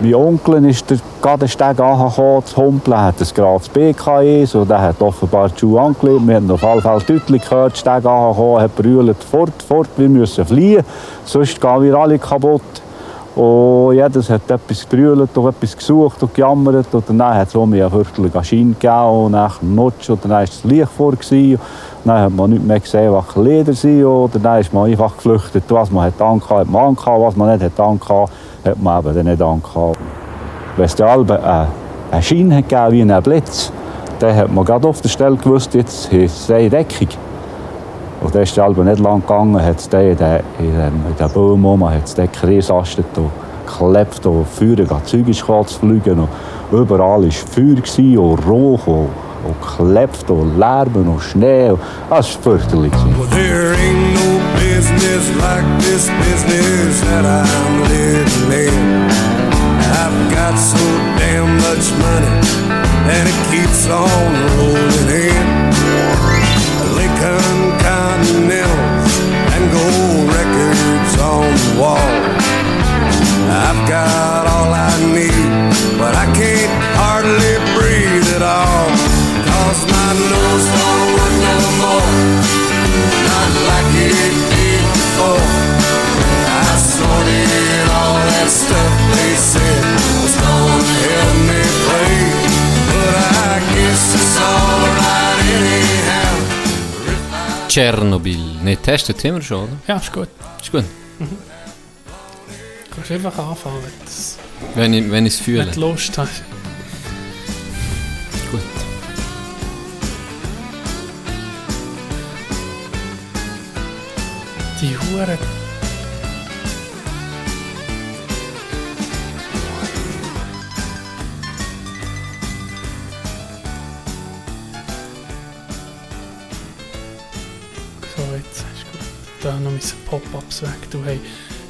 Mein Onkel ist der, gerade den Steg angekommen, zu humpeln, hat ein grades BKE, so der hat offenbar die Schuhe angelegt. Wir haben auf jeden Fall deutlich gehört, der Steg angekommen, hat brüllt, fort, fort, wir müssen fliehen, sonst gehen wir alle kaputt. Und jedes hat etwas gebrüllt und etwas gesucht und gejammert. Und dann hat es mir eine Viertel Schiene gegeben und dann Notch und dann war das Licht vor. Gewesen. Dann hat man nicht mehr gesehen, was Leder sind. Und dann ist man einfach geflüchtet. Was man hat hat man angehabt. Was man nicht hat angehabt, hat man eben nicht angehabt. Wenn es dann eine, eine Schiene hat gegeben, wie ein Blitz, dann hat man gerade auf der Stelle gewusst, jetzt ist es eine Deckung. Und dann ist der nicht lang gegangen, hat es in den, in den Baum rum, hat es kreisastet und geklebt und Feuer, Zeug ist zu fliegen. Und überall war Feuer und Rauch und, und geklebt und Lärmen und Schnee. Das war fürchterlich. Business like this business that I'm living in. I've got so damn much money and it keeps on rolling in. Lincoln Continentals and gold records on the wall. I've got all I need, but I can't hardly breathe at all. Cause my nose don't work no more, stuff they said was gonna help me play, but I guess it's alright anyhow. Tschernobyl. Nicht testet haben wir schon, oder? Ja, ist gut. Ist gut. Du kannst einfach anfangen, wenn ich, wenn ich es fühle. wenn du Lust hast. Gut. Die Hure. Da noch meine Pop-Ups weg. Du, hey,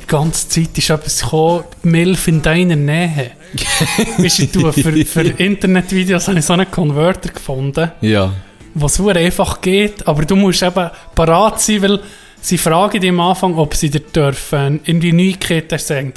die ganze Zeit ist etwas gekommen, Milf in deiner Nähe. Weißt du, für, für Internetvideos habe ich so einen Converter gefunden Ja. was sehr einfach geht, aber du musst eben parat sein, weil sie fragen dich am Anfang, ob sie dir dürfen irgendwie Neuigkeiten sagen.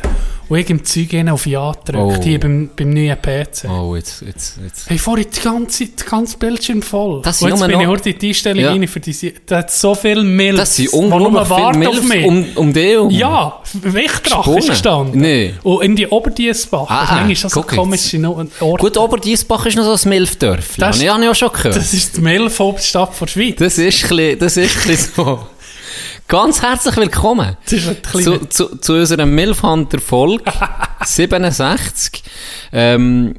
Und ich im Zeug auf Ja gedrückt, Oh. hier beim, beim neuen PC. Oh, jetzt, jetzt, jetzt. Hey, vorhin die ganze, die ganze Bildschirm voll. Das Und jetzt bin ich noch- heute in die Einstellung Ja. rein für diese, da hat so viel Milch. Das sind unglaublich viele Milfs um, um dich herum. Ja, Wichtrach Spunnen? ist gestanden. Nee. Und in die Oberdiesbach. Ah, das ist manchmal schon so guck jetzt. komische No- Orte. Gut, Oberdiesbach ist noch so ein Milfdörfli. Das- Das habe ich auch schon gehört. Das ist die Milf-Hauptstadt der Schweiz. Das ist ein bisschen, das ist ein bisschen so. Ganz herzlich willkommen ist zu, zu, zu unserem Milfhunter-Folge 67. Ähm,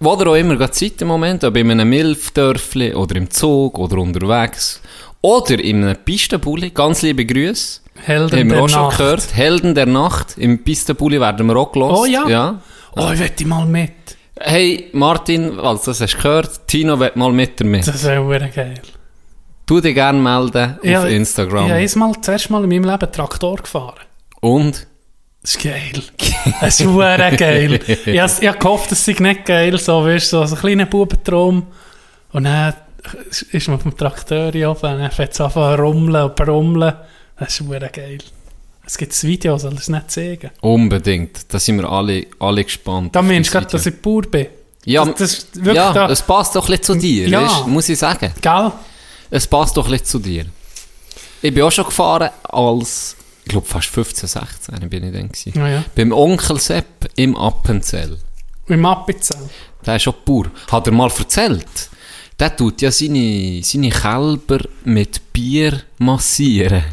wo ihr auch immer gerade seid im Moment, ob in einem Milfdörfli oder im Zug oder unterwegs oder in einem Pistenbully, ganz liebe Grüße. Helden Haben wir der auch schon Nacht. gehört. Helden der Nacht. Im Pistenbully werden wir auch gelost. Oh ja? ja. Oh, ich wette mal mit. Hey, Martin, also das hast du gehört, Tino wird mal mit dir mit. Das wäre verdammt geil. Du dich gerne melden Ja, auf Instagram. Ich habe einmal, das erste Mal in meinem Leben Traktor gefahren. Und? Das ist geil. Das ist verdammt geil. Ich habe, ich habe gehofft, es sei nicht geil, so, weißt du, so ein kleiner Bubentraum. Und dann ist man auf dem Traktor oben und dann fängt es an rummeln und brummeln. Das ist verdammt geil. Es gibt ein Video, soll ich es nicht zeigen? Unbedingt. Da sind wir alle, alle gespannt. Da meinst du das gerade, dass ich Bauer bin. Ja, das, das wirklich ja da, es passt doch ein bisschen zu dir, Ja. weißt, muss ich sagen. gell? Es passt doch ein zu dir. Ich bin auch schon gefahren als, ich glaube fast 15, 16 bin ich dann gewesen. Ja, ja. Beim Onkel Sepp im Appenzell. Im Appenzell. Der ist schon Bauer. Hat er mal erzählt? Der tut ja seine, seine Kälber mit Bier massieren.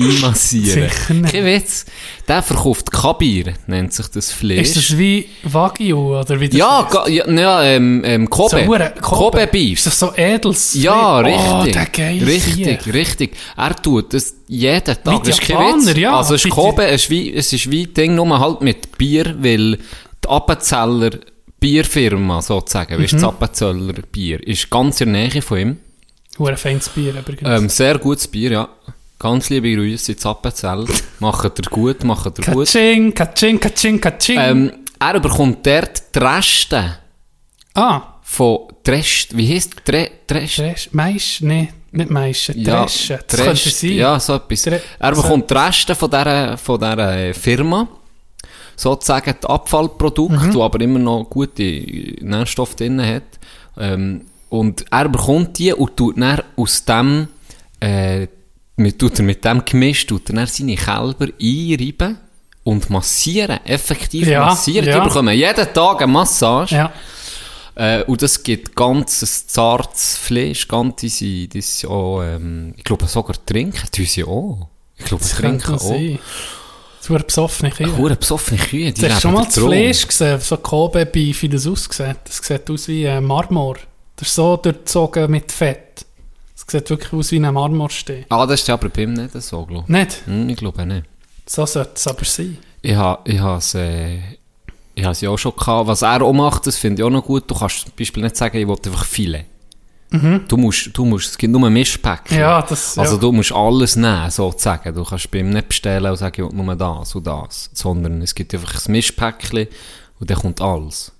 Einmassieren. Sicher nicht. Kein Witz. Der verkauft Kabier, nennt sich das Fleisch. Ist das wie Wagyu oder wie das ja, heisst? ga, ja, ja, ähm, ähm, Kobe. So hure- Kobe Beef. Ist das so edels? Ja, Oh, richtig. der geil richtig, richtig. Er tut das jeden Tag. Wie die Das ist kein Japaner, Witz. ja. Also es ist Kobe, es ist wie, es ist wie Ding, nur halt mit Bier, weil die Appenzeller Bierfirma sozusagen, weißt du, Mhm. das Appenzeller Bier, ist ganz in der Nähe von ihm. Hure feines Bier übrigens. Ähm, sehr gutes Bier, ja. Ganz liebe Grüße ins Appenzell. macht er gut, macht er gut. Katsching, katsching, katsching, katsching. Ähm, er bekommt dort die Reste ah, von Dresd, wie heisst Dre, Dresd? Dresch, Maisch, nee, nicht Maischen, Ja, Dreschen. Das könnte sein. Ja, so etwas. Dre- er so bekommt die Reste von dieser, von dieser äh, Firma, sozusagen die Abfallprodukte, Mhm. aber immer noch gute Nährstoffe drin hat. Ähm, und er bekommt die und tut dann aus dem, äh, mit, tut er mit dem Gemisch, tut er dann seine Kälber einreiben und massieren, effektiv Ja, massieren. ja. Die bekommen jeden Tag eine Massage. Ja. Äh, und das gibt ganzes zartes Fleisch, ganze sie, das auch, ähm, ich glaube sogar trinken, tun sie auch. Ich glaube, Das trinken auch. sein. Das wäre besoffene Kühe. Hure besoffene Kühe, die Du hast schon mal das. Fleisch gesehen, so Kobe-Beef, wie das aussieht. Das sieht aus wie ein Marmor. Das ist so durchzogen mit Fett. Das sieht wirklich aus wie ein Marmorstein. Ah, das ist aber bei ihm nicht so, glaube Nicht? ich. Hm, ich glaube nicht. So sollte es aber sein. Ich habe ich has, äh, ich ja auch schon gehabt. Was er auch macht, das finde ich auch noch gut. Du kannst zum Beispiel nicht sagen, ich will einfach viele. Du musst, du musst, es gibt nur Mischpäckchen. Mhm. Ja, das- Also ja. du musst alles nehmen, sozusagen. Du kannst bei ihm nicht bestellen und sagen, ich will nur das und das. Sondern es gibt einfach ein Mischpäckchen und dann kommt alles.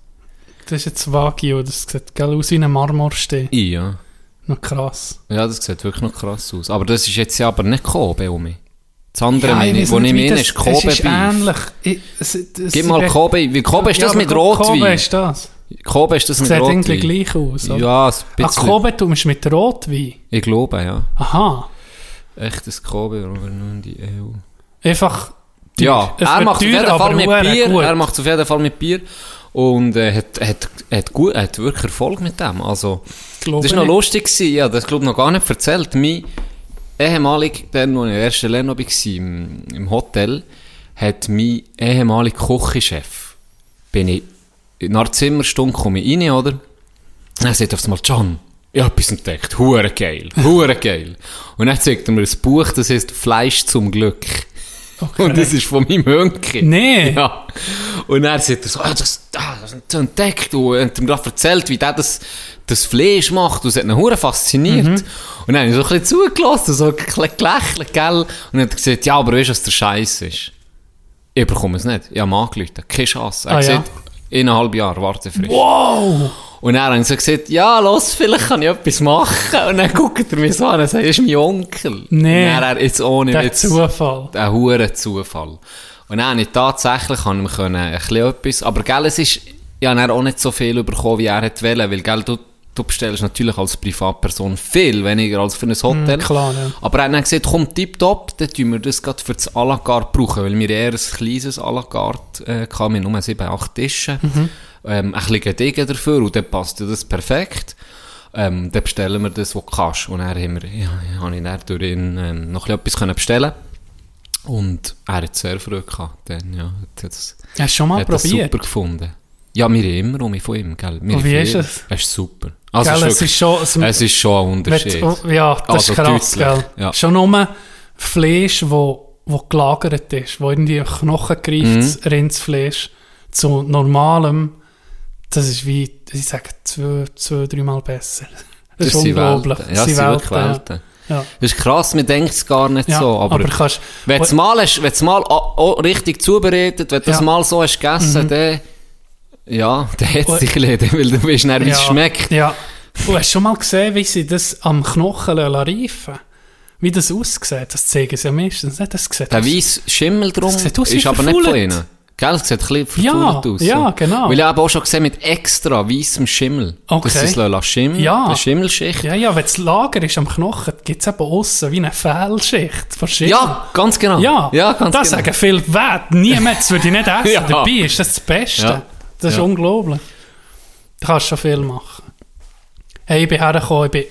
Das ist jetzt Wagyu, das sieht aus wie ein Marmorstein. Ja. Noch krass. Ja, das sieht wirklich noch krass aus. Aber das ist jetzt ja aber nicht Kobe um mich. Das andere, meine, weiss wo nicht, ich meine, ist Kobe Es ist Beef. ähnlich. Ich, es, es, Gib mal Kobe. Wie Kobe ist Ja, das mit Ko- Kobe Rotwein? ist das. Kobe ist das mit Sieht irgendwie Rotwein? gleich aus. oder? Ja, ein Ah, bisschen. Kobe tust du mit Rotwein. Ich glaube, ja. Aha. Echtes Kobe, aber nur in die EU. Einfach. Ja, Es er macht auf teuer, jeden Fall mit Bier. Er macht auf jeden Fall mit Bier. Und äh, hat, hat, hat, gut, hat wirklich Erfolg mit dem. Also, Glaube das war noch lustig. Gewesen. Ja, das glaube ich noch gar nicht erzählt. Mein ehemalig, dann, als ich in der ersten Lernung war, im, im Hotel, hat mein ehemaliger Küchenchef, bin ich in einer Zimmerstunde komme ich rein, oder? Und er sagt auf einmal, John, ich habe etwas entdeckt. Hure geil. Hure geil. Und dann zeigt er mir ein Buch, das heißt Fleisch zum Glück. Und das ist von meinem Hönki. Nee. Ja. Und dann sagt er so, ah, das, ah, das du entdeckt. Und er hat ihm gerade erzählt, wie der das, das Fleisch macht. Und es hat ihn hure fasziniert. Und dann habe ich so ein bisschen zugelassen, so ein bisschen gelächelt, gell? Und dann hat er gesagt, ja, aber weißt du, was der Scheiß ist? Ich bekomme es nicht. Ich habe angerufen. Keine Chance. Er Ah, hat ja. gesagt, eineinhalb Jahre Wartefrist. Wow! Und dann habe ich so gesagt, ja, los, vielleicht kann ich etwas machen. Und dann guckt er mich so an und sagt, das ist mein Onkel. Nee. Und dann, jetzt ohne Der Witz, Zufall. ein hoher Zufall. Und dann habe ich tatsächlich kann ich können, ein bisschen etwas, aber gell, es ist, ich habe auch nicht so viel bekommen, wie er wollen, weil gell, du, du bestellst natürlich als Privatperson viel weniger als für ein Hotel. Mm, klar, ja. Aber er hat dann gesagt, komm, tipptopp, dann tun wir das gerade für das à la carte brauchen, weil wir eher ein kleines à la carte äh, hatten, wir nur 7, 8 Tische, Mhm. Ähm, ein bisschen Gediegen dafür und dann passt das perfekt. Ähm, dann bestellen wir das, was du kannst. Und dann haben wir, ja, habe ich dann durch ihn ähm, noch etwas können bestellen Und er hat sehr früh gehabt, dann, ja, hat das, Hast du schon mal hat das probiert? super gefunden. Ja, wir haben immer um von ihm, gell. Wir Und wie ist es? Es ist super. Also Gell, es, ist schon... Es, es ist schon ein Unterschied. Wenn- ja, das Also ist krass, deutlich, gell? ja. Schon nur Fleisch, wo, wo gelagert ist, wo irgendwie knochengereiftes Mhm. Rindsfleisch zu normalem, das ist wie, ich sage, zwei, zwei dreimal besser. Das, ist sind unglaublich. Welten. Ja, das sind Welten, Welten. Ja. Das ist krass, man denkt es gar nicht Ja, so. Aber, aber kannst- wenn du es mal, hast- wenn du's mal auch, auch richtig zubereitet, wenn du das Ja. Mhm. mal so hast gegessen, dann, ja, dann hat es dich gelitten, weil du weißt nicht, wie es schmeckt. Ja. Du hast schon mal gesehen, wie sie das am Knochen reifen Wie das aussieht, das zeigen sie ja meistens nicht. Das sieht Der weiße Schimmel drum Das ist aber nicht von ihnen. Gell, es sieht ein bisschen Ja, aus. ja, genau. Weil ich habe auch schon gesehen mit extra weißem Schimmel. Okay. Das ist eine Schimmel, Ja. eine Schimmelschicht. Ja, ja, wenn das Lager ist am Knochen, gibt es eben aussen wie eine Fehlschicht. Verstehst du? Ja, ganz genau. Ja, ja ganz das genau. sagen viele, Wert, niemand, das würde ich nicht essen. Ja. Dabei ist das das Beste. Ja. Das ist unglaublich. Da kannst du schon viel machen. Hey, ich bin hergekommen, ich bin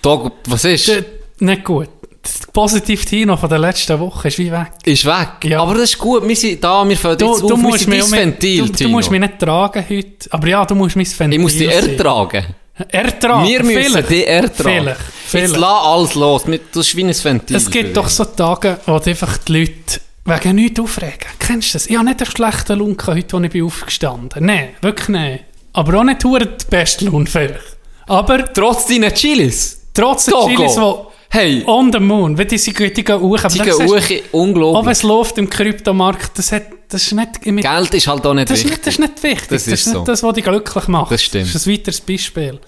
Da, was ist? D- nicht gut. Das positive Tino von der letzten Woche ist wie weg. Ist weg. Ja. Aber das ist gut. Wir sind da, wir fangen Du, jetzt du, auf. Wir musst sind um- Ventil, du, du musst mich nicht tragen heute. Aber ja, du musst mein Ventil Ich muss dich ertragen. Ertragen? Wir müssen vielleicht. dich ertragen. Vielleicht. Jetzt vielleicht. lass alles los. Wir- Das ist wie ein Ventil. Es gibt doch so Tage, wo die einfach die Leute wegen nichts aufregen. Kennst du das? Ich habe nicht einen schlechten Lohn gehabt, heute, als ich bin aufgestanden Nein, wirklich nicht. Aber auch nicht die beste Lohn vielleicht. Aber Trotz deiner Chilis. trotz der. Chilis, die Hey, on the moon, wenn die sie die gehen hoch, aber die gehen hoch, unglaublich. es läuft im Kryptomarkt, das, hat, das ist nicht... Mit, Geld ist halt auch nicht das, ist wichtig. nicht, das ist nicht wichtig. Das Das, ist ist nicht so. das, was dich glücklich macht. Das stimmt. Das ist ein weiteres Beispiel.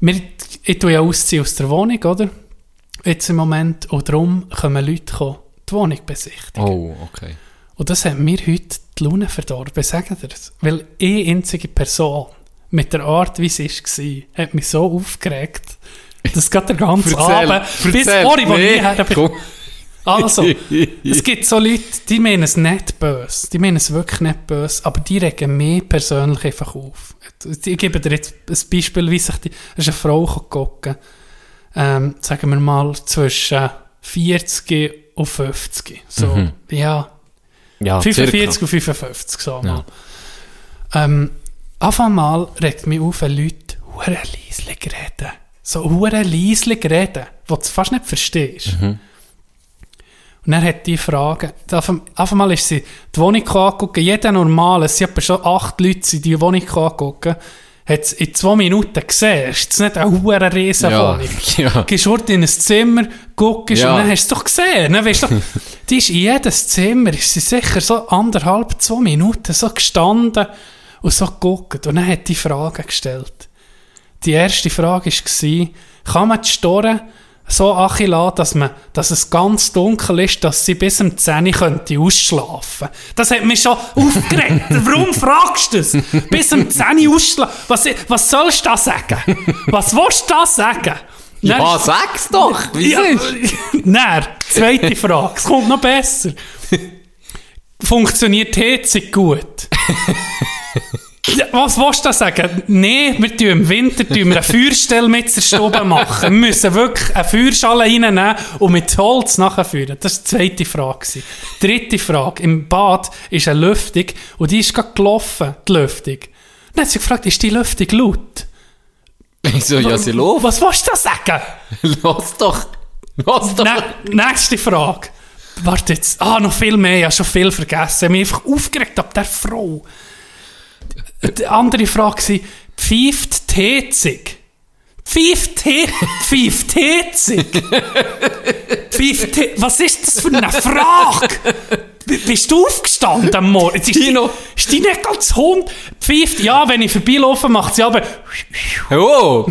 Wir, ich tue ja ausziehen aus der Wohnung, oder? Jetzt im Moment. Und darum kommen Leute kommen, die Wohnung besichtigen. Oh, okay. Und das hat mir heute die Laune verdorben, sagen dir das. Weil eine einzige Person mit der Art, wie sie war, hat mich so aufgeregt, dass gerade der ganze Erzähl, Abend, bis erzähl. vorhin, wo Nee, ich her bin, also, es gibt so Leute, die meinen es nicht böse. Die meinen es wirklich nicht böse, aber die regen mich persönlich einfach auf. Ich gebe dir jetzt ein Beispiel, wie sich die, ist eine Frau gucken, ähm, sagen wir mal zwischen 40 und 50. So, Mhm. ja, Ja, 45 und 55, so mal. Ähm, auf einmal regt mich auf, wenn Leute leislich reden. So hure leislich reden, wo du fast nicht verstehst. Mhm. Und dann hat die Frage, auf, ein- auf einmal ist sie die Wohnung angucken, jeder normale, es sind etwa schon acht Leute, die die Wohnung angucken, hat es in zwei Minuten gesehen. Ist jetzt nicht eine hure riesen Ja, ja. Gehst heute in ein Zimmer, guckst Ja. und dann hast du es doch gesehen. Dann weißt du, die ist in jedes Zimmer, ist sie sicher so anderthalb, zwei Minuten so gestanden und so geguckt. Und dann hat die Frage gestellt. Die erste Frage war, kann man die Storen so lassen, dass, man, dass es ganz dunkel ist, dass sie bis um 10 Uhr könnte ausschlafen Das hat mich schon aufgeregt. Warum fragst du das? Bis um 10 Uhr ausschlafen? Was, was sollst du da sagen? Was willst du da sagen? Ja, Dann- sag's doch! Wie ja? Nein, zweite Frage. Es kommt noch besser. Funktioniert die Heizung gut? Ja, Was willst du da sagen? Nein, wir tun im Winter tun wir eine Feuerstelle mit der Stube machen. Wir müssen wirklich eine Feuerschale reinnehmen und mit Holz nachführen. Das war die zweite Frage. Dritte Frage. Im Bad ist eine Lüftung und die ist gerade gelaufen, die Lüftung. Dann hat sie gefragt, ist die Lüftung laut? Ich so, ja, sie los. Was willst du da sagen? Los doch! Los doch! Nä nächste Frage. Warte jetzt. Ah, noch viel mehr. Ich habe schon viel vergessen. Ich habe mich einfach aufgeregt ab der Frau. Die andere Frage war, pfeift die Heizung? Pfeift die Pfeift die Heizung? Pfeift die Was ist das für eine Frage? Bist du aufgestanden am Morgen? Jetzt Ist die, Tino. ist die nicht als Hund? Pfeift, ja, wenn ich vorbeilaufe, macht sie aber, Oh!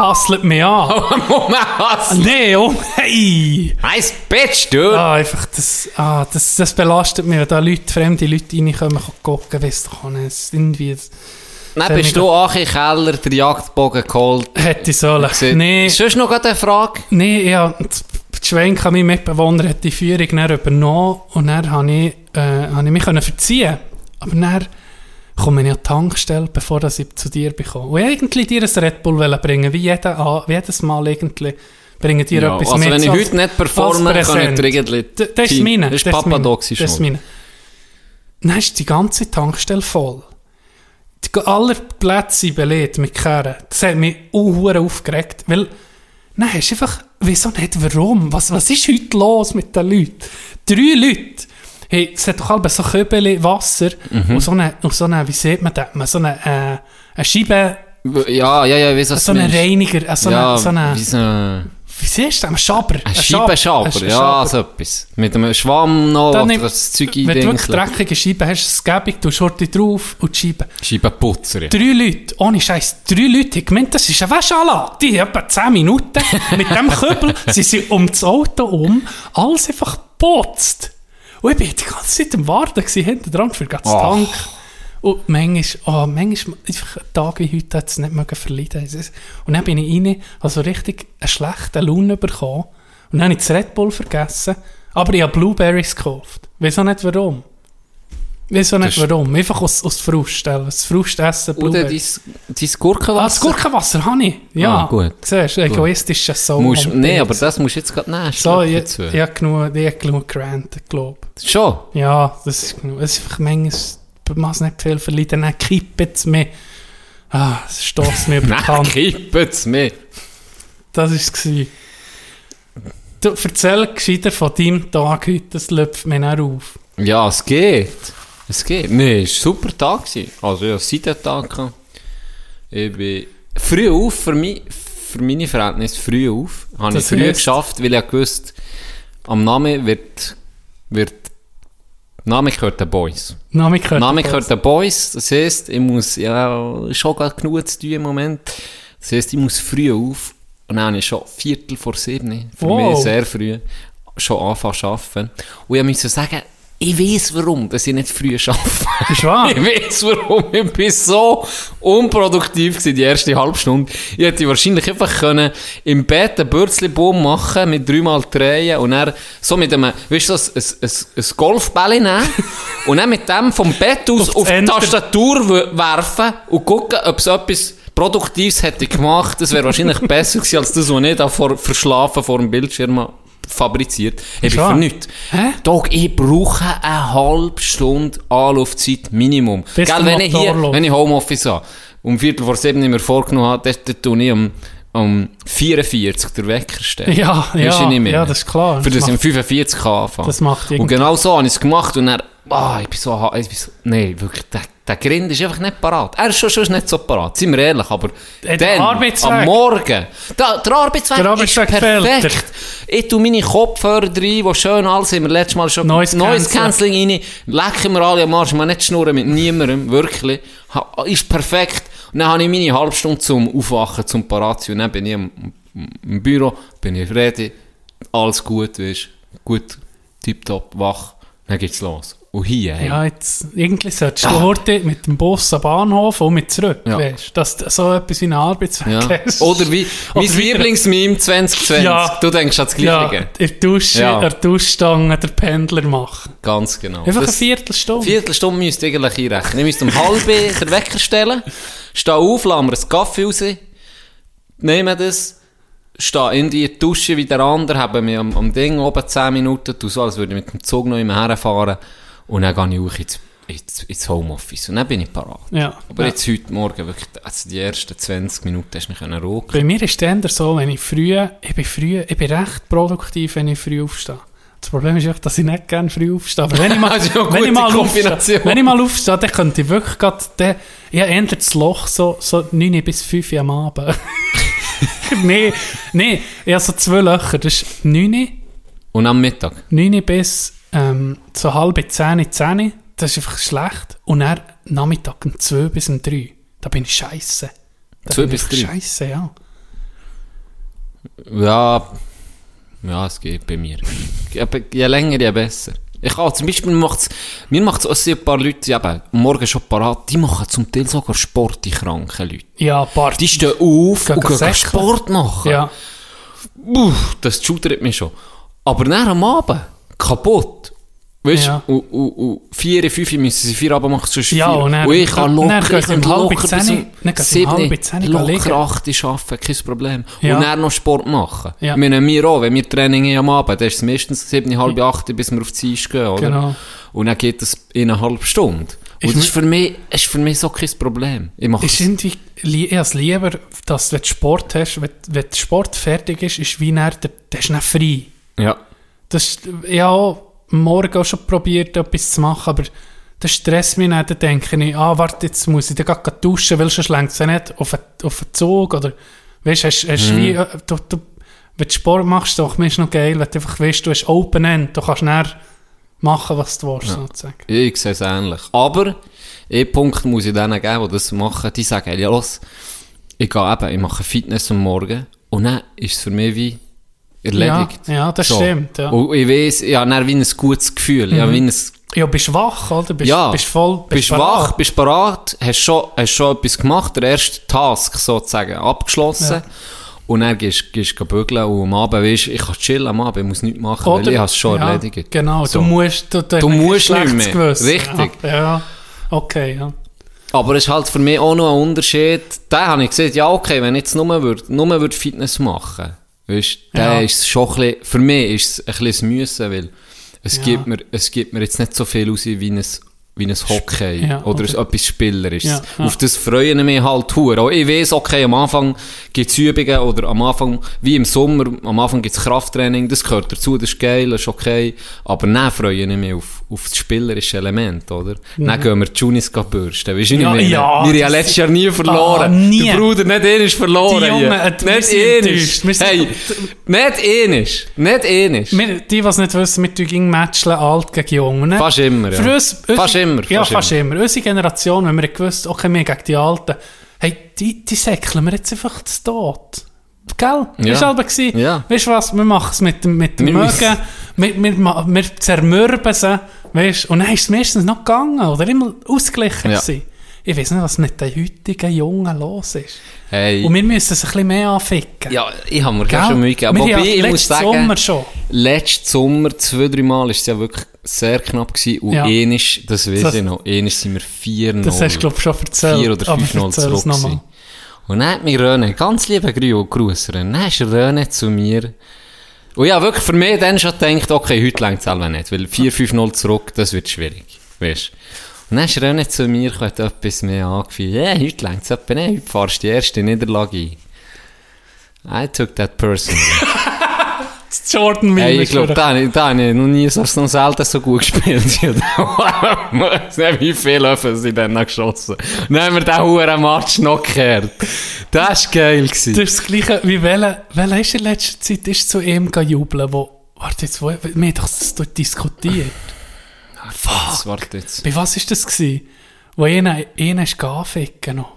Hasselt mich an. Moment, was? Nee, oh, hey! Nice bitch, dude! Ah, einfach das, ah, das, das belastet mich, wenn da Leute, fremde Leute reinkommen, gucken, doch auch nicht, es irgendwie, Dann bist du auch in den Keller den Jagdbogen geholt. hätte ich sollen. Nee, Sonst noch eine Frage? nee, ja, die Schwenk, mein Mitbewohner, hat die Führung dann übernommen und dann habe ich, äh, habe ich mich verziehen Aber dann komme ich an die Tankstelle, bevor ich zu dir bekomme. Und eigentlich dir ein Red Bull bringen, wie, jeder, wie jedes Mal irgendwie, bringen dir Ja, etwas also mit. wenn ich heute nicht performe, kann ich dir irgendwie... D- Das ist meine. Das ist das Papa meine. Doxy Das ist meine. Dann ist die ganze Tankstelle voll. Die, alle Plätze sind belegt mit Kehren. Das hat mich auch aufgeregt, weil dann hast du einfach, wieso nicht, warum? Was, was ist heute los mit den Leuten? Drei Leute. Hey, es hat doch alle so Köbel Wasser Mhm. und so eine, und so eine, wie sieht man das? Man So eine, äh, eine Scheibe, Ja, ja, ja, was so meinst. Reiniger, äh, so ja, eine, so eine, wie so ein... wie siehst du das? Ein Schaber. Ein Ein ja, Schaber. so etwas. Mit einem Schwamm noch, Dann oder nimm- das Zeug Wenn du wirklich dreckige Scheiben hast, es gäbig, du Schurte drauf und die Scheibe. Scheibenputzer, ja. Drei Leute, ohne Scheiß, drei Leute, ich gemeint, das ist eine Wäscheanlage. Die haben etwa 10 Minuten mit dem Kübel, sie sind um das Auto um, alles einfach geputzt. Und ich bin die ganze Zeit am Warten gewesen, hinten dran für das Ach. Tank. Und manchmal, oh, manchmal, einfach ein Tag wie heute hat es nicht mögen verleiden. Und dann bin ich rein, also richtig eine schlechte Laune bekommen. Und dann habe ich das Red Bull vergessen. Aber ich habe Blueberries gekauft. Weiß auch nicht warum. Weiß auch nicht Das warum. Einfach aus, aus Frust. äh, Das Frustessen Oder Blueberries. dein, dein Gurkenwasser. Ah, das Gurkenwasser habe ich. Ja, Ah, gut. Siehst du, egoistisch ist so. Musst, nee, aber das musst du jetzt gerade nehmen. So, ich, dazu. ich habe genug, ich habe genug gerantet, glaube Schon? Ja, das ist genug. Es ist einfach manchmal, man es nicht viel verleiden, dann kippt es mir. Ah, es stößt mir Nein, Hand. kippet's mir. Das war es. Du, erzähl gescheiter von deinem Tag heute, das läuft mir auch auf. Ja, es geht. Es geht. Nee, es war ein super Tag. gewesen. Also, ja, seit dem Tag. gehabt. Ich bin früh auf, für, mich, für meine Verhältnisse früh auf. Habe ich Das früh heisst? geschafft, weil ich gewusst am Namen wird, wird, Name gehört den Boys. Name gehört. Name gehört den Boys. Das heisst, ich muss, ja, schon genug zu tun im Moment. Das heisst, ich muss früh auf. Und dann habe ich schon Viertel vor sieben, für Wow. mich sehr früh, schon anfangen zu arbeiten. Und ich musste sagen, Ich weiß warum, dass ich nicht früh arbeite. Ist wahr? Ich weiß warum. Ich bin so unproduktiv gewesen, die erste halbe Stunde. Ich hätte wahrscheinlich einfach können im Bett einen Bürzli-Baum machen mit dreimal drehen und dann so mit einem, weißt du, so ein, ein, ein, Golfbälle nehmen und dann mit dem vom Bett aus Auf auf, die Tastatur werfen und gucken, ob es etwas Produktives hätte gemacht. Das wäre wahrscheinlich besser gewesen, als das, was ich da vor, verschlafen vor dem Bildschirm habe fabriziert. Ich bin wahr? für nichts. Hä? Dog, ich brauche eine halbe Stunde Anlaufzeit Minimum. Bis Gell, der wenn ich hier, wenn ich Homeoffice habe, um Viertel vor sieben mir vorgenommen habe, dann, tue ich um, um 44 den Wecker stellen. Ja, ja, nicht mehr? ja, das ist klar. Für das Das ich um 45 kann anfangen. Das macht Und irgendwie- genau so habe ich es gemacht und dann, ah, ich bin so, ich bin so nee, wirklich, der, der Grind ist einfach nicht parat. Er ist schon, schon nicht so parat, sind wir ehrlich, aber der dann, am Morgen, da, der Arbeitsweg, Der Arbeitsweg ist perfekt. Ich tue meine Kopfhörer rein, die schön alles sind. Wir letztes Mal schon Noise Cancelling. Cancelling rein. Lecken wir alle am Arsch. Man nicht schnurren mit niemandem. Wirklich. Ist perfekt. Und dann habe ich meine halbe Stunde zum Aufwachen, zum parat zu sein. Und dann bin ich im, im Büro, bin ich ready. Alles gut, weißt Gut, tipptopp, wach. Dann geht's los. Und hier, hey. Ja, jetzt, irgendwie solltest Ja. du heute mit dem Bus am Bahnhof und mit zurück, Ja. weißt, dass du so etwas einen Arbeitsweg Ja. hast. Oder wie, Oder mein Lieblingsmeme 2020. Ja. Du denkst an das ja, Gleiche. in der Dusche, Ja. in der Duschstange den Pendler machen. Ganz genau. Einfach eine Das- Viertelstunde. Viertelstunde müsst ihr eigentlich einrechnen. Ich müsste um halb den Wecker stellen, stehe auf, lasse mir einen Kaffee raus, nehme das, stehe in die Dusche wie der andere, habe mich am, am Ding oben 10 Minuten, tu so, als würde ich mit dem Zug noch immer herfahren und dann gehe ich auch ins, ins, ins Homeoffice und dann bin ich parat. Ja. Aber ja. jetzt heute Morgen wirklich, also die ersten 20 Minuten hast du mich rucken. Bei mir ist es so, wenn ich früh, ich bin früh, ich bin recht produktiv, wenn ich früh aufstehe. Das Problem ist einfach, dass ich nicht gerne früh aufstehe. Aber wenn ich mal, wenn ich mal aufstehe, wenn ich mal aufstehe, dann könnte ich wirklich gerade, den, ich habe das Loch so, so 9 bis 5 Uhr am Abend. nee, nee, ich habe so zwei Löcher. Das ist 9, Und am Mittag? 9 bis ähm, so halb 10, 10. Das ist einfach schlecht. Und dann Nachmittag um 2 bis um 3. Da bin ich scheiße. Da 2 bin bis ich 3? Scheiße, ja. Ja, ja, es geht bei mir. Je länger, je besser. Ich kann zum Beispiel, macht's, mir macht's auch sehr ein paar Leute, die eben morgen schon parat, die machen zum Teil sogar Sport, die kranken Leute. Ja, Party. Die stehen auf Gehen und gehen säckeln. Sport machen. Ja. Uff, das schudert mich schon. Aber dann am Abend, kaputt. Weißt du, Ja. und, und, und vier, fünf müssen sie vier Abend machen, sonst Ja, vier. und dann- und ich kann dann locker, gehen ich kann locker bis um dann sieben, locker acht arbeiten, kein Problem. Ja. Und dann noch Sport machen. Ja. Meine, wir auch, wenn wir Training haben am Abend, dann ist es meistens sieben, halb acht, bis wir auf die Eis gehen, oder? Genau. Und dann geht es in eine halbe Stunde. Und Ich das ist für mich, ist für mich so kein Problem. Ich mache Ist irgendwie, ich es lieber, dass wenn du Sport hast, wenn, wenn Sport fertig ist, ist wie dann, der, der ist dann frei. ja. Das, ich habe auch am Morgen auch schon probiert, etwas zu machen, aber das stresst mich nicht. Dann denke ich, ah, warte, jetzt muss ich dann gleich duschen, weil sonst lenkt es ja nicht auf einen, auf einen Zug. Oder, weißt, hast, hast Mhm. wie, äh, du, du, wenn du Sport machst, doch, mir ist noch geil, wenn du einfach weißt, du hast Open End, du kannst dann machen, was du willst, sozusagen. Ich sehe es ähnlich. Aber, einen Punkt muss ich denen geben, die das machen, die sagen, ja los, ich gehe eben, ich mache Fitness am Morgen und dann ist es für mich wie erledigt. Ja, ja, das stimmt, ja. Und ich weiss, ich habe wie ein gutes Gefühl, wie ein, Ja, bist wach, oder? Bist, ja, bist voll, bist parat. wach, bist parat, hast schon, hast schon etwas gemacht, der erste Task sozusagen abgeschlossen. Ja. Und dann gehst du bügeln und am Abend weisst, ich kann chillen am Abend, ich muss nichts machen, weil ich habe es schon ja, erledigt. Genau, So. du musst, du, Du musst nicht mehr. Gewissen. Richtig. Ja, ja, okay, ja. Aber es ist halt für mich auch noch ein Unterschied. Da habe ich gesagt, ja, okay, wenn ich jetzt nur, würd, nur würd Fitness machen weißt da Ja. ist schon ein bisschen, für mich ist es ein bisschen ein Müssen, weil es, Ja. gibt mir, es gibt mir jetzt nicht so viel aus wie ein, wie ein Hockey Ja, oder, oder- etwas Spielerisches. Ja, ja. Auf das freue ich mich halt hure. Auch Ich weiß, okay, am Anfang gibt es Übungen oder am Anfang, wie im Sommer, am Anfang gibt es Krafttraining, das gehört dazu, das ist geil, das ist okay. Aber dann freue ich mich auf, auf das spielerische Element, oder? Dann gehen wir die Junis bürsten, weißt du, Mhm. Ja, nicht mehr. ja, wir haben letztes Jahr nie verloren. Ah, nie. Der Bruder, nicht einer ist verloren. Die Jungen, äh, wir nicht. Wir sind- Hey, nicht einer. Nicht. Wir, die, die es nicht wissen, wir tun matchen alt gegen jung. Ne? Fast immer, ja. Für uns, Fast immer, Ja, fast fast immer. Unsere Generation, wenn wir gewusst, okay, wir gegen die Alten, hey, die, die säckeln wir jetzt einfach zu Tod. Gell? Ja. Das war aber gewesen. Ja. Weißt du was? Wir machen es mit dem, mit dem Mögen. Wir, wir, wir zermürben sie Weißt und dann ist es meistens noch gegangen oder immer ausgeglichen Ja. gewesen. Ich weiß nicht, was mit den heutigen Jungen los ist. Hey. Und wir müssen es ein bisschen mehr anficken. Ja, ich habe mir Gell? schon Mühe gegeben. Wobei, haben ich muss letzten sagen, Sommer schon. letzten Sommer, zwei, drei Mal, ist es ja wirklich sehr knapp gewesen. Und Ja. ähnlich, das weiß Das- ich noch, ähnlich sind wir 4-0. Das hast du, glaube ich, schon erzählt. 4 oder aber 5-0 erzähl zurück gewesen. Und dann hat mich René, ganz lieber Grü- Gruß, René, dann ist René zu mir, und ja, wirklich für mich dann schon gedacht, okay, heute längt es selber nicht, weil 4-5-0 zurück, das wird schwierig, weißt Und dann ist René zu mir, hat etwas mehr angefühlt, ja, heute längt es etwa nicht, heute fahrst du die erste Niederlage ein. I took that personally. Das Jordan Mill Hey, ich glaube, wieder- da, habe ich- da habe ich noch nie so, noch selten so gut gespielt. wie viele Löffel sind dann noch geschossen. Haben wir den huren Match noch gekehrt. Das war geil. Gewesen. Das ist das Gleiche, wie welcher, welcher ist in letzter Zeit ist zu ihm jubeln, wo, warte jetzt, wo, wir haben doch das dort diskutiert. Jetzt, warte jetzt. Bei was ist das gewesen? Wo einer, einer ist anficken noch.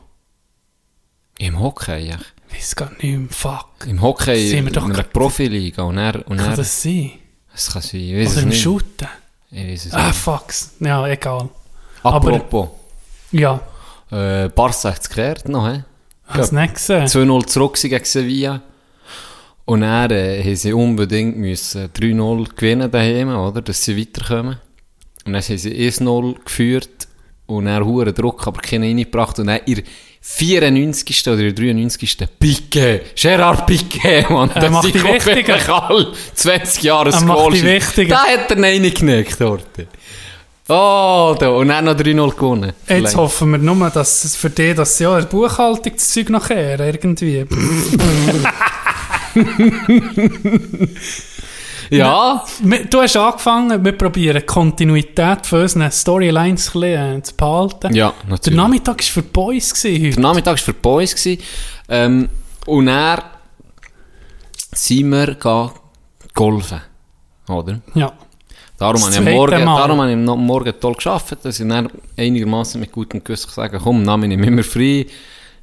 Im Hockey, ja. Weiß gar nicht mehr, fuck. Im Hockey, Sind wir in doch einer gerade- Profiliga. Und er, und Kann er, das sein? das kann sein, ich weiß Oder es im nicht. Shooten? Ich weiß es Ah, nicht. fucks. Ja, egal. aber- Apropos, Ja, äh, Barca hat es gekehrt noch, hä? hast du nicht gesehen? 2-0 zurück gegen Sevilla. Und dann äh, haben sie unbedingt müssen 3-0 gewinnen daheim, oder? Dass sie weiterkommen. Und dann haben sie 1-0 geführt und dann hohen Druck, aber keinen reingebracht. Und dann ihr 94. oder ihr 93. Piqué, Gerard Piqué, Mann. Er macht sind wirklich alle 20 Jahre Er die Wichtigen. Da hat er reingenickt dort. Oh, da. Und dann noch 3-0 gewonnen. Jetzt Vielleicht. hoffen wir nur, dass es für dich, dass sie ja der Buchhaltung das Zeug noch kehren, irgendwie. Ja, Du hast angefangen, wir probieren Kontinuität von unseren Storylines äh, zu behalten. ja, Der natürlich. Nachmittag war für die Boys gewesen Der heute. Nachmittag war für die Boys. gewesen. Ähm, und dann sind wir golfen. Oder? Ja. Darum Das habe ich Morgen, Mal. darum habe ich am Morgen toll geschafft, dass ich dann einigermaßen mit gutem Gewissen sagen komm, Name nehme ich immer frei,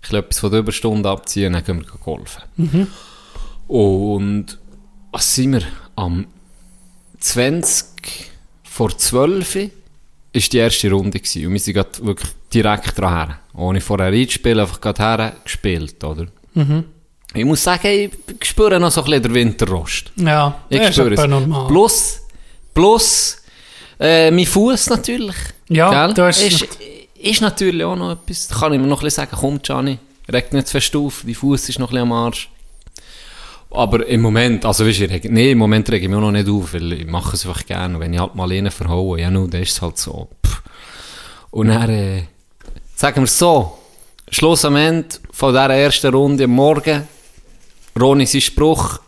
ich will etwas von der Überstunde abziehen und dann gehen wir golfen. Mhm. Und was sind wir? Am 20 vor 12 ist die erste Runde gewesen. Und wir sind grad wirklich direkt dran Ohne vorher reinzuspielen, einfach gerade her gespielt, oder? Mhm. Ich muss sagen, ich spüre noch so ein bisschen den Winterrost. Ja, Ich das ist spüre etwa es. normal. Plus, plus äh, mein Fuß natürlich. Ja, Gell? du hast- ist, ist natürlich auch noch etwas. Da kann ich mir noch ein bisschen sagen, komm Gianni, reg nicht zu fest auf, dein Fuß ist noch ein bisschen am Arsch. Aber im Moment, also weißt du, nee, im Moment rege ich mich auch noch nicht auf, weil ich mache es einfach gerne. Und wenn ich halt mal einen verhaue, ja, nun, dann ist es halt so. Pff. Und dann, äh, sagen wir es so, Schluss am Ende von dieser ersten Runde am Morgen, Ronny sein Spruch,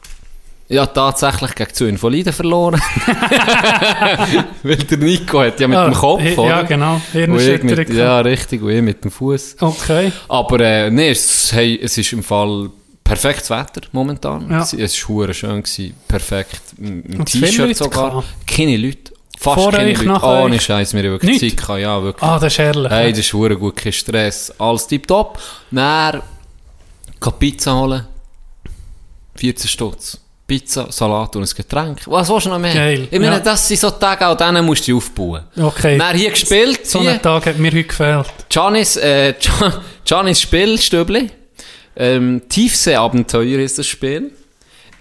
ja, tatsächlich gegen zu Invaliden verloren. Weil der Nico hat ja mit Ah, dem Kopf, oder? Ja, genau. Mit, ja, richtig, und ich mit dem Fuß. Okay. Aber äh, nee, es, hey, es ist im Fall perfektes Wetter momentan. Ja. Es, war schön, gewesen, perfekt. Im T-Shirt sogar. Keine Leute. Fast Vor keine euch, Leute. Ohne euch? Scheiß, wir haben wirklich Nicht? Zeit gehabt, ja, wirklich. Ah, das ist herrlich. Hey, das ist hure gut, kein Stress. Alles tipptopp. Dann, Pizza holen. 14 Stutz. Pizza, Salat und ein Getränk. Was willst du noch mehr? Geil, Ich meine, ja. das sind so Tage, an denen musst du aufbauen. Okay. Dann hier gespielt, so einen Tag hat mir heute gefehlt. Giannis, äh, Giannis Spielstübli. Ähm, Tiefsee-Abenteuer ist das Spiel.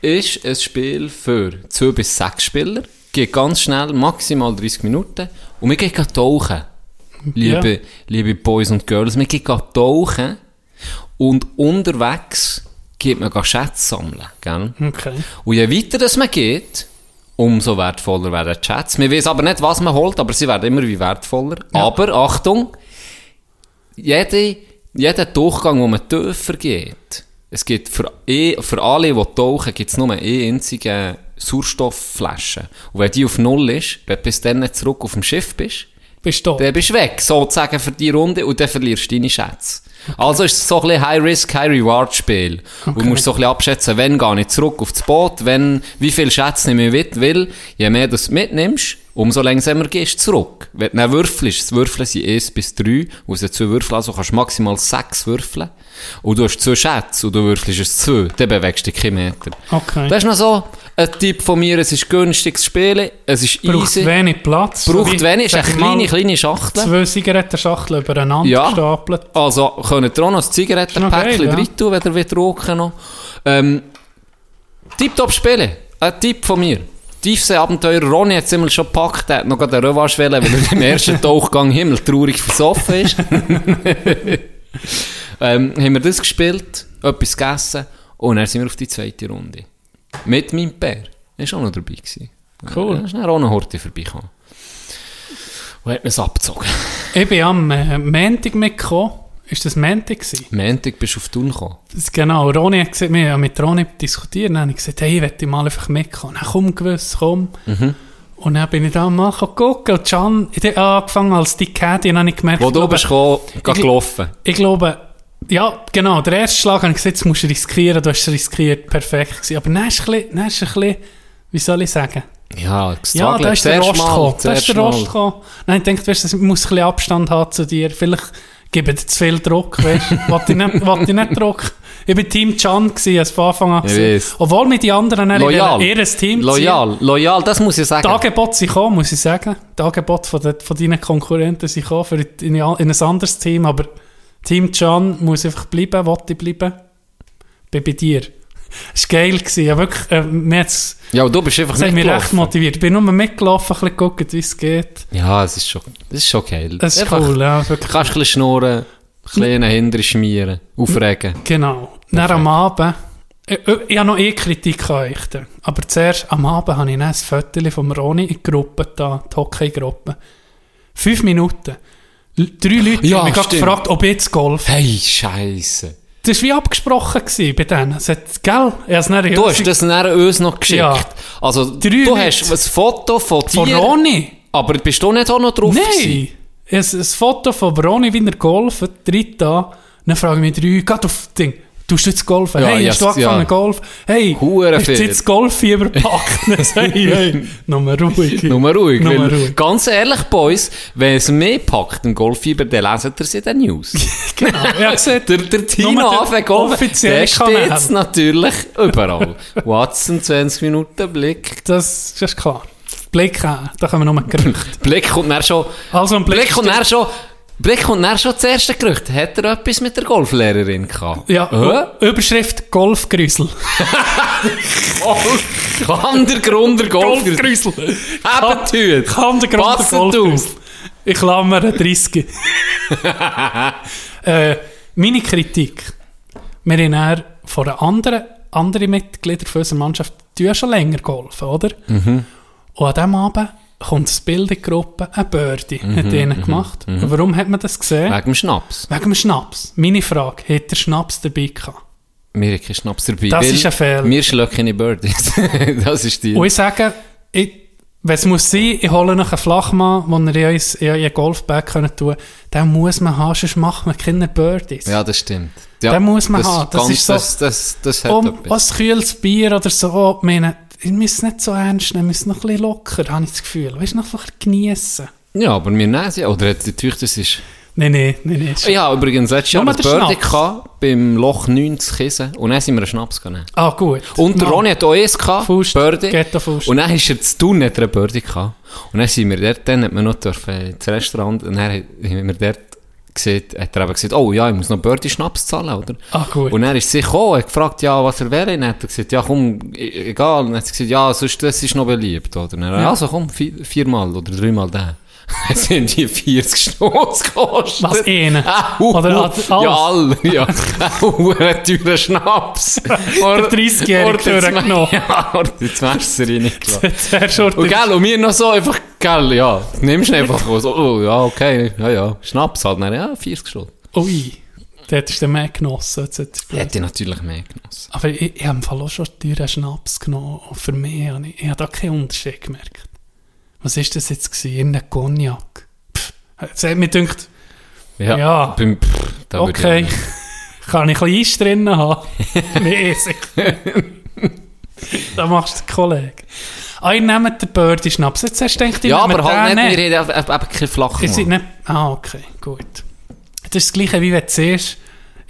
Ist ein Spiel für 2 bis 6 Spieler. Geht ganz schnell, maximal 30 Minuten. Und wir gehen tauchen. Liebe, Ja. liebe Boys und Girls, wir gehen tauchen. Und unterwegs geht man Schätze sammeln. Gell? Okay. Und je weiter das man geht, umso wertvoller werden die Chats. Wir wissen aber nicht, was man holt, aber sie werden immer wie wertvoller. Aber Achtung, jede, jeder Durchgang, wo man tiefer geht, es gibt für, eh, für alle, die tauchen, gibt es nur eine einzige Sauerstoffflasche. Und wenn die auf Null ist, wenn du bis dann nicht zurück auf dem Schiff bist, Bist du da? dann bist du weg, sozusagen für die Runde, und dann verlierst du deine Schätze. Also ist es so ein High-Risk, High-Reward-Spiel. Und du musst so ein bisschen abschätzen, wenn gehe ich zurück aufs Boot, wenn, wie viel Schätze nehme ich mit, weil je mehr du es mitnimmst, umso langsamer gehst du zurück. Wenn du dann würfelst, das Würfeln sind 1 bis 3, aus den zwei Würfeln, also kannst du maximal 6 würfeln. Und du hast zwei Schätze und du würfelst es 2, dann bewegst du dich keinen Meter. Okay. Das ist noch so ein Tipp von mir, es ist günstiges Spielen, es ist Braucht easy. wenig Platz. Braucht So wenig, ist sag eine kleine, kleine Schachtel. Zwei Zigarettenschachteln übereinander Ja. gestapelt. Also, könnt ihr auch noch ein Ist Zigarettenpäckchen ja. rein tun, wenn ihr wollt rauchen noch. Ähm, Tipptopp spielen. Ein Tipp von mir. Tiefsee-Abenteuer. Ronny hat es immer schon gepackt. Er hat noch gerade eine Revanche weil er im ersten Tauchgang himmeltraurig versoffen ist. ähm, haben wir das gespielt, etwas gegessen und dann sind wir auf die zweite Runde. Mit meinem Bär. Er war auch noch dabei. Gewesen. Cool. Er ist dann auch noch Horte vorbeigekommen. Und hat mir es abgezogen. Ich bin am äh, Montag mitgekommen. Ist das Montag gewesen? Montag bist du auf Thun gekommen. Das, genau, Ronny hat gesagt, wir haben mit Ronny diskutiert, dann habe ich gesagt, hey, ich möchte mal einfach mitkommen. Dann komm gewiss, komm. Mhm. Und dann bin ich da mal gucken und Can, ich habe angefangen als die Caddy dann habe ich gemerkt, Wo ich du glaube, bist gekommen, ich- gelaufen. ich glaube, ja, genau, der erste Schlag habe ich gesagt, jetzt musst du riskieren, du hast riskiert, perfekt gewesen. Aber dann ist ein bisschen, dann ist es ein bisschen, wie soll ich sagen? Ja, Ja, da ist der Rost gekommen. Da ist der. Rost gekommen. Nein, ich denke, weißt, du, ich muss ein bisschen Abstand haben zu dir. Vielleicht gebe dir zu viel Druck, weißt du. Wollte ich nicht, wollte ich nicht Druck. Ich war Team Can gewesen, von Anfang an. Gewesen. Obwohl mir die anderen Loyal. ein Team Loyal, loyal, das muss ich sagen. Die Angebote sind gekommen, muss ich sagen. Die Angebote von, den, von deinen Konkurrenten sind gekommen für in, in ein anderes Team. Aber Team Can muss einfach bleiben, wollte ich bleiben. Bin bei dir. Es war geil. Gewesen. Ja, wirklich, äh, mir Ja, und du bist einfach mich recht motiviert. Ich bin nur mitgelaufen, ein bisschen geguckt, wie es geht. Ja, es ist schon, das ist schon geil. Das ist Einfach, cool, ja, wirklich. Kannst ein bisschen schnurren, kleine Hände schmieren, aufregen. Genau. Dann am Abend, ich, ich, ich habe noch eh Kritik an euch. Aber zuerst am Abend habe ich ein Foto von Ronny in die Gruppe da, die Hockey-Gruppe. Fünf Minuten. L- Drei Leute Ja, haben mich gefragt, ob ich jetzt Golf. Hey, Scheisse. Das war wie abgesprochen gewesen bei denen. Es hat, gell? Dann Du hast das dann uns noch geschickt. Ja. Also, Drei du Leute. hast ein Foto von von dir, Ronny. aber bist du nicht auch noch drauf Nein! gewesen? Habe ein Foto von Ronny, wie er golfen, tritt da. Dann frage ich mich drei, geht auf das Ding. Tust du jetzt golfen? Ja, hey, hast du yes, angefangen ja. Golf? Hey, Hure hast du jetzt Golffieber gepackt? Ich, hey, nochmal ruhig. Nur ruhig. Nur ruhig. Ganz ehrlich, Boys, wenn es mehr packt, ein Golffieber, dann lesen ihr es in den News. Genau, habe gesagt, Der, der Tino Nur Affe Golf, der steht natürlich überall. Watson, 20 Minuten Blick. das, das ist klar. Blick an, da kommen wir nur Gerüchte. Blick kommt dann schon, Also, ein Blick, Blick kommt dann schon, Blick kommt dann schon das erste Gerücht. Hat er etwas mit der Golflehrerin gehabt? Ja, Hä? Überschrift Golfgrüsel. Kann der Grund der? Golfgrüsel. Eben tut. Kann der Golfgrüsel. Ich klammere 30. äh, meine Kritik. Wir haben dann von einer anderen, anderen Mitglieder von unserer Mannschaft, die ja schon länger golfen, oder? Mhm. Und an diesem Abend kommt eine Bildungsgruppe, ein Birdie, Mhm, hat ihnen gemacht. Und warum hat man das gesehen? Wegen dem Schnaps. Wegen dem Schnaps. Meine Frage, hat der Schnaps dabei gehabt? Wir haben keinen Schnaps dabei. Das ist ein Fehler. Wir schlagen keine Birdies. das ist die... Und ich sage, ich, wenn es muss sein, ich hole noch einen Flachmann, den er in in einen Golfbag können tun den muss man haben, sonst macht man keine Birdies. Ja, das stimmt. Ja, Den muss man haben. Das ganz- ist so- Das, das, das hat Um etwas. was kühles Bier oder so, ich meine, ich muss es nicht so ernst nehmen, ich muss noch ein bisschen locker, habe ich das Gefühl. Weißt du, noch ein bisschen geniessen. Ja, aber wir nehmen sie. Oder hat die Tüch, das ist... Nein, nein, nein, nein. Ich habe übrigens letztes Jahr ein Birdie gehabt, beim Loch 9 zu Kiesen. Und dann sind wir einen Schnaps genommen. Ah, gut. Und der. Ronny hat auch eins gehabt, Faust, Birdie. Und dann ist er zu tun, hat er einen Birdie gehabt. Und dann sind wir dort, dann hat man noch dürfen, ins Restaurant, und dann haben wir dort gesehen, hat er eben gesagt, oh ja, ich muss noch Birdie-Schnaps zahlen, oder? Ah, gut. Und er ist sich gekommen, hat gefragt, ja, was er wäre. Und hat er gesagt, ja, komm, e- egal. Und hat er gesagt, ja, sonst, das ist noch beliebt, oder? Und dann, Ja. also komm, vi- viermal oder dreimal den. Es sind die 40 Stutz gekostet. Was, einen? Ah, Oder alles? Ja, alle, ja. Uh, ein teurer Schnaps. Der 30-Jährige durchgenommen. Ja, gelassen. Jetzt wär schon Und gell, und wir noch so einfach, gell, ja, nimmst du einfach so, oh, ja, okay, ja, ja, Schnaps halt, dann, ja, 40 Stunden. Ui, dort ist der mehr genossen. Hätte ich natürlich mehr genossen. Aber ich, ich habe im Fall auch schon teuren Schnaps genommen. Und für mich habe ich, ich habe da keinen Unterschied gemerkt. Was ist das jetzt gewesen? Irgendein Cognac. Pff, hat mir gedacht, Ja. Ja. Beim, pff, Okay. Kann ich ein bisschen Eis drinnen haben? nee, sicher. da machst du den Kollegen. Ah, ihr nehmt den Birdie-Schnaps. Jetzt hast du gedacht, Ja, aber halt nicht, wir haben eben- keinen flachen. Ah, okay, gut. Das ist das Gleiche, wie wenn du siehst,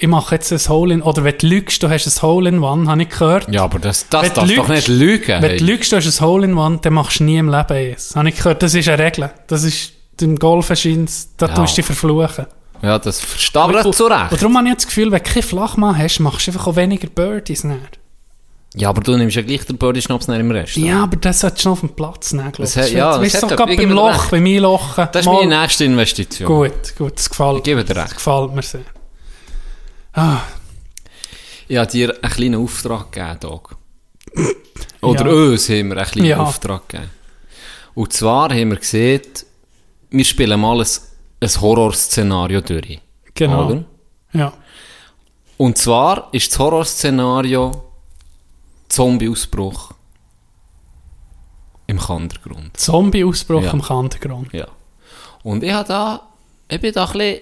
ich mache jetzt ein Hole-in... Oder wenn du lügst, du hast ein Hole-in-One, habe ich gehört. Ja, aber das, das darfst doch nicht lügen. Wenn du lügst, du hast ein Hole-in-One, dann machst du nie im Leben eins. Habe ich gehört, das ist eine Regel. Das ist... Im Golf scheint da Ja. tust du dich verfluchen. Ja, das verstehe ich Und- zu Recht. Und darum habe ich das Gefühl, wenn du keinen Flachmann hast, machst du einfach auch weniger Birdies näher. Ja, aber du nimmst ja gleich den Birdie-Schnaps nicht im Rest. Ja, aber das solltest du noch auf den Platz nehmen, glaube Das hat- ja, das so doch- gerade ich beim Loch, recht. beim Einlochen. Das ist meine nächste Investition. Gut, gut, das gefällt Ich dir Das gefällt mir sehr. Ah, Ich habe dir einen kleinen Auftrag gegeben, Doc. Oder Ja. uns haben wir einen kleinen Ja. Auftrag gegeben. Und zwar haben wir gesehen, wir spielen mal ein, ein Horrorszenario durch. genau. Oder? Ja. Und zwar ist das Horrorszenario Zombie-Ausbruch im Kandergrund. Zombie-Ausbruch Ja. am Kantengrund. Ja. Und ich habe da, ich bin da ein bisschen,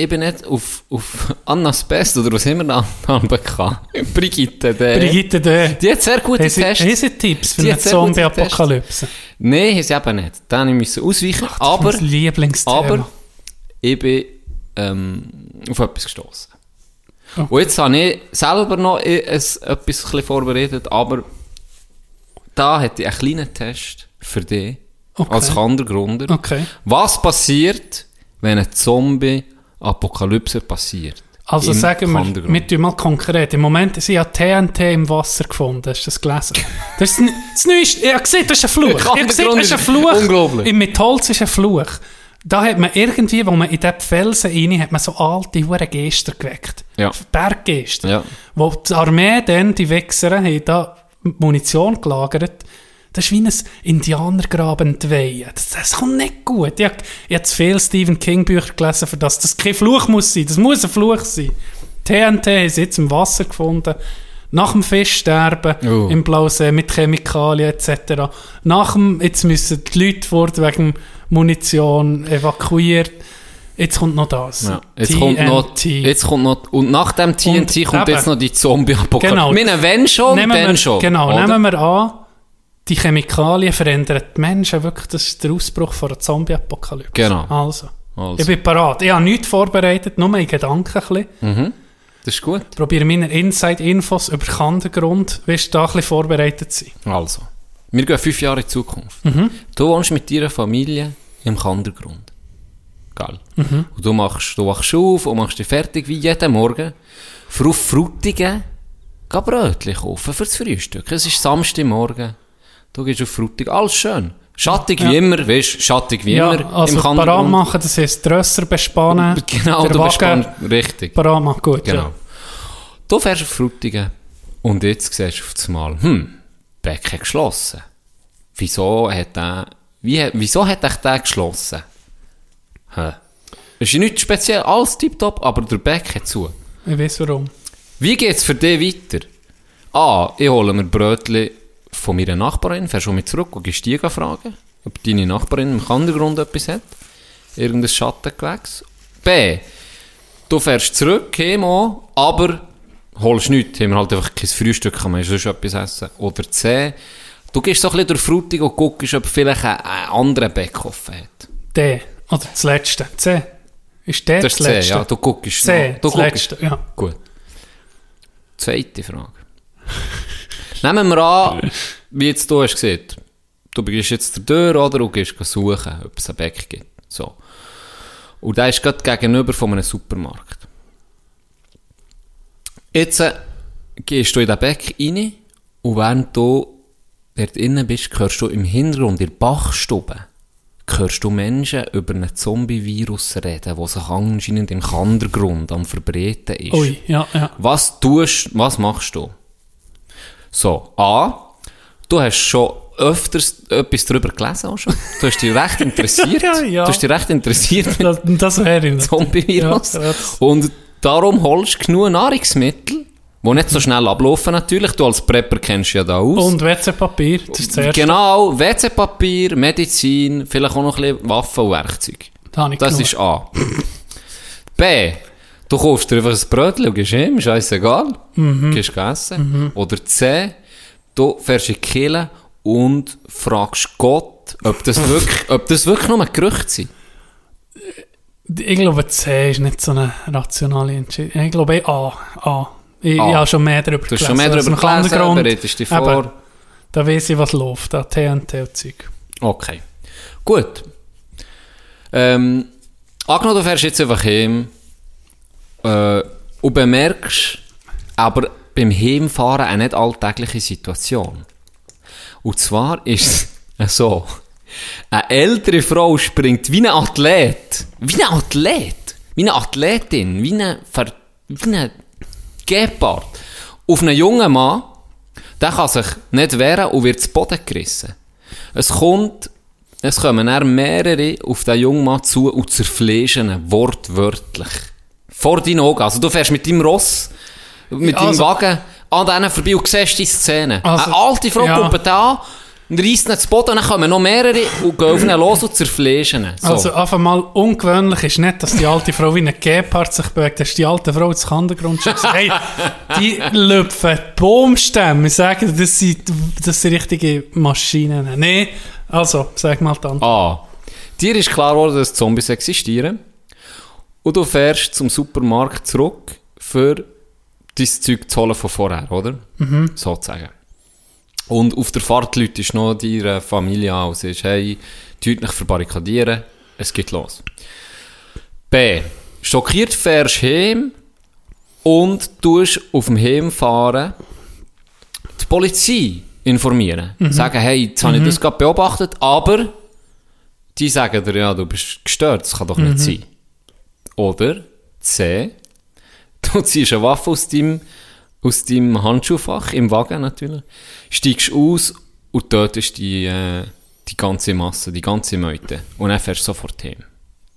ich bin nicht auf, auf Annas Best, oder was immer da Namen gehabt. Brigitte, der. Brigitte, der. Die hat sehr gute Tests. haben Sie Tipps für Die eine Zombie-Apokalypse? Nein, haben sie eben nicht. Den müssen ausweichen. aber, Das Lieblingsthema. aber, ich bin ähm, auf etwas gestoßen. Okay. Und jetzt habe ich selber noch etwas ein bisschen vorbereitet, aber da hätte ich einen kleinen Test für dich Okay. als Kandergrunder. Okay. Was passiert, wenn eine Zombie-Apokalypse passiert? Also sagen wir, wir tun mal konkret. Im Moment sind ja TNT im Wasser gefunden. Hast du das gelesen? Das ist das Neueste. Ich habe gesehen, das ist ein Fluch. Ich habe gesehen, das ist ein Fluch. Unglaublich. Im mit Holz ist ein Fluch. Da hat man irgendwie, wo man in diesen Felsen rein, hat man so alte hure Geister geweckt. Ja. Berggeister. Ja. Wo die Armee dann, die Wichser, haben da Munition gelagert. Das ist wie ein Indianergraben entweihen. Das, das kommt nicht gut. Ich habe ich habe zu viele Stephen King Bücher gelesen, für das das kein Fluch muss sein. Das muss ein Fluch sein. TNT sie jetzt im Wasser gefunden. Nach dem Fischsterben Oh. im Blausee mit Chemikalien etc. Nach dem, jetzt müssen die Leute wurden wegen Munition evakuiert. Jetzt kommt noch das. Ja. Jetzt, kommt noch, TNT. jetzt kommt noch, und nach dem TNT Und kommt eben. jetzt noch die Zombie-Apokalypse. Genau. Wir nehmen wenn schon, nehmen dann wir, schon. Genau, oder? nehmen wir an, die Chemikalien verändern die Menschen wirklich. Das ist der Ausbruch von einer Zombie-Apokalypse. Genau. Also, Also. ich bin parat. Ich habe nichts vorbereitet, nur in Gedanken ein bisschen. Das ist gut. Probiere meine Inside-Infos über Kandergrund, wirst du da ein bisschen vorbereitet sein. Also. Wir gehen fünf Jahre in die Zukunft. Mhm. Du wohnst mit deiner Familie im Kandergrund. Geil. Mhm. Und du machst, du wachst auf und machst dich fertig wie jeden Morgen. Für auf Frutigen geh Brötchen kaufen fürs Frühstück. Es ist Samstagmorgen. Du gehst auf Frutigen. Alles schön. Schattig wie immer, weißt schattig wie Ja, immer also im parat Kandergrund. machen, das heisst Drösser bespannen. Genau, der du spannend. Richtig. Parat machen, gut. Genau. Ja. Du fährst auf Frutigen und jetzt siehst du auf das Mal, hm, Beck hat geschlossen. Wieso hat der, wie, wieso hat echt der geschlossen? Hä? Das ist ja nichts speziell, alles tiptop, aber der Beck hat zu. Ich weiß warum. Wie geht's für dich weiter? A, ich hole mir Brötchen von meiner Nachbarin, fährst du mit zurück und gehst die fragen, ob deine Nachbarin im Kandergrund etwas hat. Irgendein Schattengewächs. B, du fährst zurück, auch, aber holst nichts. Haben wir halt einfach kein Frühstück, kann man sonst etwas essen. Oder C, du gehst so ein bisschen durch Frutig und guckst, ob vielleicht ein, ein anderer Backofen hat. D. Oder das letzte. C. Ist D Das ist C, ja. Du guckst. C. noch. Du das guckst. letzte, ja. Gut. Zweite Frage. Nehmen wir an, wie jetzt du hast gesehen. Du gehst jetzt der Tür oder du gehst suchen, ob es ein Bäck gibt. So. Und der ist gerade gegenüber von einem Supermarkt. Jetzt äh, gehst du in den Bäck rein und während du dort innen bist, hörst du im Hintergrund, in der Bachstube, hörst du Menschen über einen Zombie-Virus reden, der sich anscheinend im Kandergrund am Verbreiten ist. Ui, ja, ja. Was tust, was machst du? So, A, du hast schon öfters etwas darüber gelesen auch schon. Du hast dich recht interessiert. Ja, ja. Du hast dich recht interessiert Das, das wäre ich. Zombie-Virus. Ja, Und darum holst du genug Nahrungsmittel, die nicht so schnell ablaufen natürlich. Du als Prepper kennst ja da aus. Und WC-Papier, das ist das. Genau, WC-Papier, Medizin, vielleicht auch noch ein bisschen Waffen und Werkzeug. Da Das genug. ist A. B. Du kaufst dir einfach ein Brötchen und gehst ihm, scheißegal. Mhm. Gehst essen. Oder C, du fährst in die Kirche und fragst Gott, ob das wirklich, ob das wirklich nur ein Gerücht sind. Ich glaube, C ist nicht so eine rationale Entscheidung. Ich glaube, A. A. Ich, A. ich habe schon mehr darüber Du hast schon mehr darüber gelesen, bereitest dich vor. Eben, da weiss ich, was läuft. Da TNT und Zeug. Okay. Gut. Ähm, angenommen, du fährst jetzt einfach heim äh, und bemerkst aber beim Heimfahren eine nicht alltägliche Situation. Und zwar ist es so, eine ältere Frau springt wie ein Athlet, wie ein Athlet, wie eine Athletin, wie eine, Ver wie eine Gepard auf einen jungen Mann, der kann sich nicht wehren und wird zu Boden gerissen. Es kommt, es kommen mehrere auf den jungen Mann zu und zerfleischen ihn wortwörtlich. Vor deinen Augen. Also du fährst mit deinem Ross, mit deinem Also- Wagen an denen vorbei und siehst die Szene. Also, Eine alte Frau ja. kommt da und reißt ihn zu Boden und dann kommen noch mehrere und gehen auf ihn los und zerfleischen ihn. So. Also, einfach mal ungewöhnlich ist nicht, dass die alte Frau wie ein Gepard sich bewegt. Das ist die alte Frau ins Kandergrund Hey, die lüpfen Baumstämme. Ich sage, dir, das sind, das sind richtige Maschinen. Nee, also, sag mal dann. A. Dir ist klar geworden, dass Zombies existieren. Und du fährst zum Supermarkt zurück, für dein Zeug zu holen von vorher, oder? Mhm. Sozusagen. Und auf der Fahrt läutest noch deine Familie an und sagst, hey, tut nicht verbarrikadieren, es geht los. B. Schockiert fährst heim und tust auf dem Heimfahren die Polizei informieren. Sagen, hey, jetzt habe ich das gerade beobachtet, aber die sagen dir, ja, du bist gestört, das kann doch nicht sein. Oder C. Du ziehst eine Waffe aus deinem, aus deinem Handschuhfach, im Wagen natürlich, steigst aus und tötest die, äh, die ganze Masse, die ganze Meute. Und dann fährst du sofort heim.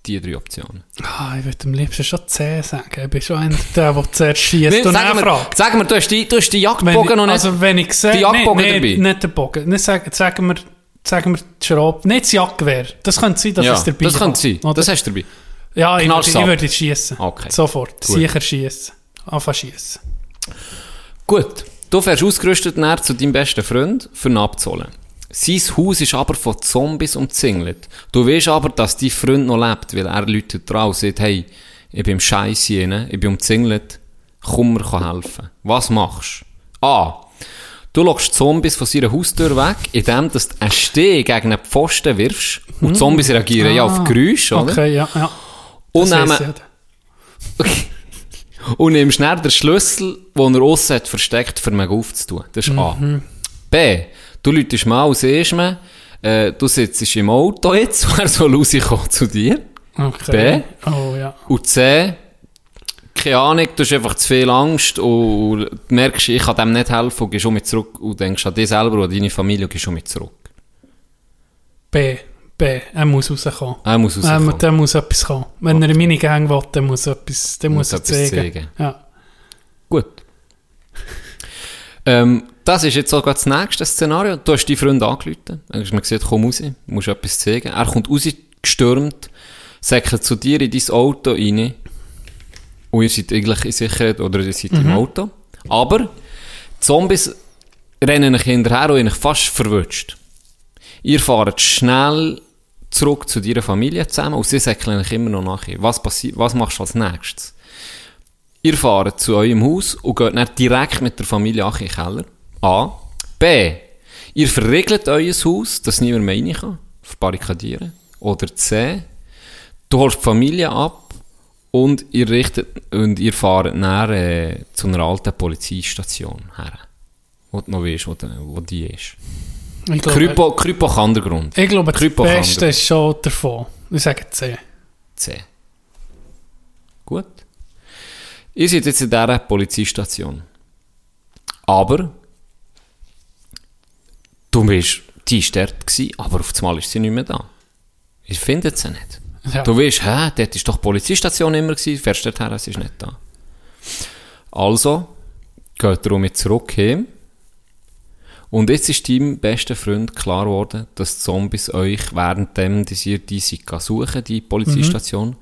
Die drei Optionen. Ah, ich würde am liebsten schon C sagen. Ich bin schon einer, der, der zuerst schießt Nee, und sag, dann mir, fragt. sag mir, du hast die, du hast die Jagdbogen noch nicht. also wenn ich sehe... Die Jagdbogen nee, dabei? Nicht der Bogen. Nicht sagen, sagen wir, sagen wir die Schraube. Nicht das Jagdgewehr. Das könnte sein, dass ja, es dabei das könnte sein. Oder? Das hast du dabei. Ja, ich Knallst würde, ich würde schießen. Okay. Sofort. Gut. Sicher schießen. Anfangen schießen. Gut, du fährst ausgerüstet näher zu deinem besten Freund, für ihn abzuholen. Sein Haus ist aber von Zombies umzingelt. Du weißt aber, dass dein Freund noch lebt, weil er läutet dran und sagt, hey, ich bin im Scheiß hier, ich bin umzingelt, komm mir helfen. Was machst du? A. Du lockst Zombies von seiner Haustür weg, indem du einen Steh gegen einen Pfosten wirfst. Und Zombies reagieren ja auf Geräusche, oder? Ah. Okay, ja, ja. Und Das nehmen, ja. und nimmst schnell den Schlüssel, den er aussen hat, versteckt, für mich aufzutun. Das ist A. B. Du läutest mal und siehst mir, äh, du sitzt im Auto jetzt, wer soll rauskommen zu dir? Okay. Oh, ja. Und C. Keine Ahnung, du hast einfach zu viel Angst und merkst, ich kann dem nicht helfen und gehst schon mit zurück und denkst an dich selber und an deine Familie und gehst schon mit zurück. B. B. Er muss rauskommen. Er muss rauskommen. mu- der muss etwas kommen. Wenn er in meine Gang will, dann muss, etwas, dann muss, Muss er etwas zeigen. zeigen. Ja. Gut. ähm, das ist jetzt auch das nächste Szenario. Du hast deinen Freund angerufen. Er mir gesagt, komm raus, du musst etwas zeigen. Er kommt rausgestürmt, säckelt zu dir in dein Auto rein. Und ihr seid eigentlich in Sicherheit oder ihr seid im Auto. Aber die Zombies rennen euch hinterher und euch fast verwünscht. Ihr fahrt schnell zurück zu deiner Familie zusammen und sie säckeln euch immer noch nachher. Was, passiert, was machst du als nächstes? Ihr fahrt zu eurem Haus und geht dann direkt mit der Familie in den Keller. A. B. Ihr verriegelt euer Haus, dass niemand mehr rein kann. Verbarrikadieren. Oder C. Du holst die Familie ab und ihr richtet, und ihr fahrt näher äh, zu einer alten Polizeistation her. Wo du noch weißt, wo, wo die ist. Ich glaube, Krypo, Krypo Kandergrund. ich glaube das Krypo Beste Kandergrund. ist schon davon. Ich sage C. C. Gut. Ihr seid jetzt in dieser Polizeistation. Aber, du bist, die war dort, gewesen, aber auf einmal ist sie nicht mehr da. Ihr findet sie nicht. Ja. Du weißt, hä, dort ist doch die Polizeistation immer gewesen, fährst dort her, sie ist nicht da. Also, geht mit zurück heim. Und jetzt ist deinem besten Freund klar geworden, dass die Zombies euch, währenddem die ihr die sie suchen, die Polizeistation,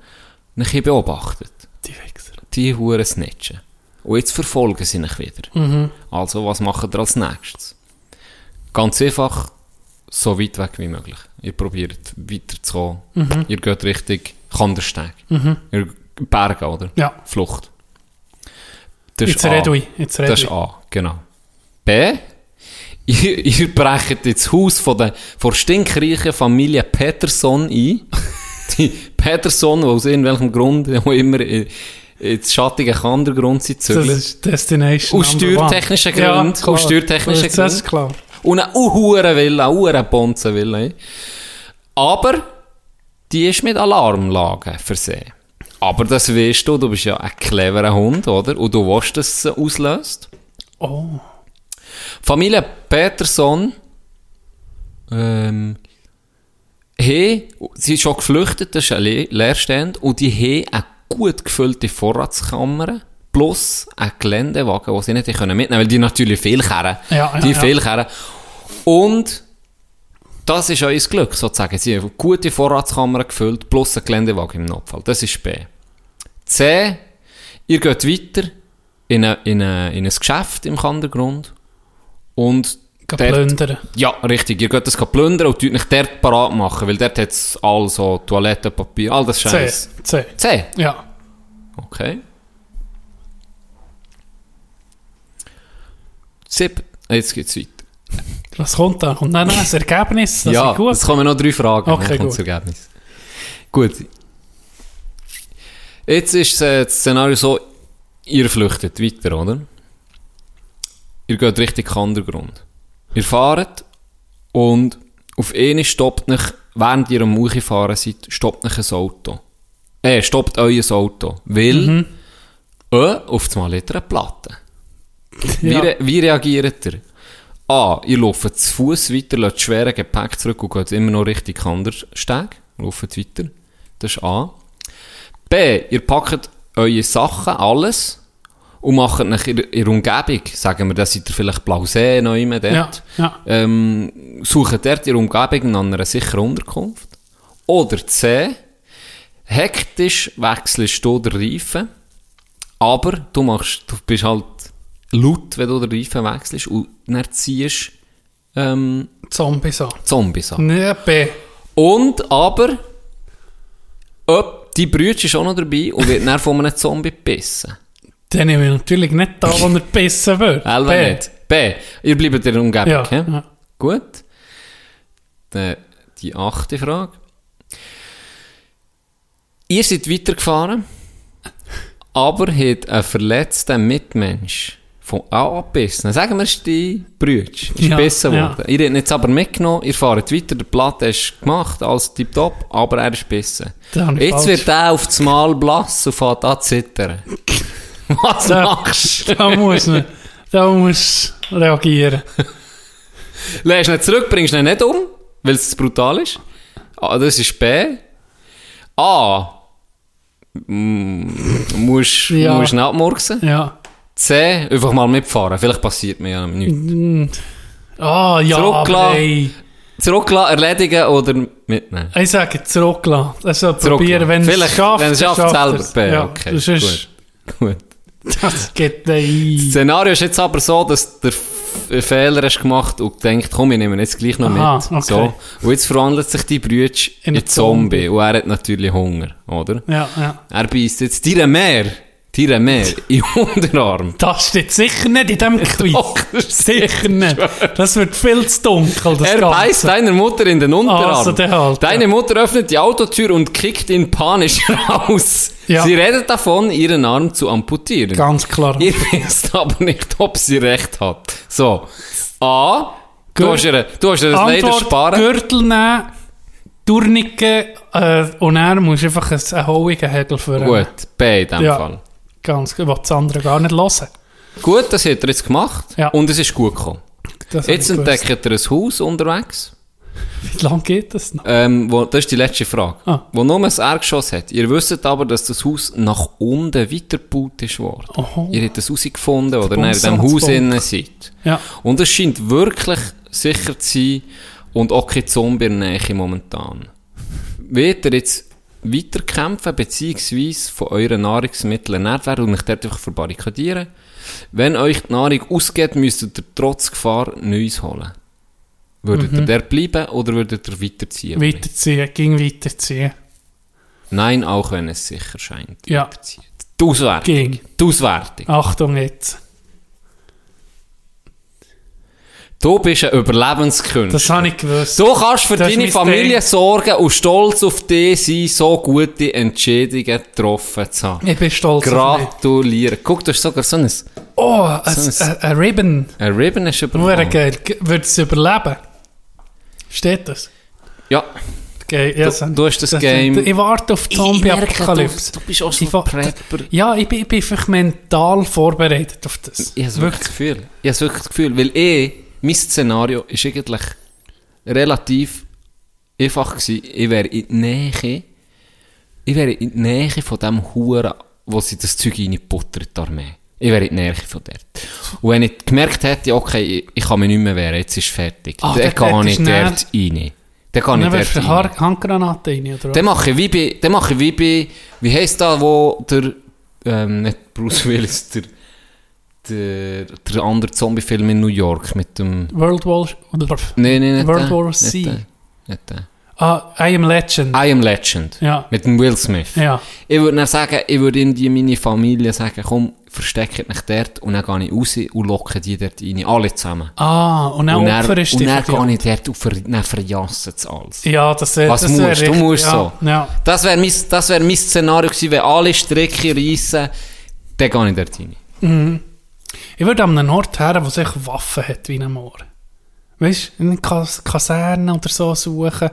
mhm. beobachtet. Die Wichser. die Huren snitchen. Und jetzt verfolgen sie ihn wieder. Also, was macht ihr als nächstes? Ganz einfach, so weit weg wie möglich. Ihr probiert weiterzukommen. Ihr geht Richtung Kandersteg. Ihr Berge, oder? Ja. Flucht. Das Jetzt A. red ich, jetzt red Das ist. A, genau. B. Ihr, ihr brecht ins Haus von der, von der stinkreichen Familie Peterson ein. Die Peterson, die aus irgendwelchem Grund, wo immer in- ins schattige Kandergrund sind, Das zügeln. ist Destination. Aus steuertechnischen Gründen, klar. aus steuertechnischen das, das ist klar. Und eine uhure Villa, eine uhure Bonzenvilla. Aber die ist mit Alarmlagen versehen. Aber das weißt du, du bist ja ein cleverer Hund, oder? Und du weißt, dass es auslöst. Oh. Familie Peterson, ähm, he, sie ist schon geflüchtet, das ist ein Le Leerstand, und die haben eine gut gefüllte Vorratskammer, plus einen Geländewagen, den sie nicht mitnehmen können, weil die natürlich viel kehren. Ja, ja, die ja. viel kehren. Und das ist euer Glück, sozusagen. Sie haben eine gute Vorratskammer gefüllt, plus einen Geländewagen im Notfall. Das ist B. C. Ihr geht weiter in, eine, in, eine, in ein Geschäft im Kandergrund und dort- plündern. Ja, richtig. Ihr geht das plündern und tut nicht dort parat machen, weil dort hat es all so Toilettenpapier, all das C. Scheiß. C. C. Ja. Okay. Sieb. Jetzt geht's weiter. Was kommt da? Kommt dann noch ein Ergebnis? Das ja, ist gut. es kommen noch drei Fragen. Okay, dann kommt gut. das Ergebnis. Gut. Jetzt ist das Szenario so, ihr flüchtet weiter, oder? Ihr geht Richtung Kandergrund. Ihr fahrt und auf eine stoppt nicht, während ihr am Uchi fahren seid, stoppt nicht ein Auto. Äh, stoppt euer Auto. Weil, Mhm. äh, auf einmal hat er eine Platte. Wie, Ja. re wie reagiert ihr? A. Ihr lauft zu Fuß weiter, lasst schwere Gepäck zurück und geht immer noch Richtung Kandersteg. Lauft weiter. Das ist A. B. Ihr packt eure Sachen, alles, und macht nach in der Umgebung, sagen wir, da seid ihr vielleicht Blausee noch immer dort, Ja, ja. ähm, sucht dort in der Umgebung nach einer sicheren Unterkunft. Oder C. Hektisch wechselst du den Reifen, aber du machst, du bist halt laut, wenn du den Reifen wechselst und dann ziehst ähm, Zombies an. Zombies an. Ja, B. Und aber, ob die Brütsch ist auch noch dabei und wird dann von einem Zombie gebissen. Dann nehme ich natürlich nicht da, wo er gebissen wird. Elva B. nicht. B. Ihr bleibt in der Umgebung, Ja, ja. Gut. Dann die achte Frage. Ihr seid weitergefahren, aber habt einen verletzten Mitmensch von A abgebissen. Sagen wir, es ist die Brütsch. Ist Ja, besser ja. geworden. Ihr habt ihn jetzt aber mitgenommen, ihr fahrt weiter, der Platte ist gemacht, alles tipptopp, aber er ist ich Jetzt falsch. wird er auf das Mal blass und fährt an zittern. Was Da- machst du? Da muss man, da muss reagieren. Lässt ihn zurück, bringst ihn nicht um, weil es brutal ist. Ah, das ist B. A. Mm, musst, Ja. musst nicht abmurksen. Ja. C. Einfach mal mitfahren. Vielleicht passiert mir ja nichts. Ah, ja, Zurücklassen. ey. Zurücklassen, erledigen oder mitnehmen. Ich sage zurücklassen. Also probieren, wenn es schafft. wenn es schafft, selber. Ja, okay, das ist, gut. gut. Das geht nicht. Das Szenario ist jetzt aber so, dass der F- Fehler hast gemacht und denkt, komm, wir nehmen ihn jetzt gleich noch Aha, mit. okay. So. Und jetzt verwandelt sich die Brütsch in, In einen Zombie. Zombie. Und er hat natürlich Hunger, oder? Ja, ja. Er beißt jetzt dir mehr, dir mehr den Unterarm. Das steht sicher nicht in diesem Quiz. Sicher nicht. Das wird viel zu dunkel, das Er beißt Ganze. deiner Mutter in den Unterarm. Also, der halt, Deine ja. Mutter öffnet die Autotür und kickt ihn panisch raus. Ja. Sie redet davon, ihren Arm zu amputieren. Ganz klar. Ihr wisst aber nicht, ob sie recht hat. So. A. Du Gut. hast ihr, du hast ihr das leider Antwort, sparen. Gürtel nehmen, Turniken äh, und er muss einfach einen, hohigen Hegel führen. Gut, B in dem Ja. Fall. Ganz gut, was das andere gar nicht hören. Gut, das hat er jetzt gemacht. Ja. Und es ist gut gekommen. Das Jetzt entdeckt er ein Haus unterwegs. Wie lange geht das noch? Ähm, wo, das ist die letzte Frage. Ah. Wo nur ein Erdgeschoss hat. Ihr wisst aber, dass das Haus nach unten weitergebaut ist worden. Oho. Ihr habt das herausgefunden oder in diesem. Haus innen seid. Ja. Und es scheint wirklich sicher zu sein und auch kein Zombie in der Nähe momentan. Wird ihr jetzt weiterkämpfen, beziehungsweise von euren Nahrungsmitteln ernährt werden und euch dort einfach verbarrikadieren. Wenn euch die Nahrung ausgeht, müsstet ihr trotz Gefahr Neues holen. Würdet ihr dort bleiben oder würdet ihr weiterziehen? Weiterziehen, ging weiterziehen. Nein, auch wenn es sicher scheint. Ja. Weiterziehen. Die Auswertung. Ging. Die Auswertung. Achtung jetzt. Du bist ein Überlebenskünstler. Das habe ich gewusst. Du kannst für Das ist deine Familie Ding. sorgen und stolz auf dich sein, so gute Entscheidungen getroffen zu haben. Ich bin stolz. Gratulieren. Guck, du hast sogar so ein, Oh, ein, So ein- ein, ein Ribbon. ein Ribbon hast du Nur geil. Würde es überleben? Steht das? Ja, Geil. Ja, Du- du hast das das- Game- Ich warte auf Zombie-Apokalypse. Du, du bist auch so Ich wa- Prepper. Ja, ich bin, ich bin einfach mental vorbereitet auf das. Ich habe wirklich das Gefühl. Ich habe wirklich das Gefühl, weil eh, mein Szenario ist eigentlich relativ einfach gewesen. Ich wäre in die Nähe, ich wäre in die Nähe von dem Huren, wo sie das Zeug reinputtert, die Armee. Ich wäre in die Nähe von dort. Und wenn ich gemerkt hätte, okay, ich, kann mich nicht mehr wehren, jetzt ist fertig, Ah, dann kann ich dort rein. Dann kann ich dort rein. eine Handgranate rein, oder Dann mache ich wie bei, dann mache ich wie bei, wie heisst da, wo der, ähm, nicht Bruce Willis, der, der, der andere Zombie-Film in New York mit dem, World War... nee, nee, nicht World War nicht C. der, nicht der. Ah, I Am Legend. I Am Legend. Ja. Mit dem Will Smith. Ja. Ich würde dann sagen, ich würde irgendwie meine Familie sagen, komm, versteckt mich dort und dann gehe ich raus und locke die dort rein. Alle zusammen. Ah, und dann und dann, Opfer ist und dann die- gehe ich dort und ver, dann verjassen es alles. Ja, das wäre... Was das wär musst du? Du richtig- musst ja, so. Ja. Das wäre mein, das wär mein Szenario gewesen, wenn alle Stricke reissen, dann gehe ich dort rein. Ich würde an einem Ort her, wo sich Waffen hat, wie ein Moor. Weißt du, in einer Kas Kaserne oder so suchen.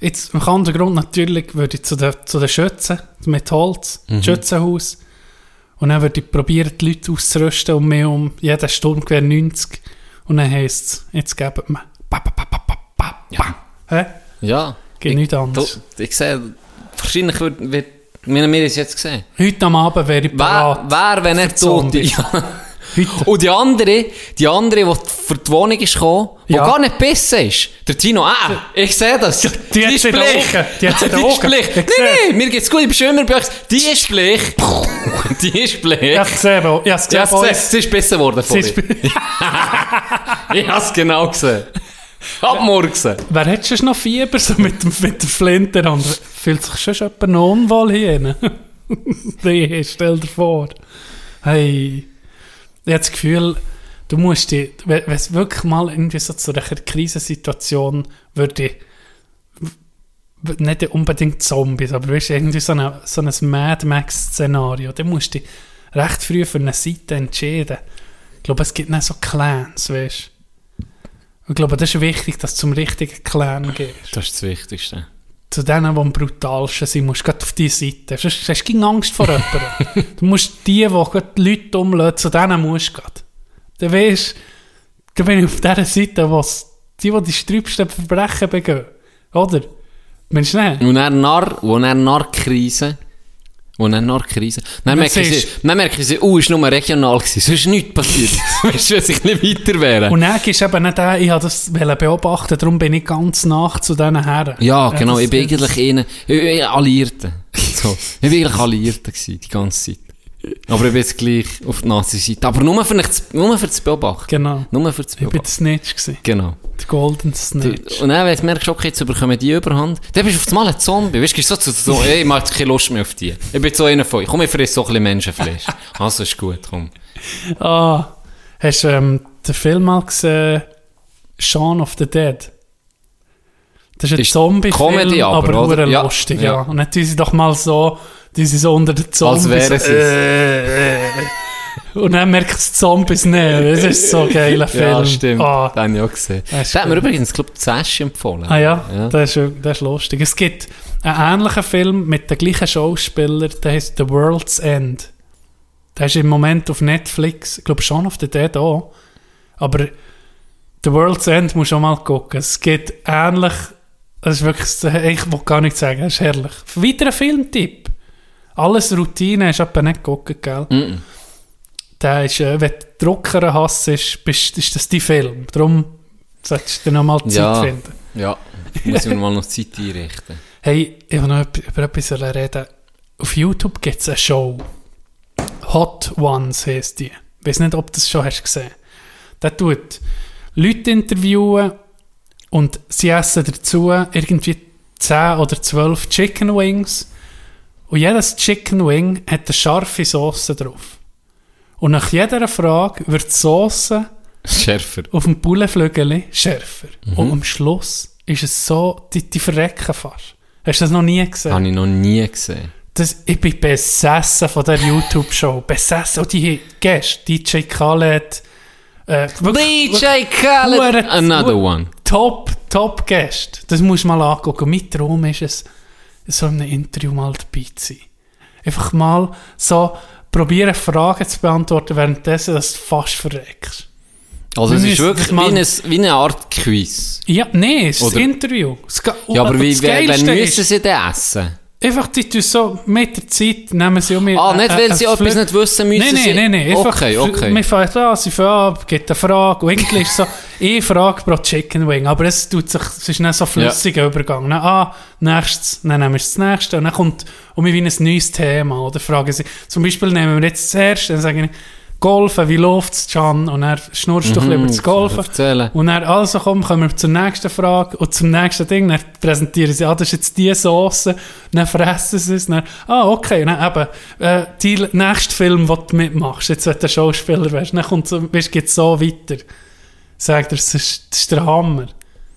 Jetzt, im anderen Grund natürlich, würde ich zu den, zu den Schützen, mit Holz, Mhm. Schützenhaus. Und dann würde ich probieren, die Leute auszurüsten und mir um jeden Sturmgewehr 90. Und dann heisst es, jetzt geben wir. Pa, pa, pa, pa, pa, pa. Hä? Ja. Geht ich, nichts anderes. Du, ich sehe, wahrscheinlich wird, wird wir haben es jetzt gesehen. Heute am Abend wäre ich Wer, bereit. wer wenn nicht tot ja. Heute. Und die andere, die andere, die für die Wohnung ist gekommen, die Ja. gar nicht besser ist. Der Tino, ah, ich sehe das. die hat sie in den Augen. Die hat Die ist bleich. Ich Nein, nein, mir geht's gut, ich bin schon immer bei euch. Die ist bleich. Die ist bleich. Ich habe es gesehen, Bo. ich Ja, gesehen, sie, Boys. sie ist besser geworden Sie vorhin. ist- Ich hab's genau gesehen. Abmurksen. Wer hat schon noch Fieber so mit, dem, mit der Flinte? Fühlt sich schon jemand noch unwohl hier? nee, stell dir vor. Hey, ich habe das Gefühl, du musst dich, wenn es wirklich mal irgendwie so zu einer Krisensituation würde, nicht unbedingt Zombies, aber weißt, irgendwie so, eine, so ein Mad Max-Szenario, dann musst du dich recht früh für eine Seite entscheiden. Ich glaube, es gibt nicht so Clans, weißt du. Ich glaube, das ist wichtig, dass du zum richtigen Clan gehst. Das ist das Wichtigste. Zu denen, die am brutalsten sind, musst du gerade auf diese Seite. Sonst hast du keine Angst vor jemandem. du musst die, die die Leute umlassen, zu denen musst du gerade. Dann weisst du, bin ich auf dieser Seite, wo's, die, die die sträubsten Verbrechen begehen. Oder? Meinst du nicht? Und dann Narr, wo dann Narr-Krise, wo dann Narr-Krise, dann Und sie, siehst- dann merken sie, oh, ist nur regional gewesen, sonst ist nichts passiert. Weißt du, wenn sich nicht weiter wären. Und dann ist eben nicht der, ich habe das beobachten, darum bin ich ganz nach zu diesen Herren. Ja, genau, das- ich bin eigentlich einer, ich bin Alliierter. So. Ich bin eigentlich Alliierter gewesen, die ganze Zeit. Aber ich bin jetzt gleich auf die Nazi-Seite. Aber nur für, nicht, nur für das Beobachten. Genau. Nur für das Ich bin Beobachten. der Snitch gewesen. Genau. Der Golden Snitch. Und dann, wenn du merkst, okay, jetzt bekommen die Überhand, dann bist du auf einmal ein Zombie. Weißt du, so zu so, ey, ich mag keine Lust mehr auf die. Ich bin so einer von euch. Komm, ich fresse so ein bisschen Menschenfleisch. Also ist gut, komm. Ah, hast du ähm, den Film mal gesehen, Shaun of the Dead? Das ist ein Zombie-Film, aber, aber, lustig, ja. ja. Und dann tun sie doch mal so, die sind so unter den Zombies. Als wären sie äh, äh. Und dann merkt es die Zombies nicht. Das ist so ein geiler Film. Ja, stimmt. Ah, Den habe ich auch gesehen. Das hat mir übrigens, glaube ich, Sash empfohlen. ah ja, ja. Das, ist, das ist lustig. Es gibt einen ähnlichen Film mit den gleichen Schauspielern, der heißt The World's End. Der ist im Moment auf Netflix, ich glaube schon auf der Dead auch. Aber The World's End muss schon mal gucken. Es geht ähnlich, das ist wirklich, ich will gar nicht sagen, das ist herrlich. Weiterer Filmtipp. Alles Routine, hast du etwa nicht geguckt, gell? Mm Der ist, äh, wenn du Drucker hast, ist, bist, ist das dein Film. Darum solltest du dir noch mal Zeit Ja. finden. Ja, muss ich mir mal noch Zeit einrichten. Hey, ich will noch über etwas reden. Auf YouTube gibt es eine Show. Hot Ones heisst die. Ich weiß nicht, ob du das schon hast gesehen. Der tut Leute interviewen und sie essen dazu irgendwie 10 oder 12 Chicken Wings. Und jedes Chicken Wing hat eine scharfe Sauce drauf. Und nach jeder Frage wird die Sauce Schärfer. auf dem Bullenflügel schärfer. Und am Schluss ist es so, die, die verrecken fast. Hast du das noch nie gesehen? Habe ich noch nie gesehen. Das, ich bin besessen von der YouTube-Show. Besessen. Und die Gäste, DJ Khaled, äh, wirklich- DJ Khaled! Another one. Top, top Gäste. Das muss du mal angucken. Mein Traum ist es, so in einem Interview mal dabei zu sein. Einfach mal so probieren, Fragen zu beantworten, währenddessen, dass du fast verreckst. Also es ist wirklich mal- wie, ein, wie eine Art Quiz. Ja, nee, es ist Oder- das Interview. Ga- Ja, aber wie, Geilste müssen sie denn essen? Einfach, die tun so mit der Zeit, nehmen sie um Ah, nicht, weil sie etwas nicht wissen, müssen Nein, nein, nein. Einfach, Okay, okay. Wir fangen an, sie fangen an, gibt eine Frage. Und eigentlich ist so, eine Frage pro Chicken Wing. Aber es tut sich, es ist nicht so flüssiger Übergang. Dann, ah, nächstes, dann nehmen wir das nächste. Und dann kommt um ein neues Thema. Oder fragen sie, zum Beispiel nehmen wir jetzt das erste, dann sagen wir, Golfen, wie läuft's, Can? Und dann schnurst du ein bisschen über das Golfen. Erzählen. Und dann, also komm, kommen wir zur nächsten Frage und zum nächsten Ding. Dann präsentieren sie, ah, das ist jetzt die Sauce. Dann fressen sie es. Dann, ah, okay. Dann eben, äh, die nächste Film, den du mitmachst, jetzt wenn du Schauspieler wärst, dann kommt weißt, geht's so weiter. Sagt er, das ist, das ist der Hammer.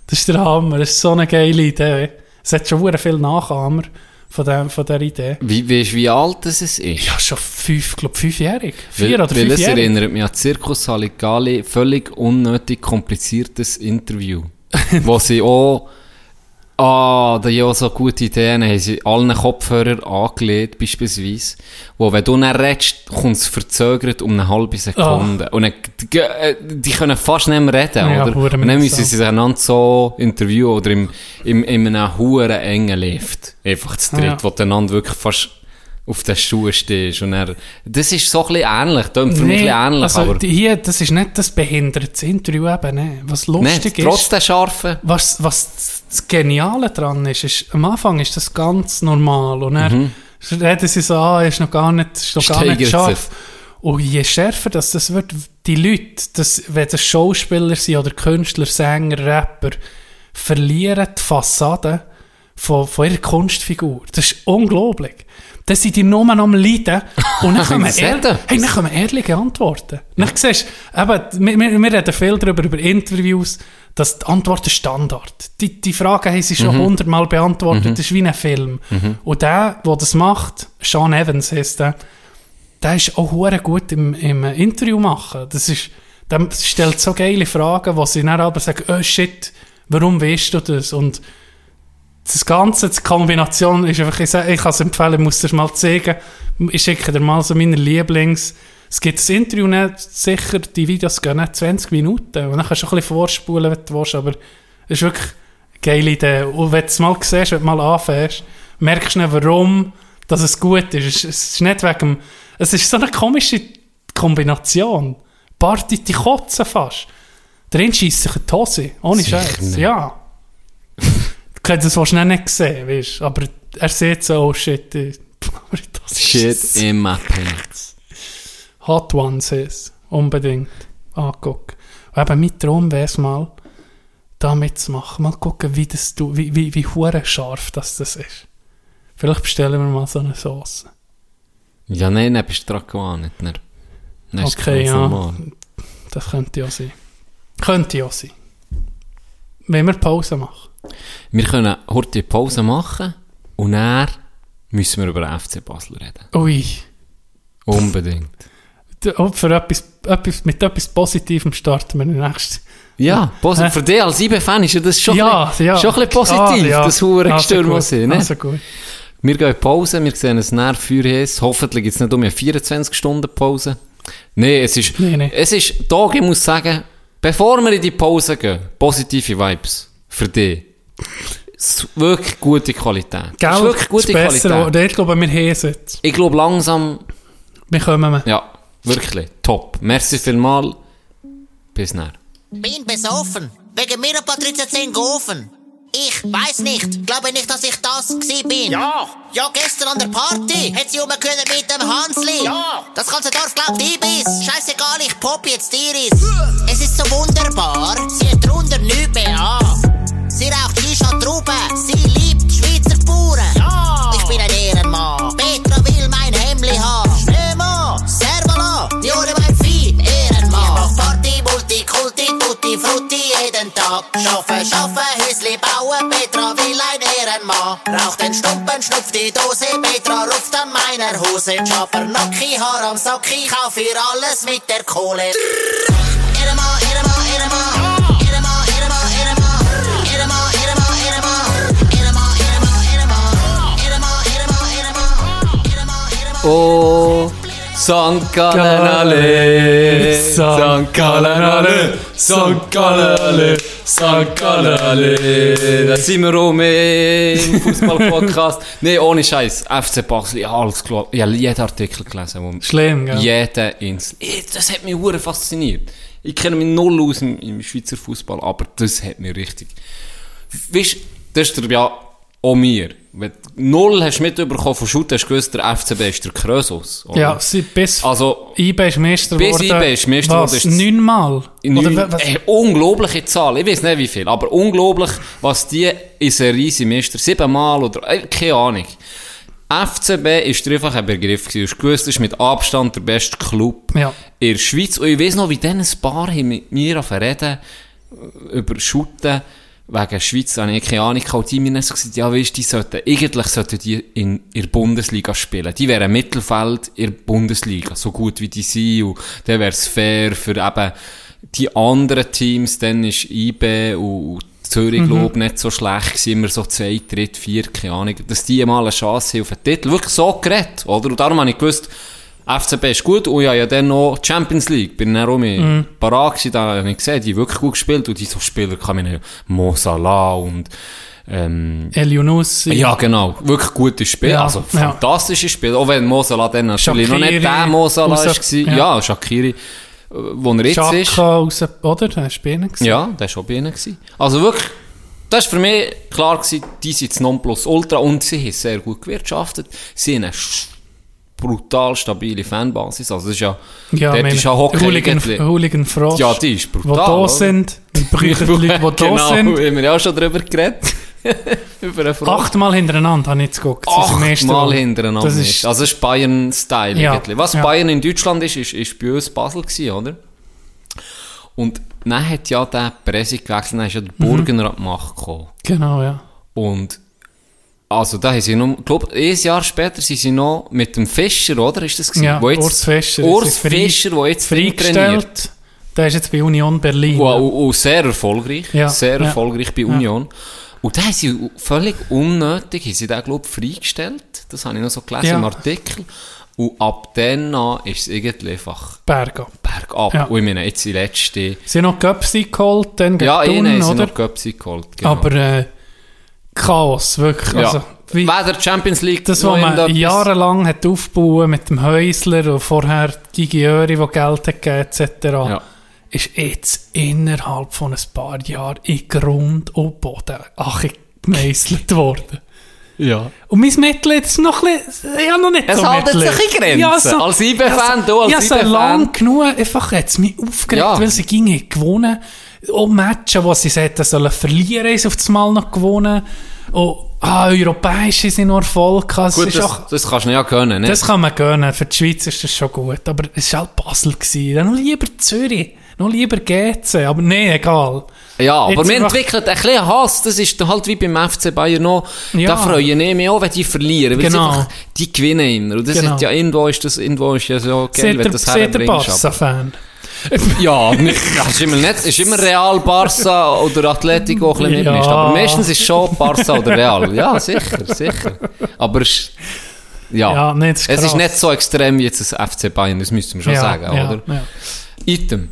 Das ist der Hammer. Das ist so eine geile Idee. Es hat schon sehr viel Nachahmer von, dem, von dieser Idee. Wie, weißt du, wie alt das es ist? Ja, schon fünf, glaube fünfjährig. Weil, Vier oder weil es fünfjährig. erinnert mich an Zirkus Halligalli, völlig unnötig kompliziertes Interview. wo sie auch, ah, da ja so gute Ideen, haben sie allen Kopfhörer angelegt, beispielsweise, wo wenn du dann redest, kommt es verzögert um eine halbe Sekunde. Und dann, die, äh, die können fast nicht mehr reden, Ja, oder? Und dann müssen mühsam. sie sich einander so interviewen oder im, im, in einem huren engen Lift. Einfach zu dritt, Ja. wo du einander wirklich fast auf den Schuhen stehst. Und er, das ist so ein bisschen ähnlich, klingt für mich ein bisschen ähnlich, also aber hier, das ist nicht das behinderte Interview eben, ne? Was lustig nicht, ist, trotz der scharfen. was, was das Geniale dran ist, ist, am Anfang ist das ganz normal und dann reden sie so, ah, ist noch gar nicht, ist noch gar Mhm. Steigert nicht sich. scharf. Und je schärfer das, das wird, die Leute, das, wenn das Schauspieler sind oder Künstler, Sänger, Rapper, verlieren die Fassade von, von ihrer Kunstfigur. Das ist unglaublich. Dann sind die nur am Leiden und dann kommen, ehr hey, dann kommen ehrliche Antworten. Dann siehst eben, wir, wir, wir reden viel darüber, über Interviews, dass die Antworten Standard. Die, die Fragen haben sie schon hundertmal beantwortet, das ist wie ein Film. Und der, der das macht, Sean Evans heisst der, der ist auch hure gut im, im Interview machen. Das ist, der stellt so geile Fragen, wo sie dann aber sagen, oh shit, warum weißt du das? Und das Ganze, die Kombination ist einfach, ich, ich kann es empfehlen, ich muss es mal zeigen. Ich schicke dir mal so meine Lieblings. Es gibt das Interview nicht, sicher, die Videos gehen nicht 20 Minuten. Und dann kannst du ein bisschen vorspulen, wenn du willst, aber es ist wirklich eine geile Idee. Und wenn du es mal siehst, wenn du mal anfängst, merkst du dann, warum dass es gut ist. Es ist- nicht wegen es ist so eine komische Kombination. Party, die kotzen fast. Drin schießt sich eine Hose, ohne Scheiß. nicht. Ja. Du hättest es wahrscheinlich nicht gesehen, weißt du. Aber er sieht so, oh shit, ich- das ist Shit in my pants. Hot Ones ist unbedingt angucken. Und eben mein Traum wäre es mal, da mitzumachen. Mal gucken, wie, das, du- wie, wie, wie scharf das, das ist. Vielleicht bestellen wir mal so eine Sauce. Ja, nein, dann bist du dran gewarnt. Dann, dann Okay, ja. normal. Das könnte ja sein. Könnte ja sein. Wenn wir Pause machen. Wir können heute Pause machen und dann müssen wir über den FC Basel reden. Ui. Unbedingt. D- oh, Für etwas, etwas, mit etwas Positivem starten wir nächstes. Ja, Hä? für dich als IB-Fan ist ja das schon, Ja, ein, ja. schon ein bisschen positiv, Ah, ja. das hure Also muss sein. Ne? Also gut. Wir gehen Pause, wir sehen es für uns. Hoffentlich gibt es nicht um eine 24-Stunden-Pause. Nein, es ist, Nee, nee. es ist, Tag, ich muss sagen, bevor wir in die Pause gehen, positive Vibes für dich. Wirklich gute Qualität. Gell? ist wirklich gute ist besser, Qualität. oder? Ich glaube, wir haben es jetzt. Ich glaube langsam, Wir kommen. ja, wirklich, top. Merci vielmal. Bis näher. Bin besoffen. Wegen mir hat Patrizia 10 gerufen. Ich weiß nicht. Glaube nicht, dass ich das gsi bin. Ja. Ja, gestern an der Party hat sie rumgehört mit dem Hansli. Ja. Das ganze Dorf glaubt Ibis. Scheißegal, ich pop jetzt Iris. Es ist so wunderbar. Sie hat drunter nichts mehr an. Sie raucht Trauben. Sie liebt Schweizer Bauern. Ja. Ich bin ein Ehrenmann. Petra will mein Hemli haben. Schneemann. Servala. Die ohne mein Vieh. Ehrenmann. Ich mach Party, Multikulti, Tutti, Frutti jeden Tag. Schaffe, schaffe, Häusli bauen. Petra will ein Ehrenmann. Raucht den Stumpen, schnupft die Dose. Petra ruft an meiner Hose. Schabernack, Haar am Sack. Ich kauf ihr alles mit der Kohle. Ehrenmann. Ehrenmann, Ehrenmann, Ehrenmann. Oh, St. Gallenale, St. Gallenale, St. Gallenale, St. Gallenale. Da sind wir rum im Fußball-Podcast. nee, ohne Scheiß. FC Basel, alles gelesen. Ich habe jeden Artikel gelesen. Schlimm, gell? Jeden ins. Eh, Das hat mich hure fasziniert. Ich kenne mich null aus im, im Schweizer Fußball, aber das hat mich richtig. Weißt du, das ist der ja auch mir. Wenn du null hast mitbekommen von Schutt, hast du gewusst, der FCB ist der Krösus. oder? Ja, bis Also, IB ist Meister Bis geworden. IB ist Meister geworden, neunmal? neun, äh, unglaubliche Zahl. Ich weiß nicht wie viel, aber unglaublich, was die in Serie sind Meister. Siebenmal oder, äh, keine Ahnung. FCB ist einfach ein Begriff gewesen. Du gewusst, ist mit Abstand der beste Club Ja. in der Schweiz. Und ich weiss noch, wie dann ein paar mit mir reden äh, über Schutten wegen der Schweiz. Habe ich keine Ahnung. Und die mir gesagt, ja, weißt, die sollten, eigentlich sollten die in, in der Bundesliga spielen. Die wären Mittelfeld in der Bundesliga, so gut wie die sind. Und dann wäre es fair für eben die anderen Teams. Dann ist IB und, Zürich, Mhm. nicht so schlecht gewesen, immer so zwei, dritt, vier, keine Ahnung, dass die mal eine Chance haben auf den Titel. Wirklich so geredet, oder? Und darum habe ich gewusst, FCB ist gut und ja, ja, dann noch Champions League. Bin dann auch mit Mhm. parat gewesen, da habe ich gesehen, die haben wirklich gut gespielt und die so Spieler kann ich Mo Salah und, ähm, El Yunus. ja, genau. Wirklich gutes Spiel. Ja, also, ja. fantastisches Spiel. Auch wenn Mo Salah dann natürlich noch nicht der Mo Salah raus- war. Ja, ja. ja Shakiri, wo er jetzt ist. Chaka raus, oder? Er ist bei ihnen. Ja, der war schon bei ihnen. Also wirklich, das war für mich klar, gewesen, die sind das Nonplusultra und sie haben sehr gut gewirtschaftet. Sie haben brutal stabile Fanbasis. Also das ist ja, Ja, dort meine, ist ja Hockey Hooligan, Hooligan Frost. Ja, die ist brutal, Die da oder? sind. Wir brauchen die Leute, die da genau, sind. haben wir ja auch schon drüber geredet. Achtmal hintereinander habe ich jetzt geguckt. Achtmal hintereinander. Das ist, also, das ist Bayern-Style Ja. Was ja. Bayern in Deutschland ist, ist, ist bei uns Basel gewesen, oder? Und dann hat ja der Presse gewechselt, dann ist ja der Mhm. Burgener an die Macht gekommen. genau, ja. Und, also da haben sie noch, ich glaube, ein Jahr später sind sie noch mit dem Fischer, oder? Ist das gewesen? Ja, Wo jetzt, Urs Fischer. Urs Fischer, der jetzt trainiert. Der ist jetzt bei Union Berlin. Und, und, und sehr erfolgreich. Ja, Sehr ja. erfolgreich bei Union. Und da haben sie völlig unnötig, haben sie den, glaube ich, freigestellt. Das habe ich noch so gelesen Ja. im Artikel. Und ab dann an ist es irgendwie einfach Berga. bergab. Ja. Und ich meine, jetzt die letzte... Sie haben noch Göpsi geholt, dann Ja, Thun, haben sie noch Göpsi geholt. Genau. Aber äh, Chaos, wirklich. ja. Also, wie, Weder Champions League das, was man jahrelang hat aufgebaut mit dem Häusler und vorher Gigi Öri, der Geld hat gegeben, etc., Ja. ist jetzt innerhalb von ein paar Jahren in Grund und Boden ach, gemeisselt worden. Ja. Und mein Mitglied ist noch ein bisschen, ja, noch nicht Es so haltet sich in Grenzen. Ja, so, Als IB-Fan, ja, du als Ja, so lang genug, einfach hat es mich aufgeregt, Ja. weil sie gingen gewonnen. Auch Matches, wo sie hätten sollen verlieren, ist auf das Mal noch gewonnen. Und, ah, europäische sind noch Erfolg gehabt. Es Gut, ist das, auch, das kannst du ja gönnen, ne? das kann man gönnen. Für die Schweiz ist das schon gut. Aber es war halt Basel. Gewesen. Dann noch lieber Zürich. Noch lieber GC. Aber nee, egal. Ja, aber Jetzt wir entwickeln ein bisschen Hass. Das ist halt wie beim FC Bayern noch. Ja. Da freue ich mich auch, wenn die verlieren. Weil Genau. einfach, die gewinnen immer. Und das Genau. ist ja, irgendwo ist das, irgendwo ist ja so geil, wenn das seht ihr herbringst. Ja, ja, ist immer nicht, ist immer Real, Barca oder Atletico ein bisschen Ja. mitmischt. Aber meistens ist schon Barca oder Real. Ja, sicher, sicher. Aber es ist, ja. Ja, nee, ist es ist nicht so extrem wie jetzt das FC Bayern, das müssten wir schon ja, sagen, ja, oder? Item.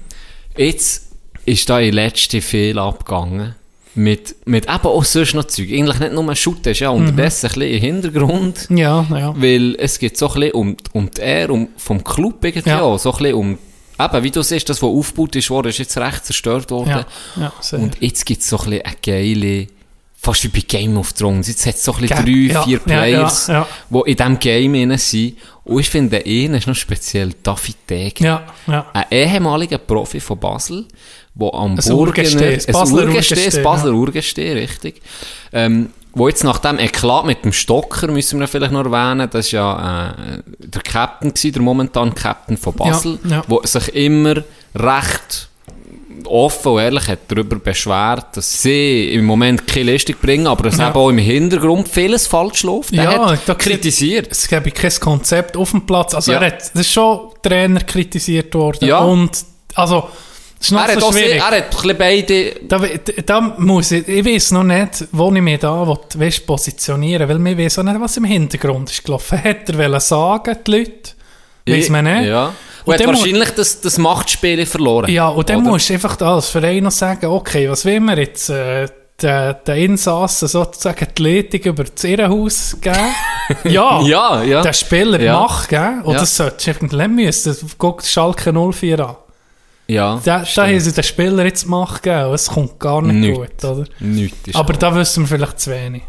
Jetzt ist da in letzte Fehl abgegangen. Mit, mit eben auch sonst noch Zeug. Eigentlich nicht nur Shooten, ist ja Mhm. unterdessen ein bisschen im Hintergrund. Ja, ja. Weil es geht so ein bisschen um, um die Ehre um, vom Club irgendwie Ja. auch. So ein bisschen um, eben, wie du siehst, das, was aufgebaut ist worden, ist jetzt recht zerstört worden. Ja, ja. Und jetzt gibt es so ein bisschen eine geile fast wie bei Game of Thrones. Jetzt hat es so ein bisschen Ge- drei, ja, vier Players, die in diesem Game drin sind. Und ich finde, der eine ist noch speziell David Degen. Ja, ja. Ein ehemaliger Profi von Basel, der am Ein Burgener, Urgestein, das ein Basler Urgestein, Basler ja. Urgestein, richtig, ähm, wo jetzt nach dem Eklat mit dem Stocker, müssen wir vielleicht noch erwähnen, das ist ja äh, der Captain gewesen, der momentan Captain von Basel, Ja, ja. wo sich immer recht offen und ehrlich hat darüber beschwert, dass sie im Moment keine Leistung bringen, aber dass Ja. eben auch im Hintergrund vieles falsch läuft. Der Ja, hat da- kritisiert. Es gäbe kein Konzept auf dem Platz. Also Ja. er hat, das ist schon Trainer kritisiert worden. Ja. Und, also, ist noch Er hat, so auch sehr, schwierig. er hat ein beide Da, da muss ich, ich weiß noch nicht, wo ich mich da will, weißt, positionieren will, weil wir wissen auch nicht, was im Hintergrund ist gelaufen. Hat er wollen sagen, die Leute? Weiss man nicht. Ja. Und Und, hat wahrscheinlich das, das Machtspiel verloren. Ja, und dann Oder? musst du einfach als Verein noch sagen, okay, was will wir jetzt, äh, den, den Insassen sozusagen die Leitung über das Irrenhaus geben? ja, Ja, ja. der Spieler Ja. macht, gell? Und Ja. das solltest du irgendwann müssen. Guck Schalke 04 an. Ja. Da, da haben sie den Spieler jetzt Macht es kommt gar nicht Nicht. gut, oder? Nichts ist Aber da wissen wir vielleicht zu wenig.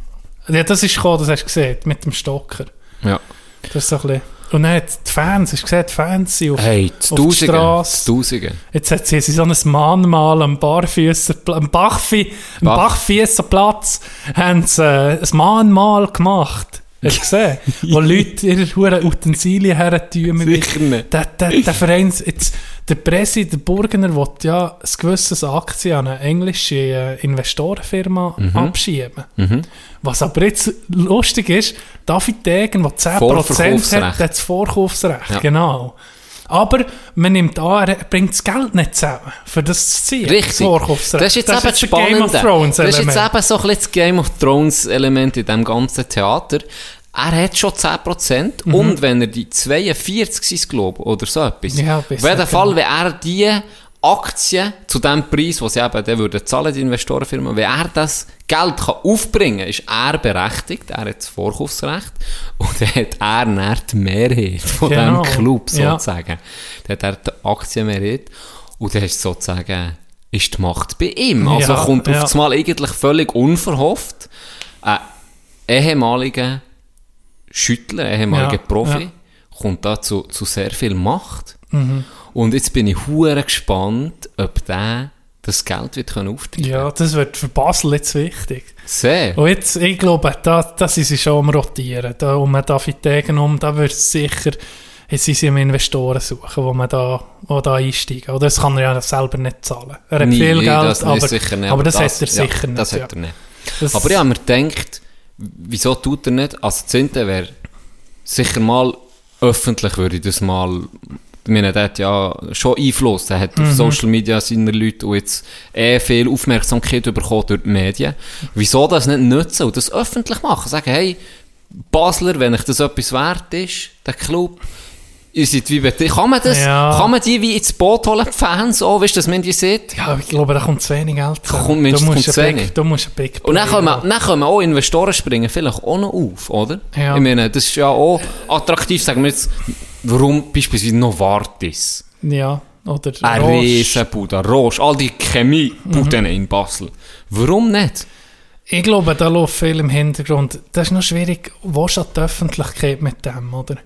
Ja, das ist gekommen, das hast du gesehen, mit dem Stocker. Ja. Das ist so ein bisschen... Und dann hat die Fans, hast du gesehen, die Fans sind auf, Hey, auf die der Tausende. Straße. Tausende. Jetzt hat sie, sie so ein Mahnmal am Barfüßer, am Bachfi, am Bach. Bachfüßerplatz, haben sie äh, ein Mahnmal gemacht. Hast du gesehen? Wo Leute ihre hohen Utensilien hertun. Sicher nicht. Der, der, der Verein, jetzt, der Presse, der Burgener, will ja ein gewisses Aktien an eine englische äh, Investorenfirma Mhm. abschieben. Was aber jetzt lustig ist, David Degen, der 10% hat, hat das Vorkaufsrecht. Ja. Genau. Aber man nimmt an, er bringt das Geld nicht zusammen, für das zu ziehen. Richtig. Das. Das ist jetzt eben das das Game of. Thrones das ist jetzt Element. eben so ein bisschen das Game of Thrones Element in diesem ganzen Theater. Er hat schon 10% Mhm. und wenn er die 42 sind, glaube oder so etwas. Ja, Auf jeden Fall, wenn er die Aktien zu dem Preis, was sie eben dann würden zahlen, die Investorenfirma, wenn er das Geld kann aufbringen kann, ist er berechtigt, er hat das Vorkaufsrecht und dann hat er dann die Mehrheit von Genau. diesem Club Ja. sozusagen. Dann hat er die Aktienmehrheit und dann ist sozusagen ist die Macht bei ihm. Also Ja, kommt ja. auf das Mal eigentlich völlig unverhofft ein ehemaliger Schüttler, ehemaliger Ja, Profi, ja. kommt da zu, zu sehr viel Macht. Mhm. Und jetzt bin ich hure gespannt, ob der das Geld wird können auftreiben Ja, das wird für Basel jetzt wichtig. Sehr. Und jetzt, ich glaube, da, da sind sie schon am Rotieren. Da, um David Degen um, da wird es sicher, jetzt sind sie im Investoren suchen, wo man da, wo da einsteigen. Oder das kann er ja selber nicht zahlen. Er hat Nie, viel nie, Geld, das aber, sicher nicht, aber das, hat er ja, sicher nicht. Das ja. hat er nicht. Das- Aber ich habe mir gedacht, wieso tut er nicht? Also, das Zehnte wäre sicher mal öffentlich, würde ich das mal. Ich meine, der hat ja schon Einfluss. Der hat auf Mhm. Social Media seine Leute und jetzt eh viel Aufmerksamkeit bekommen durch die Medien. Wieso das nicht nutzen und das öffentlich machen? Sagen, hey, Basler, wenn euch das etwas wert ist, der Club, ihr seid wie beteiligt. Kann man das, Ja. kann man die wie ins Boot holen, die Fans, auch, weißt du, dass man die sieht? Ja, ich glaube, da kommt zu wenig Geld zusammen. Kommt mindestens- du, musst kommt zu ein wenig. Big, du musst ein Big Und dann kommen, haben. dann kommen auch Investoren springen vielleicht auch noch auf, oder? Ja. Ich meine, das ist ja auch attraktiv, sagen wir jetzt, warum beispielsweise Novartis, Ja, oder ein. Riesenbude, Roche, all die Chemiebuden Mhm. in Basel. Warum nicht? Ich glaube, da läuft viel im Hintergrund. Das ist noch schwierig, wo ist die Öffentlichkeit mit dem, oder?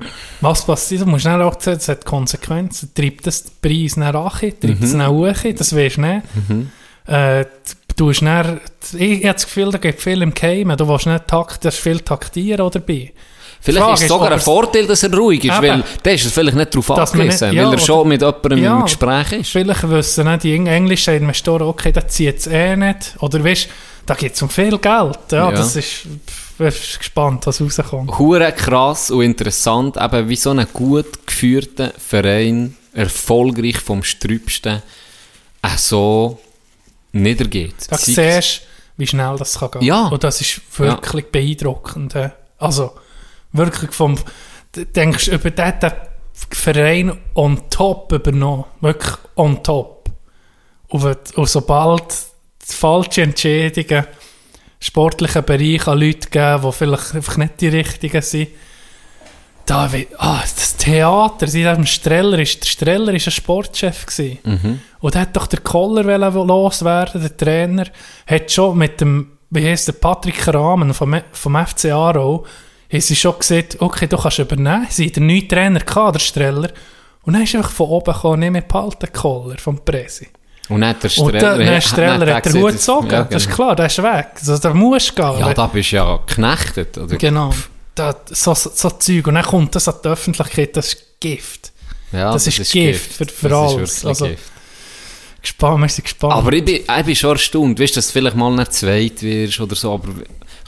Was passiert? Du musst schnell auch sehen, es hat Konsequenzen. Treibt das den Preis nach hoch? Treibt es nach hoch? Das weisst du nicht. Äh, du hast dann, ich habe das Gefühl, da gibt viel im Keimen. Du willst nicht takt, da ist viel Taktieren dabei. Vielleicht Frage ist es ist, sogar ein Vorteil, dass er ruhig ist, Eben. weil der ist vielleicht nicht darauf angewiesen, ja, weil er schon mit jemandem Ja. im Gespräch ist. Vielleicht wissen nicht die eng- englischen Investoren, okay, das zieht es eh nicht. Oder weißt da geht es um viel Geld. Ja, Ja. das ist, bin gespannt, was rauskommt. Hure krass und interessant, eben wie so ein gut geführter Verein, erfolgreich vom Strübsten, auch so niedergeht. Da siehst wie schnell das kann gehen. Ja. Und das ist wirklich beeindruckend. äh. Also, wirklich vom, du denkst, über den, den Verein on top übernommen. Wirklich on top. Und, und sobald falsche Entscheidungen sportlichen Bereich an Leute geben, die vielleicht einfach nicht die richtigen sind, da wie, ah, das Theater, sie haben Streller, ist, der Streller ist ein Sportchef gewesen. Mhm. Und da hat doch der Koller loswerden, der Trainer, hat schon mit dem wie heisst der Patrick Rahmen vom, vom FC Aarau, haben sie schon gesagt, okay, du kannst übernehmen. Sie hatten den neuen Trainer, gehabt, der Streller. Und dann ist einfach von oben gekommen, nicht mehr behalten, Koller vom Presi. Und nicht der Und Streller. der, der Streller hat den Hut gezogen. Ja, Das ist genau. klar, der ist weg. Also, der muss gehen. Ja, da bist du ja geknechtet. Oder? Genau. Da, so, so, so Zeug. Und dann kommt das an die Öffentlichkeit, das ist Gift. Ja, Das ist Gift für- für das alles. Ist Also- Gift. Gespannt, wir sind gespannt. Aber ich bin, ich bin schon erstaunt, weißt du, dass du vielleicht mal nicht zweit wirst oder so, aber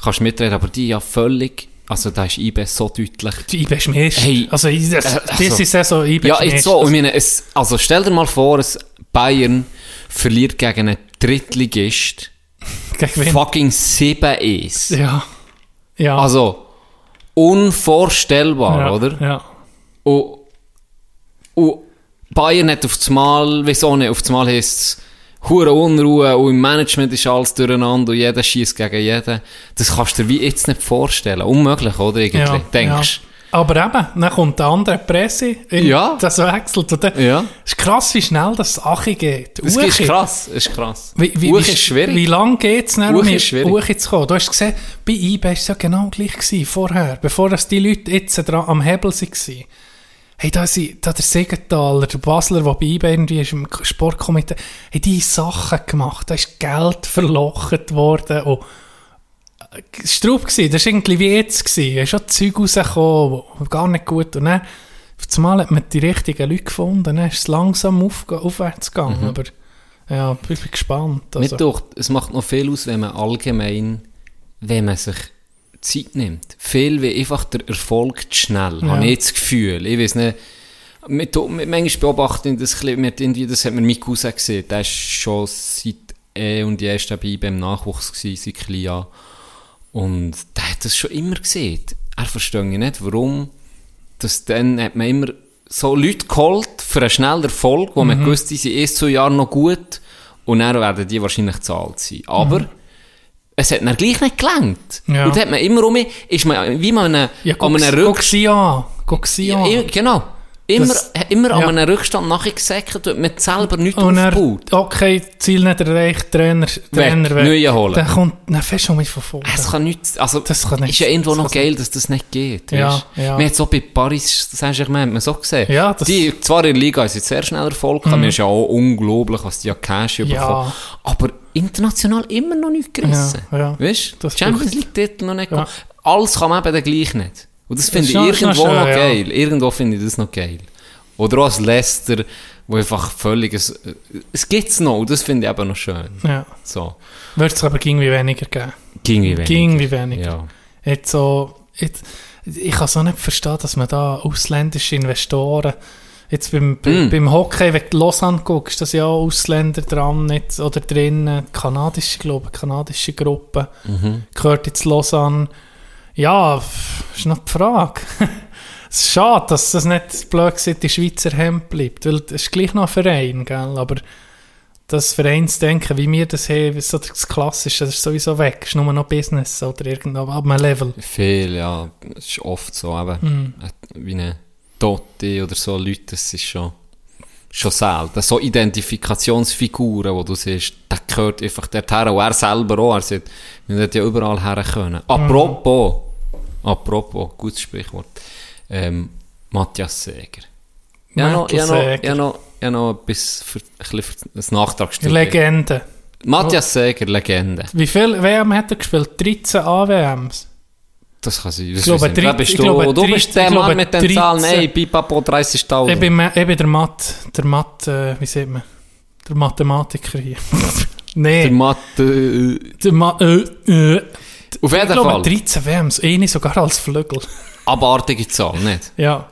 kannst mitreden, aber die ja völlig, also da ist IB so deutlich. die IB ist Mist. Hey, also, das, äh, also- Saison IB Ja, ist jetzt so, ich meine, es, also stell dir mal vor, es Bayern verliert gegen einen Drittligist Gegen fucking 7-1. Ja. Ja. Also, unvorstellbar, ja, oder? Ja. Und, und Bayern hat auf das Mal, wieso nicht, auf das Mal heisst es, hure Unruhe und im Management ist alles durcheinander und jeder schießt gegen jeden. Das kannst du dir wie jetzt nicht vorstellen. Unmöglich, oder? Irgendwie, ja, denkst ja. Aber eben, dann kommt der andere Presse, Ja. das wechselt. Und dann, Ja. Es ist krass, wie schnell das Achi geht. Das Uchi. ist krass, das ist krass. Wie, wie, Uchi wie, ist schwierig. Wie lange geht es dann, um. Uchi zu kommen? Du hast gesehen, bei IB war es ja genau gleich gewesen, vorher, bevor das die Leute jetzt dran am Hebel waren. Hey, da, da der Segenthaler, der Basler, der bei IB irgendwie ist, im Sportkomitee, haben die Sachen gemacht, da ist Geld verlocht worden und es war drauf, das war irgendwie wie jetzt. Es ist schon Zeug rausgekommen, gar nicht gut. Und dann, auf einmal hat man die richtigen Leute gefunden, dann ist es langsam aufge aufwärts gegangen. Aber ja, ich bin gespannt. Mir Also, doch, es macht noch viel aus, wenn man allgemein, wenn man sich Zeit nimmt. Viel wie einfach der Erfolg zu schnell, habe ich das Gefühl. Ich weiß nicht, mit, mit, manchmal beobachte ich das, mit irgendwie, das hat mir mein Cousin gesehen, der ist schon seit eh und je ist er bei beim Nachwuchs gewesen, seit klein an. Und der hat das schon immer gesehen. Er versteht nicht, warum, dass dann hat man immer so Leute geholt für einen schnellen Erfolg, wo Mhm. man gewusst, die sind erst zwei Jahre noch gut und dann werden die wahrscheinlich zahlt sein. Aber es hat dann gleich nicht gelangt. Mhm. Ja. Und da hat man immer um, ist man wie man einen, ja, an einem Rückstand, an. Ja, an. genau, immer, Das- immer an ja. einem Rückstand nachgesackt und man selber nichts Und er, aufgebaut. okay, Ziel nicht erreicht, Trainer, Trainer weg. neue holen. Dann kommt, dann fährst du mit von vorne. Es kann nicht, also, Das kann nicht- ist ja irgendwo noch geil, dass das nicht geht. Ja, weisst? ja. Man hat so bei Paris, du ja man so gesehen. Ja, das- Mhm. die, zwar in der Liga ist jetzt sehr schnell Erfolg, mm. mir ist ja auch unglaublich, was die an Cash Ja. bekommen. Aber international immer noch nicht gerissen. Ja, ja. Weißt du? Champions League-Titel noch nicht Ja. Alles kann man eben dann gleich nicht. Und das finde ich noch irgendwo schön, noch ja. geil. Irgendwo finde ich das noch geil. Oder auch als Leicester, wo einfach völlig, es, es gibt's noch, und das finde ich eben noch schön. Ja. So. Wird es aber irgendwie weniger geben. Ging wie weniger. Ging wie weniger. Ja. Jetzt so, jetzt, ich kann so nicht verstehen, dass man da ausländische Investoren, jetzt beim, bei- Mm. beim Hockey, wenn du Lausanne guckst, da sind ja auch Ausländer dran nicht, oder drin, kanadische, glaube ich, kanadische Gruppe, Mhm. gehört jetzt Lausanne. Ja, ist noch die Frage. es ist schade, dass das nicht blöd gesagt, die Schweizer Hemd bleibt, weil es ist gleich noch ein Verein, gell? aber das Vereinsdenken, wie wir das haben, ist so das Klassische, das ist sowieso weg. Es ist nur noch Business oder irgendwo ab einem Level. Viel, ja. Es ist oft so. Mhm. Äh, Wie eine Tote oder so Leute, das ist schon, schon selten. So Identifikationsfiguren, wo du siehst, der gehört einfach dorthin. Und er selber auch. Er sagt, wir hätten ja überall her können. Apropos, apropos, gutes Sprichwort, ähm, Matthias Seger. Ja, noch, ja, noch, ja, noch, ja, noch etwas für, ein bisschen für ein Nachtragsstück. Legende. Matthias Seger, Legende. Wie viel WM hat er gespielt? 13 AWMs. Das kann sein. Das Ich glaube, ich drei- bist ich du? glaube, du bist der ich glaube, Mann mit den 13. Zahlen. Nein, Pipapo Ich 30.000. bin, ma- ich bin der Matt, der Matt, äh, wie sieht man? Der Mathematiker hier. Der Nein, Mathe. Äh, der Ma äh, äh. auf Ich jeden glaube, Fall. 13 WMs, eine sogar als Flügel. Abartige Zahl, nicht? Ja.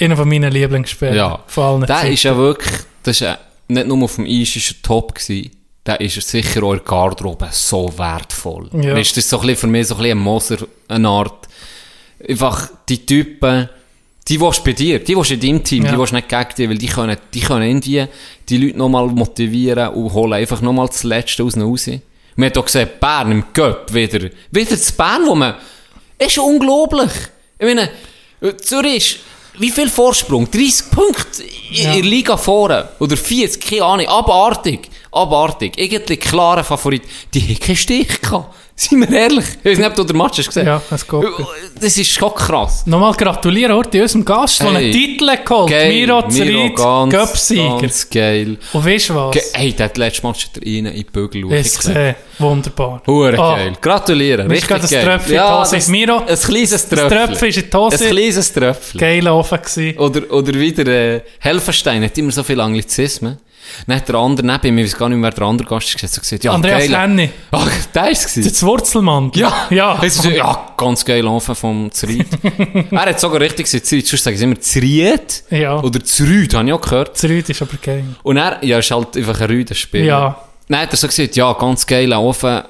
Einer von meinen Lieblingsspielern. Ja. Von allen Der ist ja wirklich, das ist ja nicht nur auf dem Eis ist er top gewesen, der ist er sicher auch in Garderobe so wertvoll. Ja. Weißt, das ist so ein bisschen für mich so ein, bisschen ein Moser, eine Art, einfach die Typen, die willst bei dir, die willst in deinem Team, Ja. die willst nicht gegen dich, weil die können, die können irgendwie die Leute nochmal motivieren und holen einfach nochmal das Letzte aus ihnen raus. Wir haben auch gesehen, Bern im Göpp wieder, wieder das Bern, wo man, ist unglaublich. Ich meine, Zürich wie viel Vorsprung? 30 Punkte in Ja. der Liga vorne. Oder 40, keine Ahnung. Abartig. Abartig. Irgendwie klare Favorit. Die haben keinen Stich gehabt. Seien wir ehrlich. Ich weiß nicht, ob du den Match hast gesehen. Ja, es geht. Das ist schon krass. Nochmal gratulieren heute unserem Gast, der Hey. einen Titel hat geholt Geil. Miro ganz, Göpsieger. ganz geil. Und weißt du was? Ge hey, der hat letzten Match hat er rein in die Bügel gesehen. Wunderbar. Hure Ah, geil. Ist Richtig gerade ein geil. Tröpfchen in die Hose. das- Miro, ein kleines Das Tröpfchen. Tröpfchen ist in die Hose. Ein kleines Tröpfchen. Geiler Ofen gewesen. Oder, oder wieder äh, Helferstein hat immer so viele Anglizismen. Dann der andere neben mir, ich weiß gar nicht mehr, wer der andere Gast so gesagt, ja, Andreas geil. Lenny. Ach, der ist es. Das Wurzelmann. Ja, Ja. Ist, ja, ganz geil Anfang vom Zried. er hat sogar richtig gesagt, Zried. Sonst sagen sie immer Zried. Ja. Oder Zrüd, habe ich auch gehört. Das Rüd ist aber geil. Und er, ja, ist halt einfach ein Rüdenspieler. Ja. Dann hat er so gesagt, ja, ganz geil Ofen.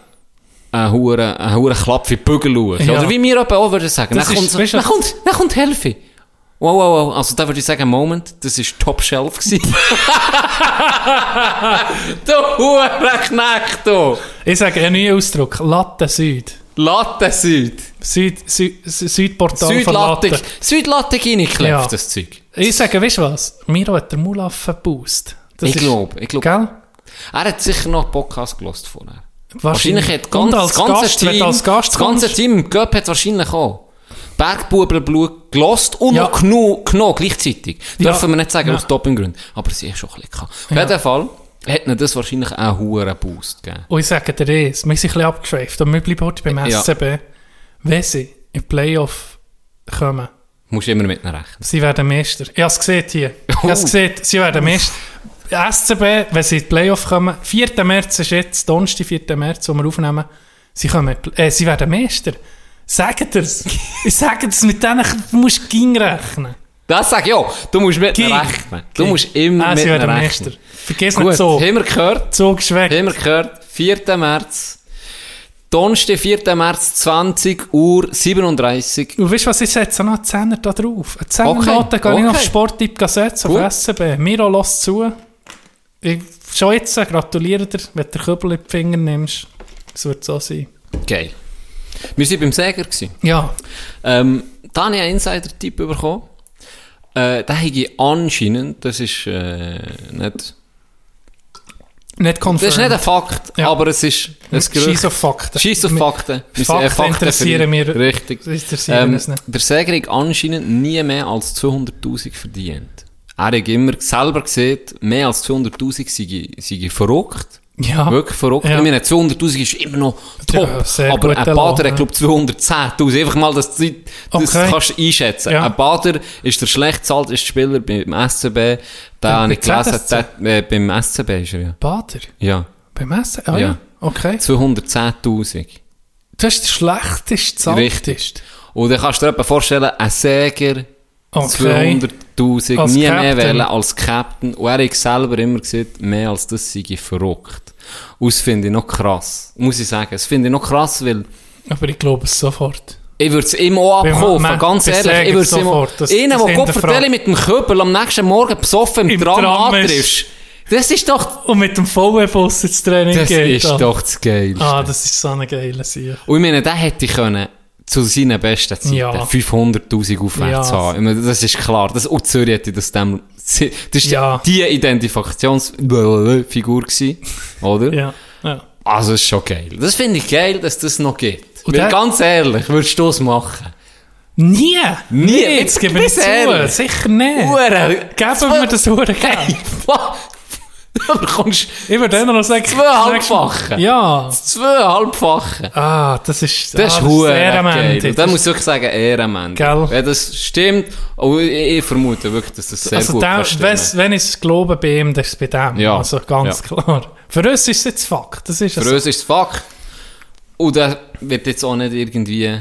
Ein hure, ein hure Klapp wie Bügel. Ja. Oder wie wir eben auch würden sagen. Dann ist- kommt, dann kommt, dann kommt Helfi. Wow, wow, wow. Also da würde ich sagen, Moment, das war Top Shelf. du Hurenknecht, du. Ich sage einen neuen Ausdruck. Latte Süd. Latte Süd. Süd, Süd, Südportal von Südlatte. Latte. Südlatte reingeklebt, Ja. das Zeug. Ich sage, weißt du was? Miro hat den Mulaffen. Das Ich glaube, ich glaube. Gell? Er hat sicher noch einen Podcast gelost vorher. Wahrscheinlich. Wahrscheinlich hat ganz, als das ganze Gast, Team, als Gast das ganze kommst. Team Göpp hat wahrscheinlich auch Bergbubelblut gelost und Ja. noch genug, genug gleichzeitig. Ja. Dürfen wir nicht sagen Ja. aus Dopinggründen. Aber sie haben schon ein bisschen. Auf jeden Fall hat ihnen das wahrscheinlich einen hohen Boost gegeben. Und ich sage dir eins, wir sind ein bisschen abgeschweift, und wir bleiben heute beim. SCB. Wenn sie in die Playoff kommen, Musst du immer mit ihnen rechnen. sie werden Meister. Ich habe es gesehen hier. Ich Oh. habe es gesehen, sie werden Meister. SCB, wenn sie in die Playoff kommen, 4. März ist jetzt, Donnerstag, 4. März, wo wir aufnehmen, sie, kommen, äh, sie werden Meister. Sagt ihr's. ich sage es, mit denen musst du ging rechnen. Das sag ich ja. Du musst mit Ging. rechnen. Du Ging. musst immer Ah, mit rechnen. Meister. Vergiss Gut, nicht so. haben wir gehört. Zug weg. Haben wir gehört. 4. März. Donnerstag, 4. März, 20 Uhr 37. Und weißt du was, ich setze noch einen Zehner da drauf. Eine Okay, Zehnernote gehe ich okay. auf Sporttipp setzen, Gut. auf SCB. Miro, lass zu. Ich, schon jetzt äh, gratuliere dir, wenn du den Kübel in die Finger nimmst. Das wird so sein. Geil. Wir waren beim Säger. gewesen. Ja, Ähm, da habe ich einen Insider-Tipp bekommen. Äh, da habe ich anscheinend, das ist äh, nicht... nicht confirmed. Das ist nicht ein Fakt, Ja. aber es ist ein Gerücht. Scheiss auf Fakten. Scheiss auf Fakten. Fakten äh, Fakten interessieren wir- Richtig. Das interessiert Ähm, der Säger hat anscheinend nie mehr als 200'000 verdient. Er hat immer selber gesehen, mehr als 200'000 sei, sei verrückt. Ja. Wirklich verrückt. Ja. Ich meine, 200'000 ist immer noch top. Ja, aber ein Bader hat, glaube ich, 210'000. Einfach mal, dass du das Okay. kannst du einschätzen. Ja. Ein Bader ist der schlecht zahlteste Spieler beim SCB. Da Ja, habe ich gelesen, der, äh, beim SCB ist er ja. Bader? Ja. Beim Essen? Ah ja. Okay. 210'000. Du hast der schlechteste Richtig. Zarteste. Und dann kannst du dir vorstellen, ein Säger, Okay. 200'000, Als nie mehr Captain. wählen als Captain. Und er hat selber immer gesagt, mehr als das sei ich verrückt. Und das finde ich noch krass. Muss ich sagen. Das finde ich noch krass, weil Aber ich glaube es sofort. ich würde es ihm auch abkaufen, Ma- ganz ehrlich. Ich würde es. Das- Einen, das der Gott vertelle mit dem Köbel am nächsten Morgen besoffen im, Im Tram, Tram antriffst. Das ist doch... Und mit dem VW-Bus ins Training Das geht. ist ah. doch das Geilste. Ah, das ist so eine geile Sache. Und ich meine, den hätte ich können zu seinen besten Zeiten Ja. 500'000 aufwärts Ja. haben. Meine, das ist klar. Das, und Zürich hätte das dem... Das ist Ja. die Identifikationsfigur gewesen, oder? Ja, ja. Also, das ist schon geil. Das finde ich geil, dass das noch gibt. Und der- ganz ehrlich, würdest du es machen? Nie! Nie. Jetzt gebe ich zu. Sicher nicht. Geben wir das Hure Geld. Aber kommst Ich würde dann noch sagen... Zweieinhalbfache. Ja. zweieinhalbfache. Ah, das ist... Das ah, ist geil. Ehrenmäntig. Und da muss ich wirklich sagen, Ehrenmann. Gell? Wenn das stimmt, oh, ich, ich vermute wirklich, dass das sehr also gut der, kann wenn's- wenn ich es glaube bei ihm, dann ist es bei dem. Ja. Also ganz Ja. klar. Für uns ist es jetzt Fakt. Das ist Für es. uns ist es Fakt. Und das wird jetzt auch nicht irgendwie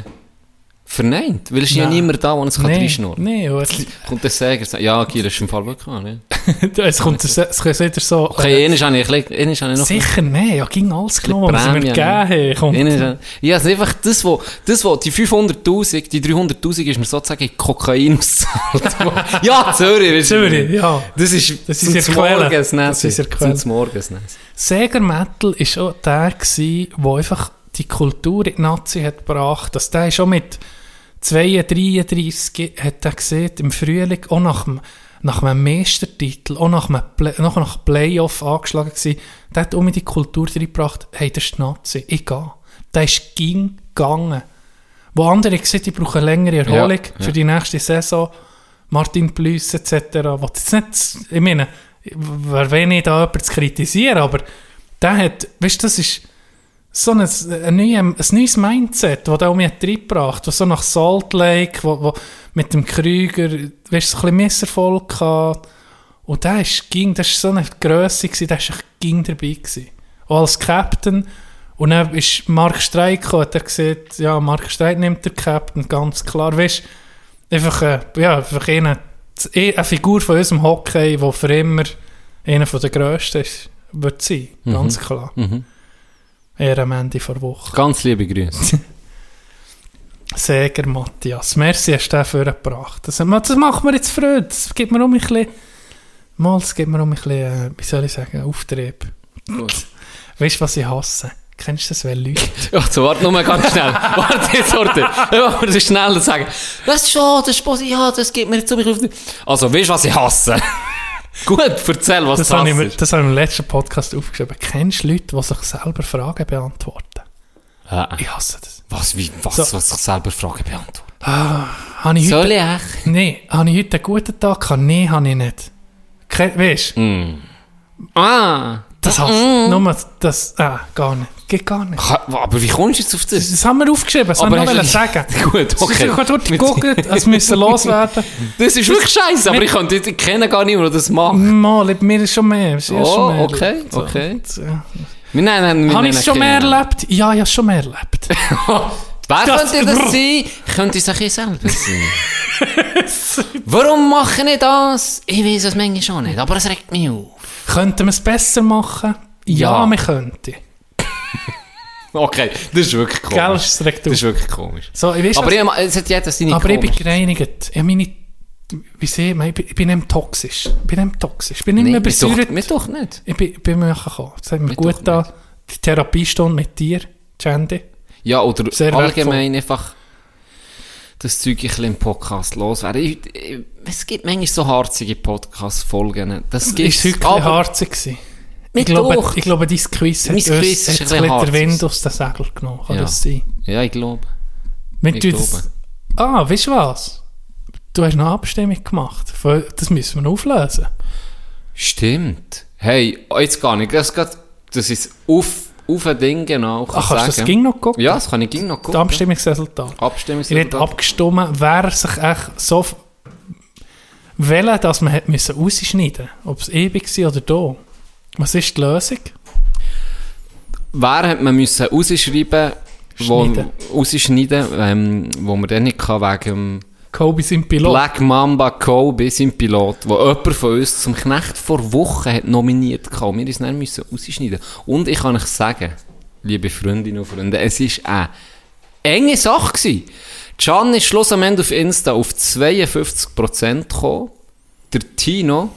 verneint. Weil es ja Nein. niemand da, der es Nee, reinschnurren kann. nee, und Kommt der Säger und sagt, ja, Giel ist im Fall wirklich an. Es kommt es, es kommt wieder so... Okay, einmal habe ich, ein bisschen- einmal habe ich noch... Sicher nicht, ja, ging alles genommen, was mir gegeben habe. Kommt. Einmal habe- Ja, es ist einfach das, wo, das, wo die 500'000, die 300'000 ist mir sozusagen in Kokain ausgezahlt. ja, Zürich. Zürich, ja. Das ist, Das ist zum ihr Quelle. Morgens Das ist. Zum Morgens Seger Metal war auch der, der einfach die Kultur in die Nazi hat gebracht. Dass der schon mit 32, 33 hat er gesehen, im Frühling, auch nach dem, nach einem Meistertitel, auch nach einem Play, noch nach Playoff angeschlagen gewesen. Der hat um die Kultur reingebracht, hey, das ist die Nazi, ich gehe. Der ist ging gegangen. Wo andere gesagt die brauchen längere Erholung Ja, ja. für die nächste Saison. Martin Plüss etc. Was jetzt nicht, ich meine, wer will nicht da jemanden zu kritisieren, aber der hat, weißt du, das ist so ein, ein, neues, ein neues Mindset, das der auch mir reingebracht was so nach Salt Lake, wo, wo mit dem Krüger, weißt so ein bisschen Misserfolg gehabt. Und der ist, ging, das war so eine Grösse, gewesen, der war echt ging dabei. Gewesen. Auch als Captain. Und dann ist Mark Streit gekommen, hat er gesagt, ja, Mark Streit nimmt der Captain, ganz klar. Weißt einfach, äh, ja, einfach eine, eine Figur von unserem Hockey, die für immer einer der grössten ist, wird sein, ganz klar. Mhm. Er am Ende der Woche. Ganz liebe Grüße. Säger Matthias, merci, hast du den vorgebracht. Das, das macht mir jetzt Freude. Das gibt mir um ein bisschen, mal, das gibt mir um ein bisschen, äh, wie soll ich sagen, Auftrieb. Weißt du, was ich hasse? Kennst du das, wenn Leute... Ja, so, warte nur mal ganz schnell. warte, jetzt warte. Ich muss das schneller sagen. Das ist schon, das ist positiv, ja, das gibt mir jetzt so mich auf. Also, weißt du, was ich hasse? Gut, erzähl, was Das du habe, ich, mir- das habe ich im letzten Podcast aufgeschrieben. Kennst du Leute, die sich selber Fragen beantworten? Ja. Ich hasse das. Was, wie, was, So. was sich selber Fragen beantworten? Habe ich heute, Soll ich nee, habe ich heute einen guten Tag gehabt? Nein, habe ich nicht. Ke weißt du, Ah. Das hasse ich. Nur das, ah, gar nicht. Geht gar nicht. Aber wie kommst du jetzt auf das? Das haben wir aufgeschrieben, das haben wir noch hast du- sagen. Gut, okay. Ich habe dort geguckt, es müssen loswerden. Das ist wirklich scheiße, aber ich, kann, ich kenne gar niemanden, der das macht. Mal, mir ist schon mehr. Ist Oh, schon mehr okay, okay. So, ja. Wir nennen, Habe ich es schon mehr erlebt? Ja, ich habe es schon mehr erlebt. Wer Das- könnte das sein? Könnte es ein selber sein. Warum mache ich das? Ich weiß es manchmal schon nicht, aber es regt mich auf. Könnten wir es besser machen? Ja, Ja. wir könnten. Okay, das ist wirklich komisch. Gell, regt das auf. ist wirklich komisch. So, ich weiss, Aber was- ich, es hat jeder seine aber ich bin komisch. gereinigt. Ich meine, wie sehen wir, ich bin, ich bin nicht toxisch. Ich bin nicht toxisch. Ich bin nicht Nee, mehr mir doch, besäuert. mir doch nicht. Ich bin, bin mir gekommen. Das hat mir gut da. Die Therapiestunde mit dir, Jandy. Ja, oder Sehr allgemein einfach das Zeug ein bisschen im Podcast loswerden. Es gibt manchmal so harzige Podcast-Folgen. Das Das gibt's. heute aber- harzig. gewesen. Ich glaube, doch. ich glaube, dein Quiz hat Mein uns Quiz ist hat ein der. Wind aus den Segel genommen. Kann Ja. das sein? Ja, ich glaube. Wir Ich glaube. das- Ah, weißt du was? Du hast eine Abstimmung gemacht. Das müssen wir auflösen. Stimmt. Hey, jetzt gar nicht. Das ist auf, auf ein Ding genau. Ach, kannst du das ging noch gucken? Ja, das kann ich ging noch Das gucken. Abstimmungsresultat. Ich Abstimmungsresultat. hätte abgestimmt, wer sich echt so wählen, dass man hat müssen rausschneiden Ob es ewig war oder da. Was ist die Lösung? Wer hat man müssen rausschreiben, wo, Schneiden. rausschneiden, ähm, wo man dann nicht kann, wegen Kobe sind Pilot. Black Mamba Kobe, sein Pilot, wo jemand von uns zum Knecht vor Wochen hat nominiert hatte. Wir uns dann müssen rausschneiden. Und ich kann euch sagen, liebe Freundinnen und Freunde, es war eine enge Sache. Gewesen. Can ist schluss am Ende auf Insta auf 52% gekommen, der Tino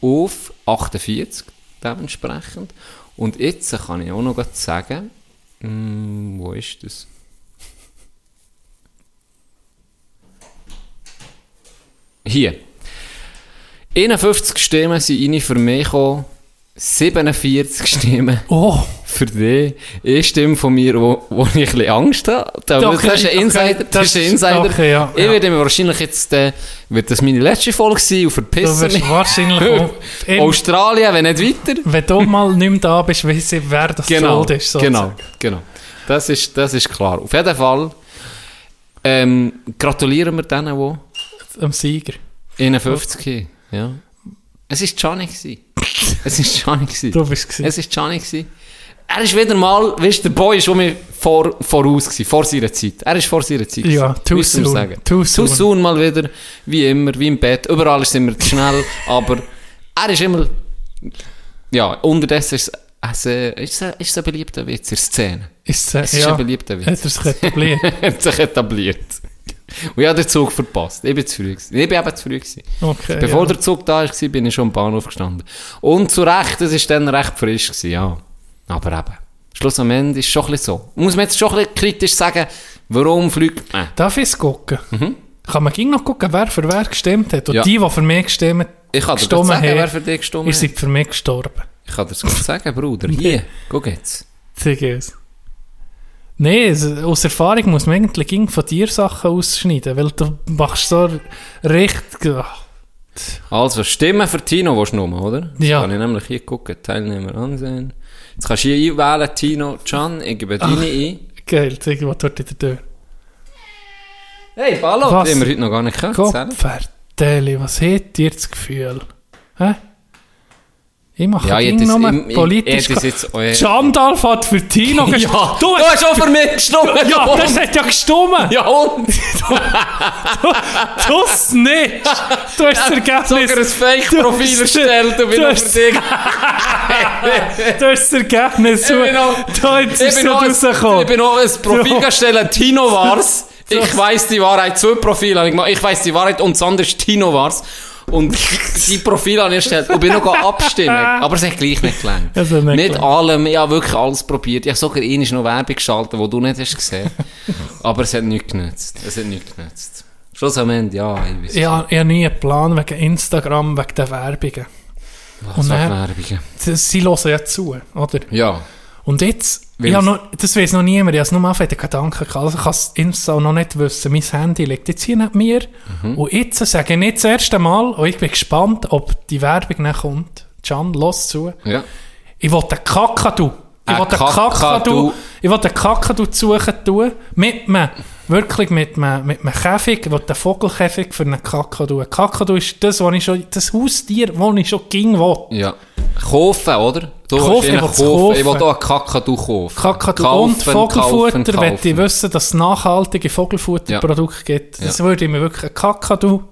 auf 48% dementsprechend. Und jetzt kann ich auch noch sagen, hm, wo ist das? Hier. 51 Stimmen sind rein für mich gekommen, 47 Stimmen Oh, für dich. Eine Stimme von mir, wo, wo ich ein bisschen Angst habe. Da- Okay, das ist ein okay, Insider. das, ist ein Insider. okay, ja, ich ja. werde mir wahrscheinlich jetzt, äh, wird das meine letzte Folge sein und du verpissen wirst mich. wahrscheinlich auch, Australien, wenn nicht weiter. wenn du mal nicht mehr da bist, weiss ich, wer das Genau, schuld ist. genau, sozusagen. genau. Das ist, das ist klar. Auf jeden Fall ähm, gratulieren wir denen, die Am Sieger. 51 haben. Ja. Es war Gianni. gewesen. Es war Gianni. gewesen. Du bist gewesen. Es war Gianni. Er ist wieder mal, weißt du, der Boy ist um mich vor, voraus gewesen, vor seiner Zeit. Er ist vor seiner Zeit. Ja, too soon. sagen. Too Too soon. soon mal wieder, wie immer, wie im Bett. Überall ist immer schnell, aber er ist immer, ja, unterdessen ist es, äh, ist es, ist es ein beliebter Witz in der Szene. Ist, äh, Es ist ja, ein beliebter Witz. hat er sich etabliert. hat sich etabliert. Und ich habe den Zug verpasst. Ich bin zu früh gewesen. Ich bin eben zu früh gewesen. Okay, Bevor ja. der Zug da war, bin ich schon am Bahnhof gestanden. Und zu Recht, das war dann recht frisch gewesen, ja. Aber eben. Schluss am Ende ist schon ein bisschen so. Muss man jetzt schon ein bisschen kritisch sagen, warum fliegt man? Darf ich es gucken? Kann man ging noch gucken, wer für wer gestimmt hat? Und Mhm. Ja. die, die für mich gestimmt, Ich kann gestimmt sagen, haben, wer für dich gestimmt ihr seid für mich gestorben. Ich kann dir das gut sagen, Bruder. Hier, guck jetzt. Zeig es. Nein, aus Erfahrung muss man eigentlich von dir Sachen ausschneiden, weil du machst so richtig... Also, Stimmen für Tino willst du nur, oder? Ja. kann ich nämlich hier gucken, Teilnehmer ansehen. Jetzt kannst du hier einwählen, Tino, Can, ich gebe deine ein. Geil, zeig was dort in der Tür. Hey, Ballo! Die haben wir heute noch gar nicht gehört. Gott, Vertelle, was hat ihr das Gefühl? Hä? Ich mache Ja, es- nur politisch... ich es jetzt- oh, ja. Hat für Tino Ja, gestimmt. du hast auch für mich gestimmt! Ja, das hat ja gestimmt. Ja, und? Du hast nicht. Du hast das Ergebnis... Sogar ein Fake-Profil Du- erstellt und bin du für dich. Du hast das Ergebnis... Ich bin noch- Da ist bin es ein, rausgekommen. ich bin noch ein Profil So. gestellt, Tino war's. Ich weiss die Wahrheit. Zwei Profile habe ich gemacht. Ich weiss die Wahrheit und das andere ist Tino war's. Und die Profile habe ich erstellt und bin noch abstimmen. Aber es hat gleich nicht gelangt. Nicht gelangt. allem. Ich habe wirklich alles probiert. Ich habe sogar einmal noch Werbung geschaltet, die du nicht hast gesehen. Aber es hat nichts genützt. Es hat nichts genützt. Schluss am Ende, ja, ich weiß. Ich habe nie einen Plan wegen Instagram, wegen der Werbungen. Was und dann- Werbungen. Sie, sie hören ja zu, oder? Ja. Und jetzt, ich noch, das weiß noch niemand, ich habe es nur auf den Gedanken gehabt, also ich kann es Insta noch nicht wissen, mein Handy liegt jetzt hier neben mir Mhm. und jetzt sage ich nicht das erste Mal und ich bin gespannt, ob die Werbung dann kommt. Can, los zu. Ja. Ich will den Kakadu. Ich will den Kakadu. Ich will den Kakadu suchen tun. Mit einem, wirklich mit einem, mit einem Käfig. Ich will den Vogelkäfig für einen Kakadu. Ein Kakadu ist das, was ich schon, das Haustier, das ich schon ging will. Ja. Kaufen, oder? Du willst ich will's kaufen. Ich will auch Kakadu kaufen. Kakadu Kaufen, und Vogelfutter, kaufen, wenn ich wissen, dass es nachhaltige Vogelfutterprodukte gibt. Das Ja. würde ich mir wirklich ein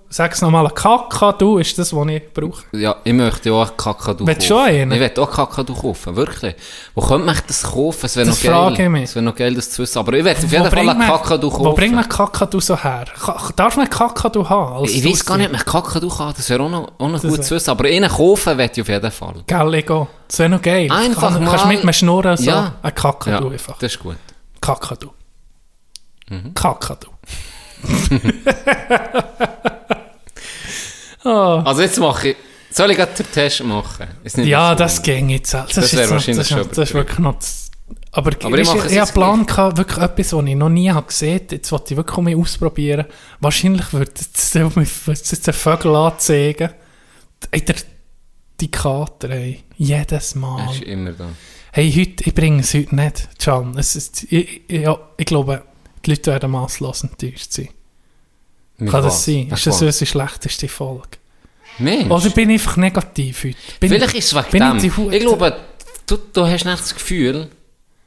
Kakadu, sag's nochmal, ein Kakadu ist das, was ich brauche. Ja, ich möchte auch einen Kakadu Willst du kaufen. auch einen? Ich möchte auch Kakadu kaufen, wirklich. Wo könnte man das kaufen? Es wäre noch geil. frage ich mich. Es wäre noch geil, das zu wissen. Aber ich werde auf jeden Fall man- Kakadu kaufen. Wo bringt man Kakadu so her? Ka- Darf man Kakadu haben? ich weiß gar nicht, ob man Kakadu kann. Das wäre auch noch, auch noch gut zu wissen. Aber einen kaufen werde ich auf jeden Fall. Gell, Ego. Das wäre noch geil. Einfach Kann, mal- Kannst mit mir schnurren, so. Ja. Ein Kakadu Ja, einfach. das ist gut. Kakadu. Mhm. Kakadu. oh. Also jetzt mache ich... Soll ich gerade den Test machen? Ja, so- das ging jetzt. Das, Das ist wäre wahrscheinlich das, schon das ist wirklich noch... das- Aber, Aber ich ich, ich habe Plan gehabt, wirklich etwas, was ich noch nie habe gesehen habe. Jetzt wollte ich wirklich mal ausprobieren. Wahrscheinlich würde es jetzt würde es jetzt ein Vögel anzeigen. Ey, der Indikator, ey. Jedes Mal. Das ist immer da. Hey, heute, ich bringe es heute nicht, Can. Es ist, ich, ich, ja, ich glaube, die Leute werden masslos enttäuscht sein. Mit Kann was? das sein? Mit Ist das was? unsere schlechteste Folge? Mensch. Oder bin ich einfach negativ heute? Bin Vielleicht ist es wegen dem. ich Ich glaube, du, du hast nicht das Gefühl,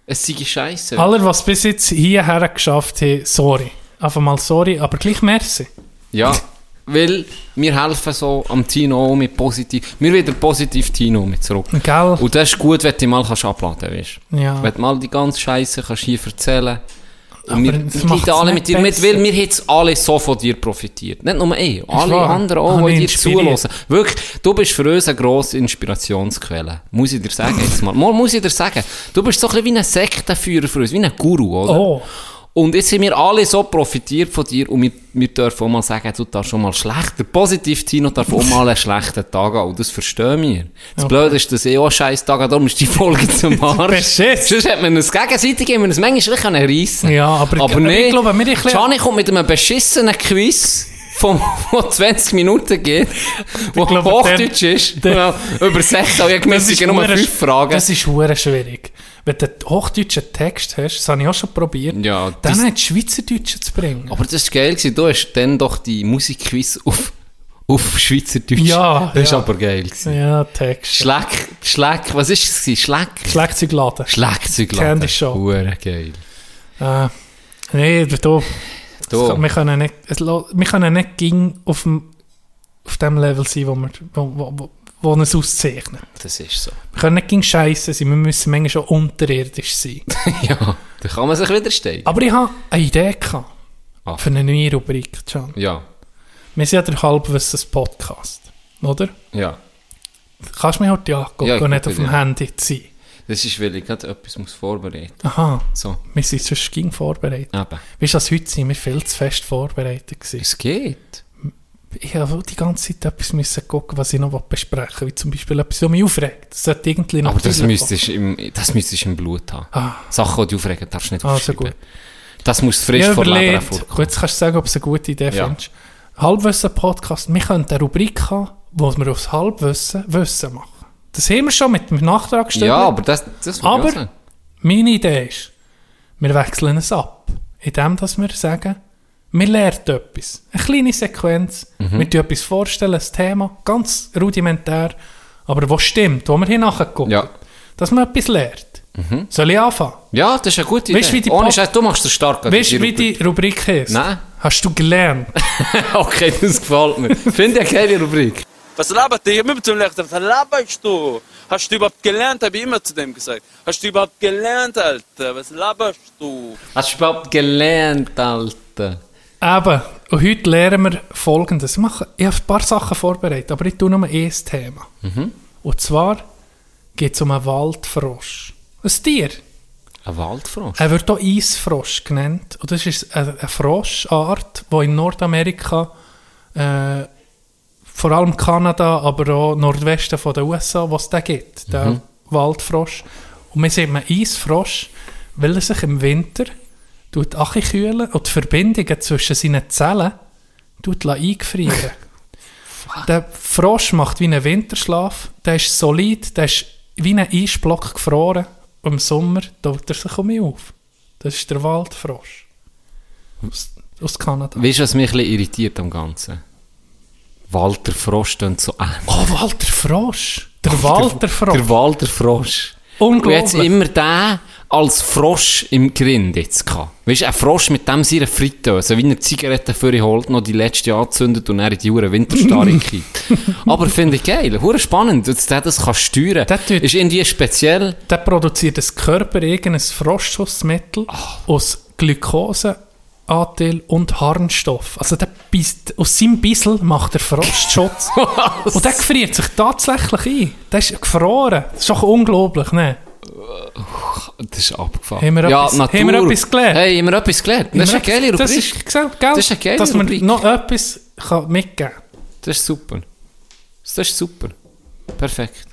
es sei scheiße. Alle, was bis jetzt hierher geschafft haben, sorry. Einfach mal sorry, aber gleich merci. Ja, weil wir helfen so am Tino mit positiv. Wir wieder positiv Tino mit zurück. Gell? Und das ist gut, wenn du mal kannst abladen kannst. Ja. Wenn du mal die ganze Scheiße kannst hier erzählen und wir, wir alle mit dir mit, weil wir jetzt alle so von dir profitiert. Nicht nur ich, alle wahr. anderen auch, Habe die dir zuhören. Wirklich, du bist für uns eine grosse Inspirationsquelle. Muss ich dir sagen jetzt mal. Mal muss ich dir sagen. Du bist so ein bisschen wie ein Sektenführer für uns, wie ein Guru, oder? Oh. Und jetzt sind wir alle so profitiert von dir und wir, wir dürfen auch mal sagen, du darfst schon mal schlechter. Positiv Tino darf auch mal einen schlechten Tag haben. Und das verstehen wir. Das Blöde ist, dass ich auch einen scheiß Tag habe, darum ist die Folge zum Arsch. Sonst hat man uns gegenseitig immer ein manchmal reissen Ja, aber- aber aber nee. ich glaube, wir Gianni kommt mit einem beschissenen Quiz. Vom, wo 20 Minuten geht, wo glaube, Hochdeutsch der- ist, der- genau, übersetzt auch regelmäßig nur hure- fünf Fragen. Das ist schwierig. Wenn du einen hochdeutschen Text hast, das habe ich auch schon probiert, Ja, dann das- hat Schweizerdeutsch zu bringen. Aber das war geil. gewesen. Du hast dann doch die Musikquiz auf, auf Schweizerdeutsch. Ja, Das war ja. aber geil. Gewesen. Ja, Text. Schleck, Schleck, was ist es? gewesen? Schleck? Schlagzeugladen. Schlagzeugladen. Candy Show. Hure geil. Äh, nee, du, Du. wir können nicht, es wir können nicht ging auf dem, auf dem Level sein, wo, wir, wo, wo, wo uns auszeichnet. Das ist so. Wir können nicht ging scheiße sein, wir müssen manchmal schon unterirdisch sein. ja, da kann man sich widerstehen. Aber ich habe eine Idee gehabt Ah. für eine neue Rubrik, Can. Ja, Wir sind ja der Halbwissens-Podcast, oder? ja. Kannst du mich heute angucken Ja, ich und nicht gucke auf dem dir. Handy sein? Das ist, weil ich gerade etwas muss vorbereiten Aha, So, wir sind sonst ging vorbereitet. eben. Weißt du, als heute sind wir viel zu fest vorbereitet gewesen. Es geht. Ich habe die ganze Zeit etwas müssen gucken, was ich noch besprechen will. Wie zum Beispiel etwas, was mich aufregt. Das sollte irgendwie Aber das müsstest du im, das müsstest du im Blut haben. Ah. Sachen, die dich aufregen, darfst du nicht Ah, aufschreiben. gut. Das muss frisch Ich vor Leber überlegt, hervorkommen. gut, jetzt kannst du sagen, ob es eine gute Idee Ja. findest. Halbwissen-Podcast, wir könnten eine Rubrik haben, wo wir aufs Halbwissen Wissen machen. Das haben wir schon mit dem Nachtrag. Ja, aber das, das Aber-. Meine Idee ist, wir wechseln es ab. Indem, dass wir sagen, wir lernen etwas. Eine kleine Sequenz. Mhm. Wir tun etwas vorstellen, ein Thema, ganz rudimentär, aber was stimmt, wo wir hier nachgucken. Ja. Mhm. Dass man etwas lernt. Soll ich anfangen? Ja, das ist eine gute Weißt du, wie Idee. die Ohne Scheiß, du machst es stark. Weißt du, wie die Rubrik ist? Nein. Hast du gelernt? okay, das gefällt mir. Finde ich eine geile Rubrik. Was labert ihr? Ich hab immer zu ihm gesagt, was laberst du? Hast du überhaupt gelernt? Habe ich immer zu dem gesagt. Hast du überhaupt gelernt, Alter? Was laberst du? Hast du überhaupt gelernt, Alter? Eben, und heute lernen wir Folgendes. Ich, mache, ich habe ein paar Sachen vorbereitet, aber ich tue nur ein Thema. Mhm. Und zwar geht es um einen Waldfrosch. Ein Tier. Ein Waldfrosch? Er wird auch Eisfrosch genannt. Und das ist eine, eine Froschart, die in Nordamerika, äh, vor allem Kanada, aber auch Nordwesten von den USA, was es da gibt, der Mhm. Waldfrosch. Und wir sehen einen Eisfrosch, weil er sich im Winter tut kühlen und die Verbindungen zwischen seinen Zellen tut eingefrieren. der Frosch macht wie einen Winterschlaf, der ist solid, der ist wie ein Eisblock gefroren. Und Im Sommer taucht er sich um mich auf. Das ist der Waldfrosch. Aus, aus Kanada. Weißt du, was mich ein bisschen irritiert am Ganzen? Walter Frosch klingt so ähnlich. Oh, Walter Frosch. Der Walter Frosch. Der Walter Frosch. Und jetzt Unglaublich. immer den als Frosch im Grind jetzt gehabt. Weißt du, ein Frosch mit dem seiner Fritteuse, wie eine Zigarette für ihn holt, noch die letzte anzündet und dann in die hure Winterstarre. Aber finde ich geil, hure spannend, dass der das kann steuern. Tut- Ist irgendwie speziell. Der produziert das Körper irgendein Frostschutzmittel aus Glukoseanteil und Harnstoff. Also der beißt, aus seinem Bissel macht er Frostschutz. und der gefriert sich tatsächlich ein. Der ist gefroren. Das ist doch unglaublich, ne? Das ist abgefahren. Haben wir ja, etwas- Natur. haben wir etwas gelernt? Hey, haben wir etwas gelernt? Das ist eine geile Rubrik. Das ist, gell, Das ist eine geile dass man Rubrik. noch etwas kann mitgeben kann. Das ist super. Das ist super. Perfekt.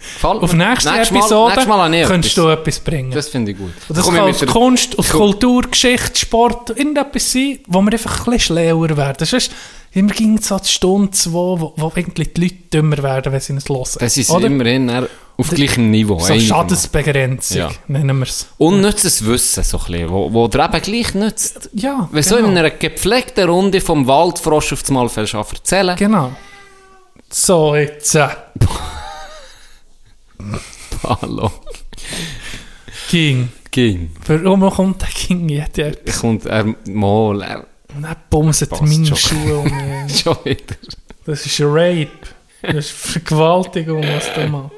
Gefällt Auf nächste Nächstes Episode Mal, nächstes Mal könntest etwas. du etwas bringen. Das finde ich gut. Und das Komm kann aus Kunst, aus Kultur, Geschichte, Sport, irgendetwas sein, wo wir einfach ein bisschen schlauer werden. Das ist, immer ging so eine Stunde, zwei, wo, wo eigentlich die Leute dümmer werden, wenn sie es hören. Das ist Oder? immerhin auf gleichem Niveau. So. Schadensbegrenzung, Ja. nennen wir es. Unnützes Wissen, so ein bisschen, wo, wo dir eben gleich nützt. Ja, Wenn so in genau. einer gepflegten Runde vom Waldfrosch auf das Mal erzählen. Genau. So, jetzt. Äh, Hallo. ging. Ging. Warum kommt der King jetzt? Er Kommt er mal, er bumset Passt meine schon. Schuhe um schon wieder. Das ist Rape. Das ist Vergewaltigung, was du machst.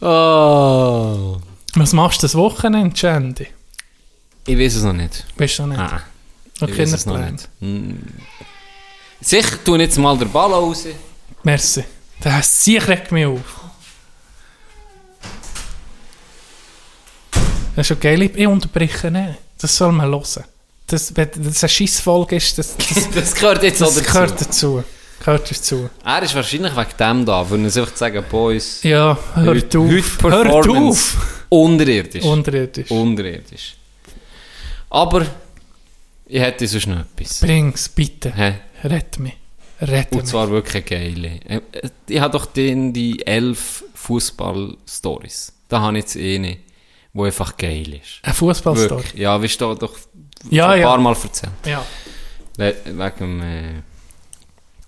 Oh. Was machst du das Wochenende, Shandy? Ich weiß es noch nicht. Weißt du noch nicht? Ah, Noch ich weiß es noch nicht. Hm. Sicher, tu jetzt mal den Ball raus. Merci. Das Sieg regt mich auf. Das ist schon geil. Ich unterbreche nicht. Das soll man hören. Das, wenn das eine Scheissfolge ist, das, das, Das gehört jetzt das dazu. gehört dazu. Gehört dazu. Er ist wahrscheinlich wegen dem da, weil er einfach sagen, Boys, Ja, hört heute, auf. heute Hört Performance auf. unterirdisch. Unterirdisch. unterirdisch. Aber ich hätte sonst noch etwas. Bring's, bitte. Hä? Rett mich. Rett Und mich. zwar wirklich eine geile. Äh, äh, Ich habe doch den, die elf Fußball-Stories. Da habe ich jetzt eine, die einfach geil ist. Eine Fußballstory. Wirklich. Ja, wie du doch Ja, ein ja. paar Mal erzählt. Ja. We wegen äh,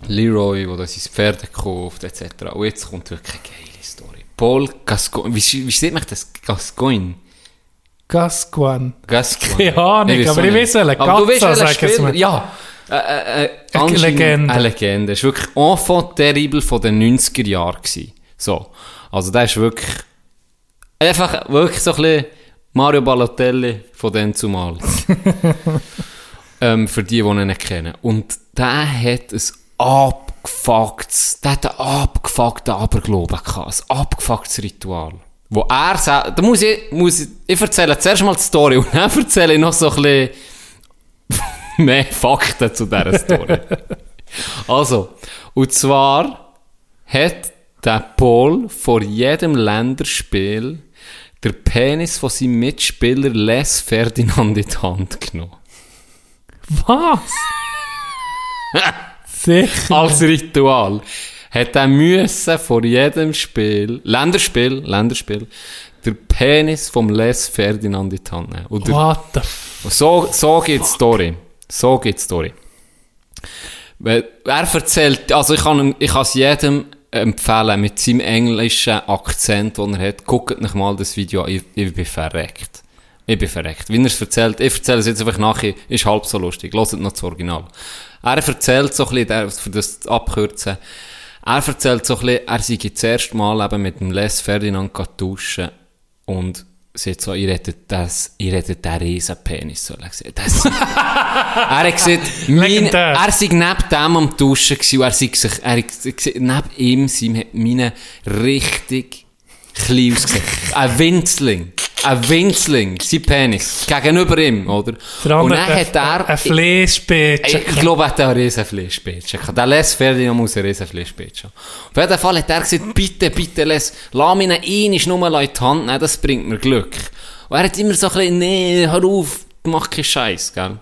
Leroy, der sein Pferd kauft, etc. Und jetzt kommt wirklich eine geile Story. Paul Gascoigne, wie, wie steht man das? Gascoigne? Gascoigne. Gascoigne. Keine Ahnung, aber ich welchen. Aber du weißt, Spieler? Ja. Äh, äh, äh, Eine Legende. Eine Legende. Es war wirklich enfant terrible von den 90er Jahren. gewesen. So. Also, der ist wirklich, einfach wirklich so ein bisschen Mario Balotelli von den zumal. ähm, für die, die ihn nicht kennen. Und der hat ein abgefucktes, der hat einen abgefuckten Aberglauben gehabt. Ein abgefucktes Ritual. Wo er sagt, da muss ich, muss ich, ich erzähle zuerst mal die Story und dann erzähle ich noch so ein bisschen, mehr Fakten zu dieser Story. also, und zwar hat der Paul vor jedem Länderspiel der Penis von seinem Mitspieler Les Ferdinand in die Hand genommen. Was? Sicher. Als Ritual. Hat er müssen vor jedem Spiel, Länderspiel, Länderspiel, der Penis vom Les Ferdinand in die Hand nehmen. Und der, What the so, so geht die Story. So geht die Story. Weil Er erzählt, also ich kann, ich kann es jedem empfehlen, mit seinem englischen Akzent, den er hat, guckt nicht mal das Video an, ich, ich bin verreckt. Ich bin verreckt. Wie er es erzählt, ich erzähle es jetzt einfach nachher, ist halb so lustig. Hört noch das Original. Er erzählt so ein bisschen, der- für das abkürzen, er erzählt so ein bisschen, er sei das Mal eben mit dem Les Ferdinand duschen und sie hat so, ihr hättet das, ihr hättet den riesen Penis sollen sehen. Das, er hat gesagt, mein, er sei neben dem am Duschen gewesen und er sei sich, er gesagt, neben ihm sein hat meine richtig klein ausgesehen. Ein Winzling. Ein Winzling. Sein Penis. Gegenüber ihm, oder? Der und andere dann hat er, Ein Fleischbätsch. ich glaube, er hat einen riesen Fleischbätsch. Der Les Ferdinand muss einen riesen Fleischbätsch haben. Auf jeden Fall hat er gesagt, bitte, bitte, Les, lass mich ihn einmal nur in die Hand nehmen, das bringt mir Glück. Und er hat immer so ein bisschen, nee, hör auf, mach keinen Scheiß, gell.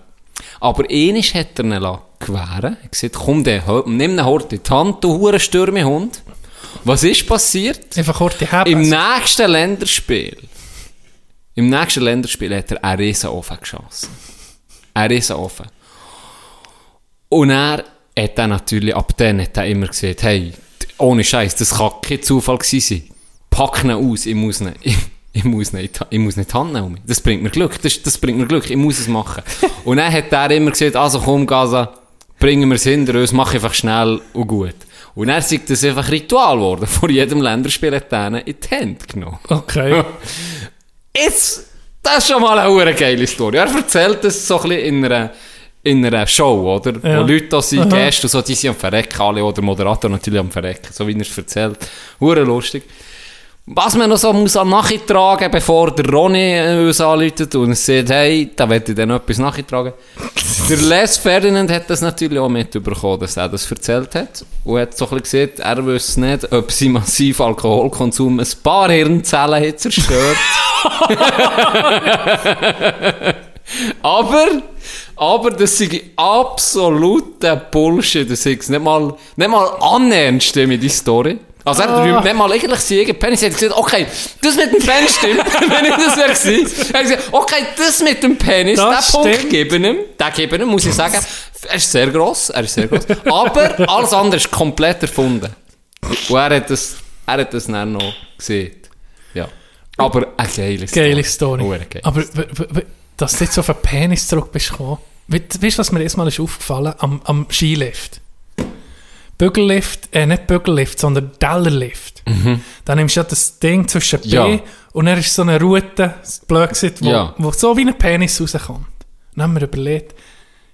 Aber einisch hat er ihn gewähren. Er hat gesagt, komm, der, nimm ihn hart in die Hand, du hure Stürmehund. Was ist passiert? Einfach Hebe. Im nächsten Länderspiel, im nächsten Länderspiel hat er einen riesen Ofen geschossen. Einen riesen Ofen. Und er hat dann natürlich, ab dann hat er immer gesagt, hey, ohne Scheiß, das kann kein Zufall gewesen sein. Pack ihn aus, ich muss ihn, ich, ich muss die- ich muss nicht die Hand nehmen. Das bringt mir Glück, das, das bringt mir Glück, ich muss es machen. Und dann hat er immer gesagt, also komm, Gaza, bringen wir es hinter uns, mach einfach schnell und gut. Und er sagt das einfach Ritual geworden. Vor jedem Länderspiel hat er in die Hände genommen. Okay. Jetzt, das ist schon mal eine hure geile Story. Er erzählt das so ein bisschen in einer, in einer Show, oder? Ja. Wo Leute da sind, Gäste und so, die sind am Verrecken alle, oder Moderator natürlich am Verrecken, so wie er es erzählt. Hure lustig. Was man noch so muss nachtragen, bevor der Ronny äh, uns anläutet und sagt, hey, da werde ich dann etwas nachtragen. der Les Ferdinand hat das natürlich auch mitbekommen, dass er das erzählt hat. Und hat so ein bisschen gesagt, er wüsste nicht, ob sein massiver Alkoholkonsum ein paar Hirnzellen hat zerstört. aber, aber das ist absoluter Bullshit. Das ist nicht mal, nicht mal annähernd stimmt die Story. Also er Ah. nicht mal eigentlich sein eigener Penis. Er hat gesagt, okay, das mit dem Penis stimmt, wenn ich das wäre gewesen. Er hat gesagt, okay, das mit dem Penis, Das den Punkt stimmt. geben ihm, den geben ihm, muss ich sagen. Er ist sehr gross, er ist sehr gross. Aber alles andere ist komplett erfunden. Und er hat das, er hat das dann noch gesehen. Aber eine geile Story. Geile Story. Hure geil. Aber dass du jetzt auf den Penis zurück bist gekommen. Weißt du, was mir erstmal ist aufgefallen? Am, am Skilift. Bügellift, äh, nicht Bügellift, sondern Tellerlift. Dann nimmst du ja das Ding zwischen B Mhm. Ja. und dann ist so eine Route, blöd gesagt, wo, Ja. wo so wie ein Penis rauskommt. Dann haben wir überlegt,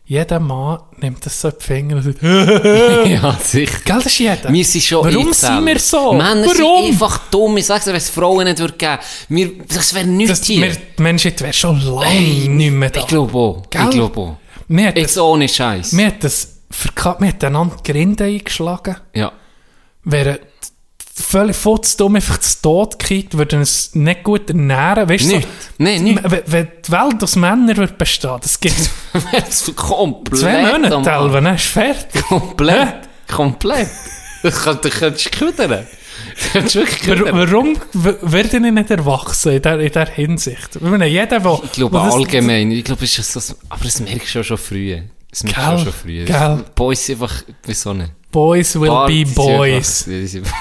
jeder Mann nimmt das so in die Finger und sagt, ja, sicher. Gell, das ist jeder. Wir sind schon Warum eingezählt. sind wir so? Männer Warum? sind einfach dumm. Ich sag's dir, wenn es Frauen nicht würde geben, wir, das wäre nichts das, hier. wir, die Menschheit wäre schon lange Hey, nicht mehr da. Ich glaube auch. Gell? Ich glaube auch. Jetzt das, ohne Scheiß. mir hat das verkackt, mir hat einander die Grinde eingeschlagen. Ja. Wäre völlig futzdumm einfach zu Tod gekriegt, würden es nicht gut ernähren. Weißt du. Nein, nicht. Wenn, wenn die Welt aus Männern wird bestehen, das gibt komplett. zwei Monate, dann ist fertig. Komplett. Komplett. Das kann- Du könntest küdern. Warum w- werden ich nicht erwachsen in der, in der Hinsicht? Ich meine, jeder, der... Ich glaube allgemein. Ich glaube, es ist das, aber das merkst du ja schon früh. Das merkst du ja schon früh. gell. Boys einfach, wieso nicht? Boys will be boys. einfach-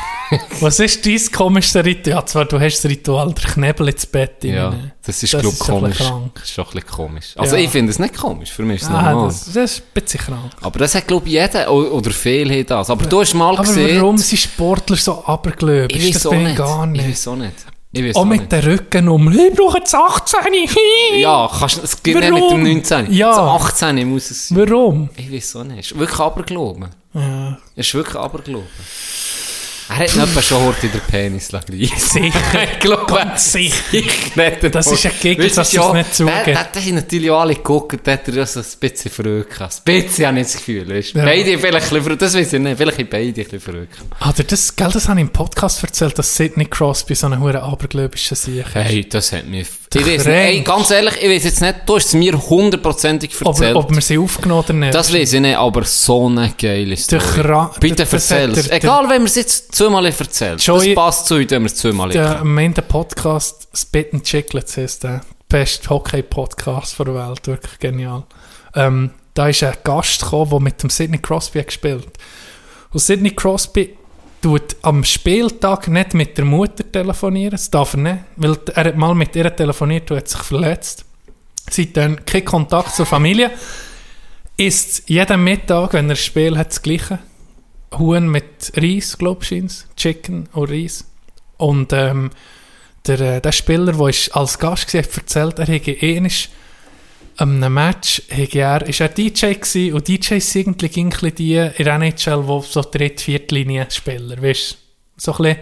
Was ist dein komischste Ritual? Ja, zwar, du hast das Ritual, der Knebel ins Bett. Ja, rein. das ist, Das glaube ich, komisch. Das ist schon ein bisschen komisch. Also, Ja. ich finde es nicht komisch. Für mich ist es Ah, normal. das, das ist ein bisschen krank. Aber das hat, glaube ich, jeder, oder viele haben das. Aber du hast mal Aber gesehen... warum sind Sportler so abergläubisch? Ich weiß Das auch bin ich nicht. gar Ich nicht. weiß auch nicht. Ich Auch mit nicht. den Rücken um. Ich brauche jetzt 18. Ja, kannst, es geht nicht mit Warum? dem 19. Ja. So 18 muss es sein. Warum? Ich weiß auch nicht. Es ist wirklich Aberglauben. Ja. Es ist wirklich Aberglauben. Er hat nicht schon heute den Penis gleich. Sicher. ich glaube, Ganz sicher. Das ist ein Gegner, dass es nicht zugeht. Der, der, der hat natürlich alle geguckt, der hat er ja so ein bisschen verrückt gehabt. Ein bisschen habe ich das Gefühl, weißt. Ja. Beide vielleicht ein bisschen das weiß ich nicht, vielleicht beide ein bisschen verrückt. Hat er das, gell, das habe ich im Podcast erzählt, dass Sidney Crosby so ein hure abergläubischer Sieg ist. Hey, das hat mich... Ich weiß nicht, ey, ganz ehrlich, ich weiß jetzt nicht, du hast es mir hundertprozentig Ob, erzählt. ob wir sie aufgenommen oder nicht. das weiß ich nicht, aber so eine geile Story. Bitte hat erzähl es. Egal, wenn wir es jetzt zweimal erzählt. Das passt zu uns, wenn wir es zweimal erzählen. am Ende Podcast Spit and Chicklets heisst der beste Hockey-Podcast der Welt, wirklich genial. Ähm, da ist ein Gast gekommen, der mit dem Sidney Crosby hat gespielt Und Sidney Crosby tut am Spieltag nicht mit der Mutter telefonieren, das darf er nicht, weil er hat mal mit ihr telefoniert und hat sich verletzt. Seitdem kein Kontakt zur Familie. Isst jeden Mittag, wenn er ein Spiel hat, das Gleiche. Huhn mit Reis, glaube ich, Chicken und Reis. Und ähm, der, äh, der Spieler, der als Gast war, hat erzählt, er hätte einmal an einem Match, hätte er, ist er DJ gewesen, und DJs sind eigentlich ein bisschen die in der NHL, die so dritt-, viertlinie Spieler, weißt du? So ein bisschen,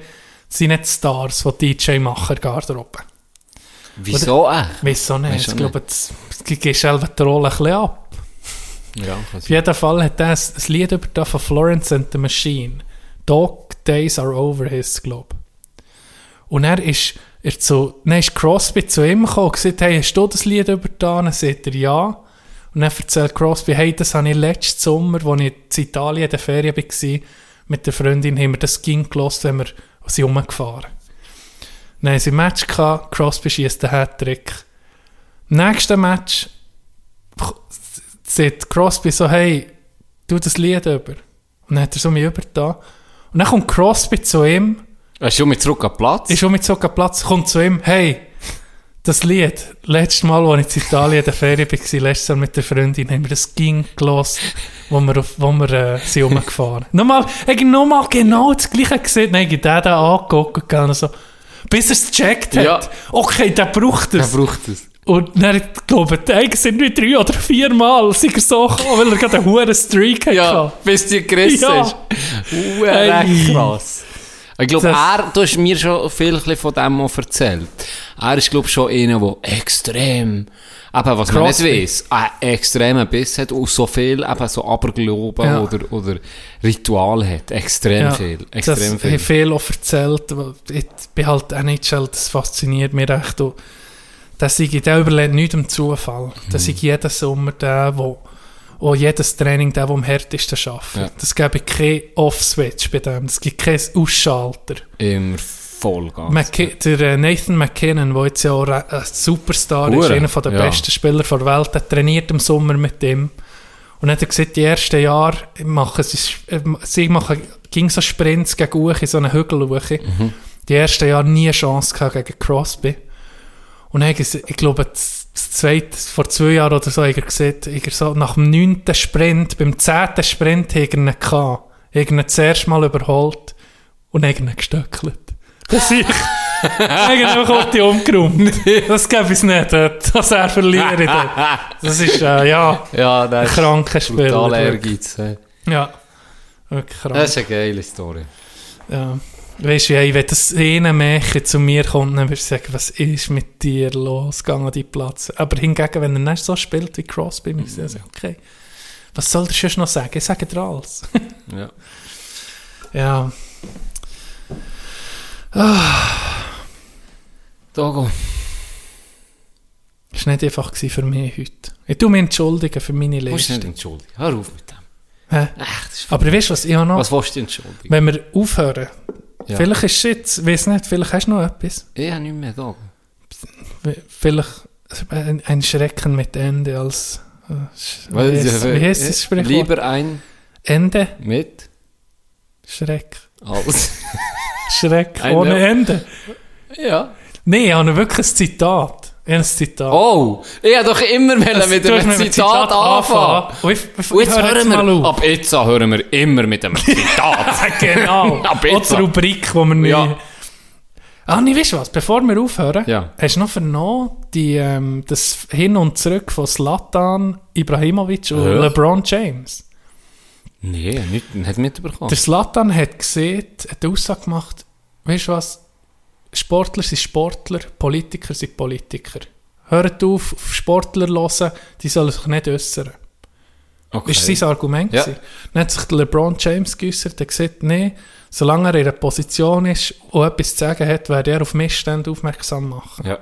sind nicht Stars, die DJ machen, Garderobe. Wieso echt? Wieso nicht? Du Ich glaube, das, das gibst selber die Rolle ein bisschen ab. Ja, Auf jeden Fall hat er ein, ein Lied über da von Florence and the Machine. Dog Days Are Over, es, glaube Und er ist, er zu, dann ist Crosby zu ihm gekommen und gesagt, hey, hast du das Lied über da? Dann sagt er, ja. Und dann erzählt Crosby, hey, das habe ich letzten Sommer, als ich in Italien in der Ferien war, mit der Freundin, haben wir das ging gelost, wenn wir sind rumgefahren. Dann haben sie ein Match gehabt, Crosby schießt den Hattrick. Im nächsten Match sagt Crosby so, hey, tu das Lied über. Und dann hat er so mich übergetan. Und dann kommt Crosby zu ihm, ist schon mit zurück am Platz. ist schon mit so einem Platz, kommt zu ihm, hey, das Lied, letztes Mal, als ich in Italien in der Ferien war, letztes Jahr mit der Freundin, haben wir das ging gelost, wo wir, auf, wo wir äh, sind rumgefahren. nochmal, ich nochmal genau das Gleiche gesehen, dann habe ich den da angeguckt und so, bis er es gecheckt hat. Ja. Okay, der braucht er es. braucht es. Und dann, ich glaube ich, sind wir drei oder vier Mal sind er so gekommen, weil er gerade einen hohen Streak hatte. Ja, bis die gerissen Ja. ist. Hey. krass. Ich glaube, er, du hast mir schon viel von dem auch erzählt. Er ist, glaube ich, schon einer, der extrem, eben, was man nicht weiss, einen extremen Biss hat und so viel, eben so Aberglauben Ja. oder, oder Ritual hat. Extrem viel. Extrem das viel. ich viel auch erzählt. Ich bin halt NHL, das fasziniert mich recht. Und das sei, der überlebt nichts im Zufall. Das Mhm. ist jeden Sommer der, wo auch jedes Training der, der am härtesten arbeitet. Ja. Das ich kein Off-Switch bei dem. Es gibt keinen Ausschalter. Immer Vollgas. McK der äh, Nathan McKinnon, der jetzt ja auch ein Superstar ist, Hure, einer der ja. besten Spieler der Welt, der trainiert im Sommer mit ihm. Und dann hat er gesagt, die ersten Jahre machen sie, äh, sie machen, ging so Sprints gegen Uche, in so eine Hügel hoch. Mhm. Die ersten Jahre nie Chance gehabt gegen Crosby. Und dann, ich glaube, das das zweite, vor zwei Jahren oder so, gesagt, hat er so nach dem neunten Sprint, beim zehnten Sprint, er ihn gehabt. Er ihn zuerst mal überholt und hat ihn gestöckelt. Das ich. Eigentlich kommt die umgeräumt. Das gäbe es nicht, dass er verliert. Das ist, äh, ja, Ja, ein das ist kranker Spieler. brutal wirklich. Ehrgeiz. Ja, wirklich krank. Das ist eine geile Story. Ja. Weißt du, hey, wenn das eine Mädchen zu mir kommt, dann würdest du sagen, was ist mit dir los? Geh an deinen Platz. Aber hingegen, wenn er nicht so spielt wie Crosby, muss ich sagen, okay. Was soll der sonst noch sagen? Ich sage dir alles. Ja. ja. Togo. Das war nicht einfach für mich heute. Ich tue mich entschuldigen für meine Musst du nicht Liste. entschuldigen. Hör auf mit dem. Hä? Echt, Aber weißt du was, ich habe noch, Was willst du entschuldigen? wenn wir aufhören, Ja. vielleicht ist es jetzt, weiß nicht, vielleicht hast du noch etwas. Ich habe nicht mehr da. Vielleicht ein, ein Schrecken mit Ende als, äh, Weil- wie heißt das Sprichwort? Lieber ein Ende, mit Schreck. als. Schreck ohne. Ende. ja. Nein, ich habe wirklich ein Zitat. Ich ein Zitat. Oh, ich habe doch immer Das- mit einem mit Zitat, anfangen. Und ich, Und jetzt hör hören wir, auf. ab jetzt hören wir immer mit einem Zitat. genau. Ab jetzt die an. Rubrik, die wir nicht... Ja. Ah, nee, weißt du was? Bevor wir aufhören, Ja. hast du noch vernommen, die, ähm, das Hin und Zurück von Slatan Ibrahimovic und Ja. LeBron James? Nee, nicht, nicht mitbekommen. Der Slatan hat gesehen, hat eine Aussage gemacht, weißt du was, Sportler sind Sportler, Politiker sind Politiker. Hört auf, auf Sportler hören, die sollen sich nicht äußern. okay. Das war sein Argument. Ja. Dann hat sich LeBron James geäußert, der gesagt, nee, solange er in einer Position ist und etwas zu sagen hat, werde er auf Missstände aufmerksam machen. Ja.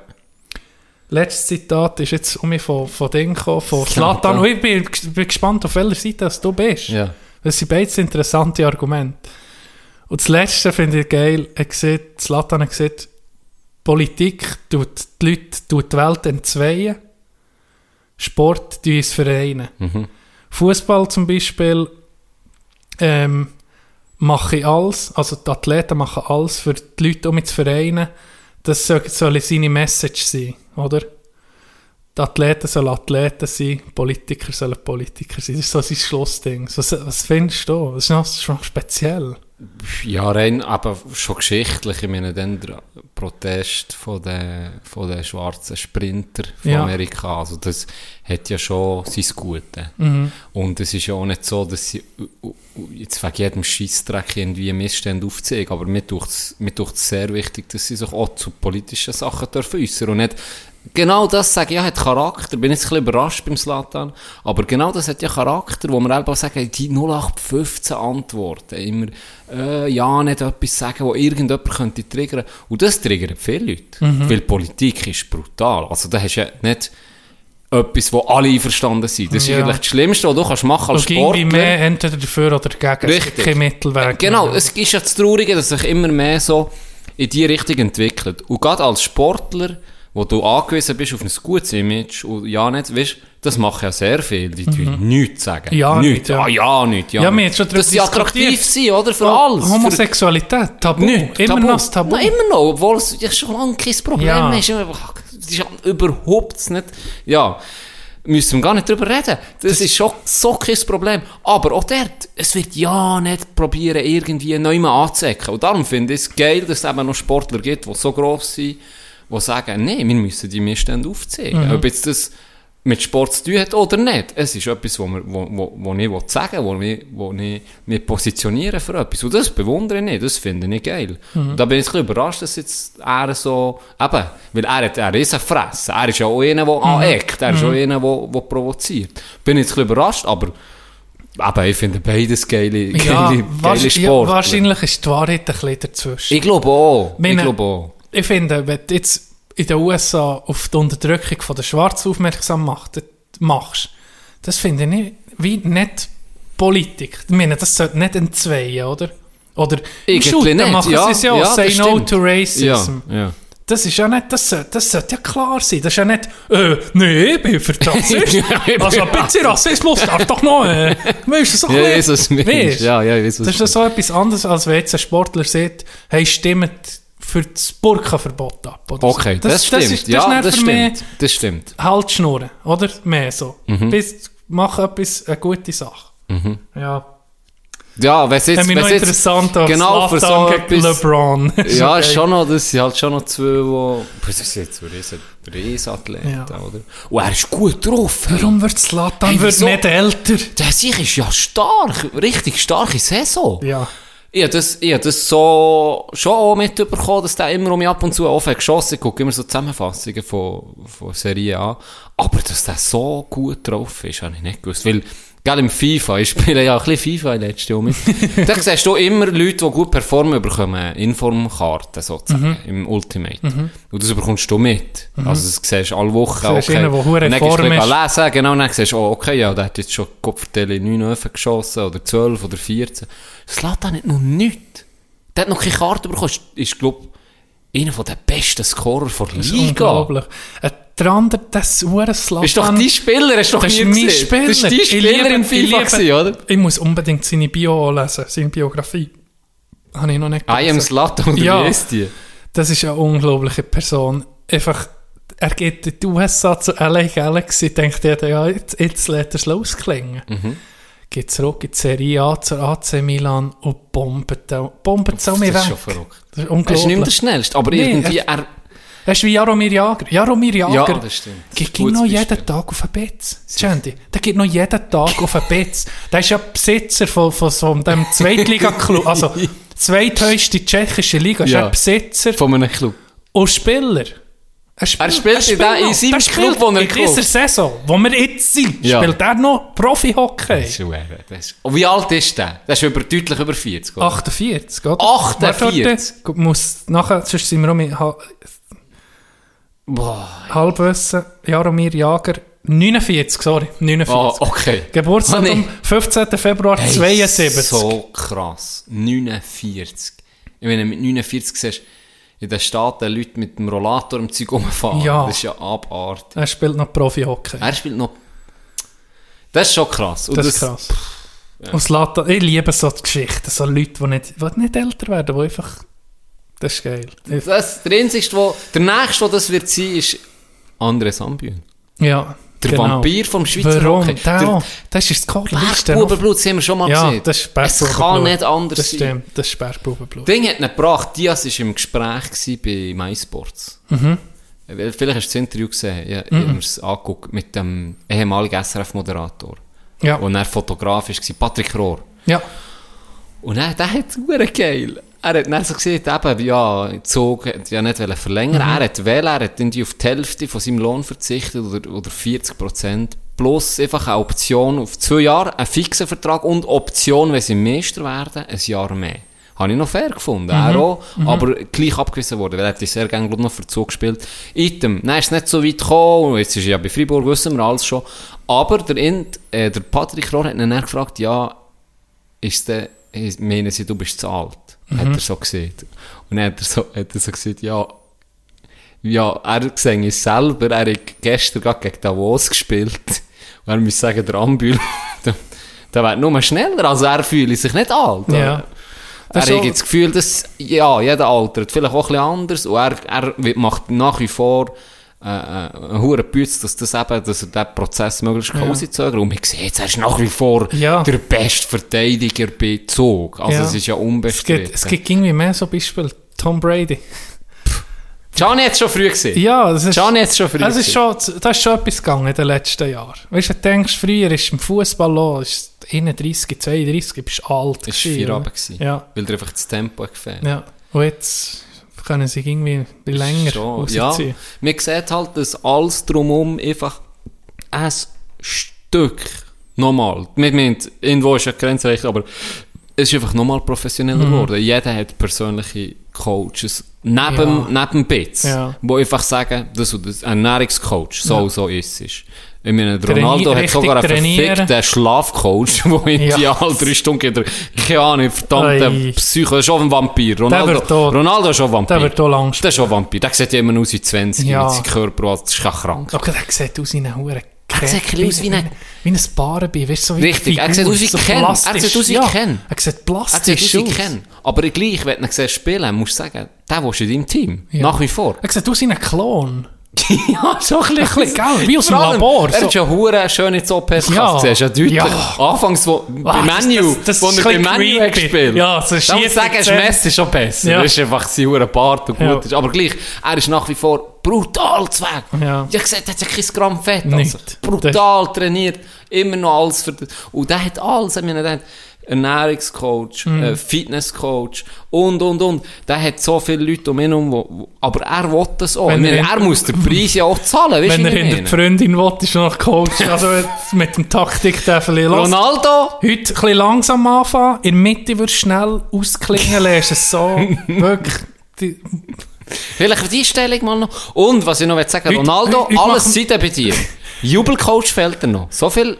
Letztes Zitat ist jetzt um mich von, von Ding gekommen, von Slatan. Slatan. Und ich bin, bin gespannt, auf welcher Seite du bist. Ja. Das sind beides interessante Argumente. Und das Letzte finde ich geil. Er sieht, Zlatan hat gesagt, Politik tut die Leute, tut die Welt entzweien. Sport tut uns vereinen. Fußball zum Beispiel ähm, mache ich alles, also die Athleten machen alles für die Leute, um mich zu vereinen. Das soll, soll seine Message sein, oder? Die Athleten sollen Athleten sein, Politiker sollen Politiker sein. Das ist so sein Schlussding. So, was findest du? Das ist noch, das ist noch speziell. Ja, rein, aber schon geschichtlich. Ich meine, dann der Protest von den, von den schwarzen Sprinter von Ja. Amerika. Also, das hat ja schon sein Gute. Mhm. Und es ist ja auch nicht so, dass sie jetzt wegen jedem Scheissdreck irgendwie Missstände aufzeigen. Aber mir tut es sehr wichtig, dass sie sich auch zu politischen Sachen dürfen äußern und nicht Genau das sage ich, ja, hat Charakter. Bin jetzt ein bisschen überrascht beim Slatan. Aber genau das hat ja Charakter, wo man einfach sagen, die 0815 Antworten. Immer, äh, ja, nicht etwas sagen, wo irgendjemand könnte triggern. Und das triggert viele Leute. Weil Politik ist brutal. Also da hast du ja nicht etwas, wo alle einverstanden sind. Das ist Ja. eigentlich das Schlimmste, was du kannst machen als Sportler. mehr entweder dafür oder dagegen. Es Richtig. Kein Mittelweg. Genau, mehr. es ist ja das Traurige, dass sich immer mehr so in die Richtung entwickelt. Und gerade als Sportler, wo du angewiesen bist auf ein gutes Image und ja nicht, weißt, das machen ja sehr viele, die tun nichts sagen. Mhm. Ja, nichts. nicht, ja. Ah, ja, nicht, ja, Ja, nicht. schon Dass sie attraktiv sind, oder? Für Oh, alles. Homosexualität, Tabu. nichts. Immer noch das Tabu. Nein, immer noch, obwohl es ja schon lange kein Problem Ja. ist. Das ist ja überhaupt nicht, ja, müssen wir gar nicht drüber reden. Das, ist schon so kein Problem. Aber auch dort, es wird ja nicht probieren, irgendwie neu mal anzuecken. Und darum finde ich es geil, dass es eben noch Sportler gibt, die so gross sind, die sagen, nee, wir müssen die Missstände aufzeigen. Mhm. Ob jetzt das mit Sport zu tun hat oder nicht. Es ist etwas, wo, wir, wo, wo, wo ich sagen will, wo ich, wo ich mich positionieren für etwas. Und das bewundere ich nicht, das finde ich geil. Mhm. Und da bin ich ein bisschen überrascht, dass jetzt er so, eben, weil er, hat, er ist ein Fressen, er ist ja auch einer, der Mhm. aneckt, er ist auch einer, der, der provoziert. Bin jetzt ein bisschen überrascht, aber eben, ich finde beides geile, geile, Ja, geile wahrsch- ja, Sport. wahrscheinlich ist die Wahrheit ein bisschen dazwischen. Ich glaube auch, ich Meine- glaube auch. Ich finde, wenn du jetzt in den USA auf die Unterdrückung von der Schwarzen aufmerksam macht, machst, das finde ich nicht, wie nicht Politik. Ich meine, das sollte nicht entzweien, oder? Oder Irgendwie nicht, machen ja, sie es ja, ja, say no stimmt. to racism. Ja, ja. Das ist ja nicht, das sollte, das sollte ja klar sein. Das ist ja nicht, äh, nee, ich bin für bin- also ein bisschen Rassismus darf doch noch, äh, weißt du, so ein bisschen-? Ja, ja, ich weiß, was Das ist so etwas anderes, als wenn jetzt ein Sportler sagt, hey, stimmt für das Burka-Verbot ab. Oder Okay, so. das, stimmt. Das ist, das ja, ist das stimmt. Das stimmt. halt schnurren, oder? Mehr so. Mhm. Bis, mach etwas, eine gute Sache. Ja. Ja, wenn es jetzt, noch jetzt interessant genau für so etwas, LeBron. Ja, okay. ist schon noch, das sind halt schon noch zwei, die, das sind jetzt Riesen, Riesathleten, Ja. oder? Und er ist gut drauf. hey. Warum wird Zlatan Hey, wird nicht älter? Der sich ist ja stark, richtig starke Saison. Ja. Ich habe das, ich hab das so schon auch mitbekommen, dass der immer um mich ab und zu offen geschossen Ich gucke immer so Zusammenfassungen von, von Serie A. Aber dass der so gut drauf ist, habe ich nicht gewusst. Weil, gell, im FIFA, ich spiele ja ein bisschen FIFA in letzter Jahr mit. da siehst du immer Leute, die gut performen, bekommen Informkarten sozusagen, im Ultimate. Und das bekommst du mit. Also das siehst du alle Wochen. Siehst einen, Und dann gehst du lesen, genau, und dann siehst du, oh, okay, ja, der hat jetzt schon Kopfteile 9 Öfen geschossen, oder 12 oder 14. Slatan hat noch nichts. Der hat noch keine Karte bekommen. Ist, ist glaube ich, einer der besten Scorer der Das ist Liga. unglaublich. Der andere, das Uhren Slatan. Ist doch dein Spieler, hast du doch Das ist nie gesehen. Spieler. Das ist dein Ich Spieler im FIFA gewesen, oder? Ich muss unbedingt seine Bio lesen, seine Biografie. Habe ich noch nicht I am gelesen. Slatan, oder Ja. ist die? Das ist eine unglaubliche Person. Einfach, er geht in die USA zu LA Galaxy, denkt er, ja, jetzt, jetzt lässt er es losklingen. Mhm. Geht zurück in die Serie A zur AC Milan und bombt, bombt so Das mir ist weg. schon verrückt. Das ist Er ist nicht mehr der unglaublich. Schnellste, aber Nee, irgendwie, er, Das ist wie Jaromir Jager. Jaromir Jager Ja, das stimmt. Das ein noch jeden Beispiel. Tag auf den Betz. Der geht noch jeden Tag auf den Betz. Der ist ja Besitzer von, von so einem Zweitliga-Club. Also, zweithöchste tschechische Liga. Ist Ja. er Besitzer Von einem Club. und Spieler. Er Er spielt in der- in noch. seinem Club, spielt wo er in dieser glaubt. Saison, wo wir jetzt sind, Ja. spielt er noch Profi-Hockey. Und wie alt ist der? Der ist über, deutlich über 40, oder? 48, oder? 48? Warte, Muss nachher, sonst sind wir auch mit Boah. Halbwissen. Jaromir Jager, 49, sorry, 49. Ah, okay. Geburtstag am 15. Februar Hey, 72. So krass. 49. Ich meine, mit 49 siehst du in den Staaten Leute mit dem Rollator im Zeug rumfahren. Ja. Das ist ja abartig. Er spielt noch Profi-Hockey. Er spielt noch... Das ist schon krass. Und Das ist krass. Und Zlatan, ich liebe so Geschichten, so Leute, die nicht, die nicht älter werden, die einfach... Das ist geil. Ich- Das, der einzigste, wo, der nächste, der das wird sein, ist André Sambüen. Ja, Der genau. Vampir vom Schweizer Warum? Hockey. Der, Der- auch. das ist das. Bergbubenblut, das haben wir schon mal Ja, gesehen. das ist es kann nicht anders Das sein. stimmt, das ist Bergbubenblut. Ding hat ihn gebracht. Diaz war im Gespräch bei MySports. Mhm. Weil Vielleicht hast du das Interview gesehen. Ja, Ich habe mir es angeguckt mit dem ehemaligen SRF-Moderator. Ja, Und er fotografisch war, Patrick Rohr. ja. Und er, der hat es geil. Er hat dann so gesagt, eben, ja, Zug hat ja nicht verlängern. Mhm. Er hat wählen, er hat irgendwie auf die Hälfte von seinem Lohn verzichtet oder, oder 40 Prozent. Plus einfach eine Option auf zwei Jahre, einen fixen Vertrag und Option, wenn sie Meister werden, ein Jahr mehr. Habe ich noch fair gefunden. Mhm. Er auch, aber gleich abgewiesen worden, weil er hat sehr gerne glaub, noch für Zug gespielt. Item, dann ist nicht so weit gekommen, jetzt ist er ja bei Freiburg, wissen wir alles schon. Aber der, Int, äh, der Patrick Rohr hat ihn dann gefragt, ja, ist der, meinen sie, du bist zu alt? Hat er so gesehen. Und dann hat er so, hat er so gesagt, ja, ja, er sehe es selber, er hat gestern gerade gegen Davos gespielt. Und er muss sagen, der Ambül, der, der wird nur schneller, also er fühlt sich nicht alt. Ja. Er hat das Gefühl, dass, ja, jeder altert, vielleicht auch ein bisschen anders, und er, er macht nach wie vor, äh, äh, einen hohen Bütz, dass das eben, dass er diesen Prozess möglichst ja. rauszögern Und man sieht, er ist nach wie vor Ja. der beste Verteidiger bei Zug. Also Ja. es ist ja Es unbestritten. gibt, es gibt irgendwie mehr so Beispiele. Tom Brady. Gianni hat es schon früh gesehen. Ja, das ist, Gianni hat es schon früh das ist schon, da ist schon etwas gegangen in den letzten Jahren. Weißt du, du denkst, früher ist im Fußball ist 31, 32, bist alt. Es war gewesen, vier? Abend. gewesen, Ja. Weil dir einfach das Tempo hat gefehlt. Ja. Und jetzt können sie irgendwie länger Schon, ja. Man sieht halt, dass alles drumherum einfach ein Stück nochmal, nicht meint, irgendwo ist ja erreicht, aber es ist einfach nochmal professioneller Mhm. geworden. Jeder hat persönliche Coaches neben, neben Bits, Ja. wo einfach sagen, das ein Ernährungscoach, so und so ist es. Ich meine, der Traini- Ronaldo hat sogar einen verfickten Schlafcoach, der in Ja. die alle drei Stunden geht. er- Keine Ahnung, verdammter Ei. Psycho, das ist auch ein Vampir. Ronaldo, tot. Ronaldo ist auch ein Vampir. Der wird auch lang Das ist auch ein Vampir. Der sieht ja immer aus wie 20 Ja. mit seinem Körper. Das ist krank. Okay, der sieht aus wie ein Hure. Er sieht ein aus wie ein- Wie ein Barbein, weißt du, so wie Richtig, eine er sieht aus wie Ken. Er sieht aus wie Ken. Er sieht Er plastisch sieht aus wie aus. Ken. Aber gleich, wenn du ihn spielen, musst du sagen, der willst du in deinem Team. Nach wie vor. Er sieht aus wie ein Klon. ja, so ein bisschen, gell? Wie aus dem Labor. Er so. hat schon hure schön in OPs Ja. Siehst ja deutlich. Ja. Anfangs, wo, Ah, das- Menu, das- das wo ist er bei ein bisschen Menu gespielt. Ja, so Da muss ich sagen. Messi ist schon besser. Ja. Das ist einfach sein hure Bart und gut. Ja. ist. Aber gleich, er ist nach wie vor brutal zu weg. Ja. Ich gesagt, er hat ja kein Gramm Fett. Also. Brutal trainiert. Immer noch alles für Und der hat alles. Ich meine, der hat Ernährungscoach, Mhm. äh, Fitnesscoach und, und, und. Der hat so viele Leute um ihn herum, aber er will das auch. Wenn er- er muss den Preis ja auch zahlen. Weißt Wenn du, er hinter die Freundin will, ist er noch Coach. Also mit dem Taktik-Tafel. Ronaldo? Heute ein bisschen langsam anfangen, in der Mitte wird schnell ausklingen lassen. Es so wirklich... Die, Vielleicht die Stellung mal noch. Und, was ich noch will sagen, Heute- Ronaldo, heute alles machen- Seite bei dir. Jubelcoach fehlt dir noch. So viel,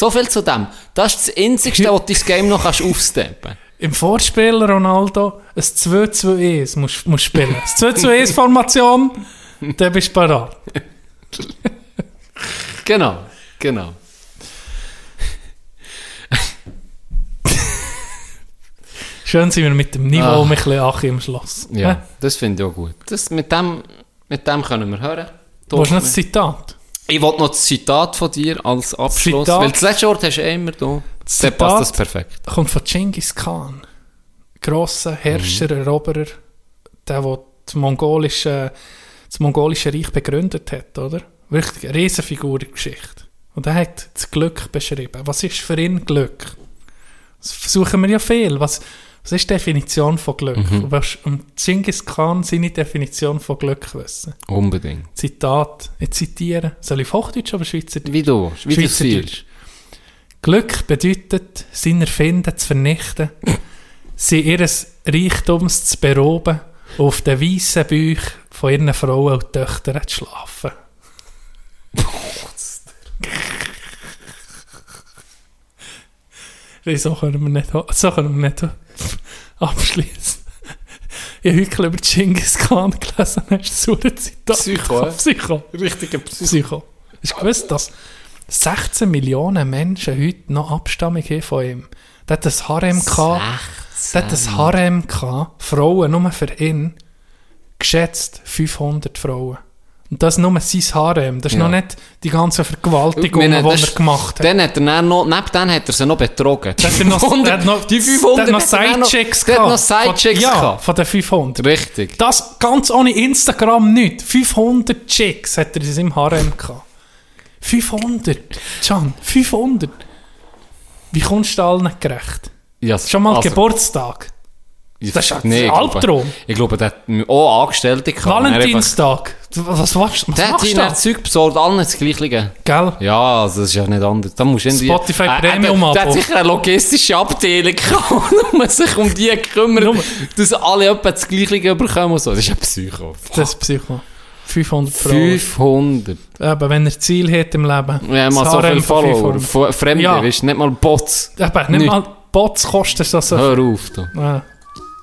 so viel zu dem. Das ist das Einzige, was du Game noch kannst aufsteppen Im Vorspiel Ronaldo ein 2-2-1 musst musst spielen. Das 2-2-1-Formation, dann bist du parat. Genau, genau. Schön sind wir mit dem Niveau Ah. ein bisschen Achi im Schloss. Ja, Hä? das finde ich auch gut. Das, mit, dem, mit dem können wir hören. Wo ist noch das Zitat? Ich wollte noch das Zitat von dir als Abschluss. Zitat? Weil das letzte Wort hast du eh immer da. Dann Zitat? passt das perfekt. Kommt von Genghis Khan. Grosser Herrscher, Mhm. Eroberer, der, der die mongolischen das mongolische Reich begründet hat, oder? Wirklich eine Riesenfigur in der Geschichte. Und er hat das Glück beschrieben. Was ist für ihn Glück? Das versuchen wir ja viel. Was, was ist die Definition von Glück? Mhm. Du um Genghis Khan seine Definition von Glück wissen? Unbedingt. Zitat, ich zitiere. Soll ich auf Hochdeutsch oder Schweizerdeutsch? Wie du, wie Schweizerdeutsch. Glück bedeutet, sein Erfinden zu vernichten, sie ihres Reichtums zu beroben und auf den weißen Bauch von ihren Frauen und Töchtern zu schlafen. So können wir nicht, so können wir nicht abschließen. Ich habe heute über Genghis Khan gelesen, hast du so ein Zitat? Psycho? Psycho. Richtiger Psycho. Hast du gewusst, dass 16 Millionen Menschen heute noch Abstammung haben von ihm? Der hat ein Harem gehabt. Der hat ein Harem gehabt. Frauen nur für ihn. Geschätzt 500 Frauen. Und das ist nur sein Harem. Das ist Ja. noch nicht die ganzen Vergewaltigungen, Ich meine, die er gemacht hat. Dann hat er dann noch, neben dann hat er sie noch betrogen. Er noch, der hat noch, die 500 der hat noch er noch gehabt. Sidechicks Von- Ja, gehabt. von den 500. Richtig. Das ganz ohne Instagram nicht. 500 Chicks hat er in seinem Harem gehabt. 500. Can, 500. Wie kommst du allen gerecht? Ja, Schon mal also, Geburtstag. Das ist ein ich Albtraum. Ich glaube, der hat auch Angestellte gehabt. Valentinstag. Was, was, was Der hat du das Zeug besorgt, allen das Gleiche. Gell? Ja, also das ist ja nicht anders. Da musst du. Spotify Äh, äh, Premium der, der hat sicher eine logistische Abteilung gehabt, man sich um die kümmert, Nur- dass alle etwa das Gleiche bekommen so. Das ist ein Psycho. Das ist Psycho. 500 Frauen. 500. Eben, wenn er Ziel hat im Leben. Ja, mal so Harem viel von Follower. 500. F- Fremde, Ja. weißt du, nicht mal Bots. Eben, nicht mal Bots kostet das. Hör auf, du.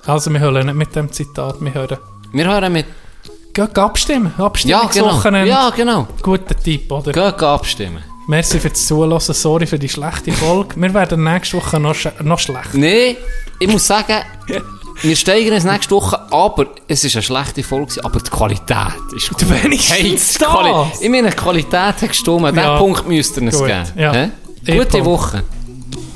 Also, wir hören nicht mit dem Zitat, wir hören. Wir hören mit... Geh abstimmen. Ja, genau. Abstimmungswochenende. Ja, genau. Guter Tipp, oder? Geh, abstimmen. Merci fürs Zuhören, sorry für die schlechte Folge. Wir werden nächste Woche noch, sch noch schlecht. Nee, ich muss sagen, wir steigern es nächste Woche, aber es ist eine schlechte Folge, aber die Qualität ist gut. wenigstens Hey, das. Quali ich meine, die Qualität hat gestimmt. Ja. Den Punkt müsst ihr uns Gut, geben. ja. Gute Punkt. Woche.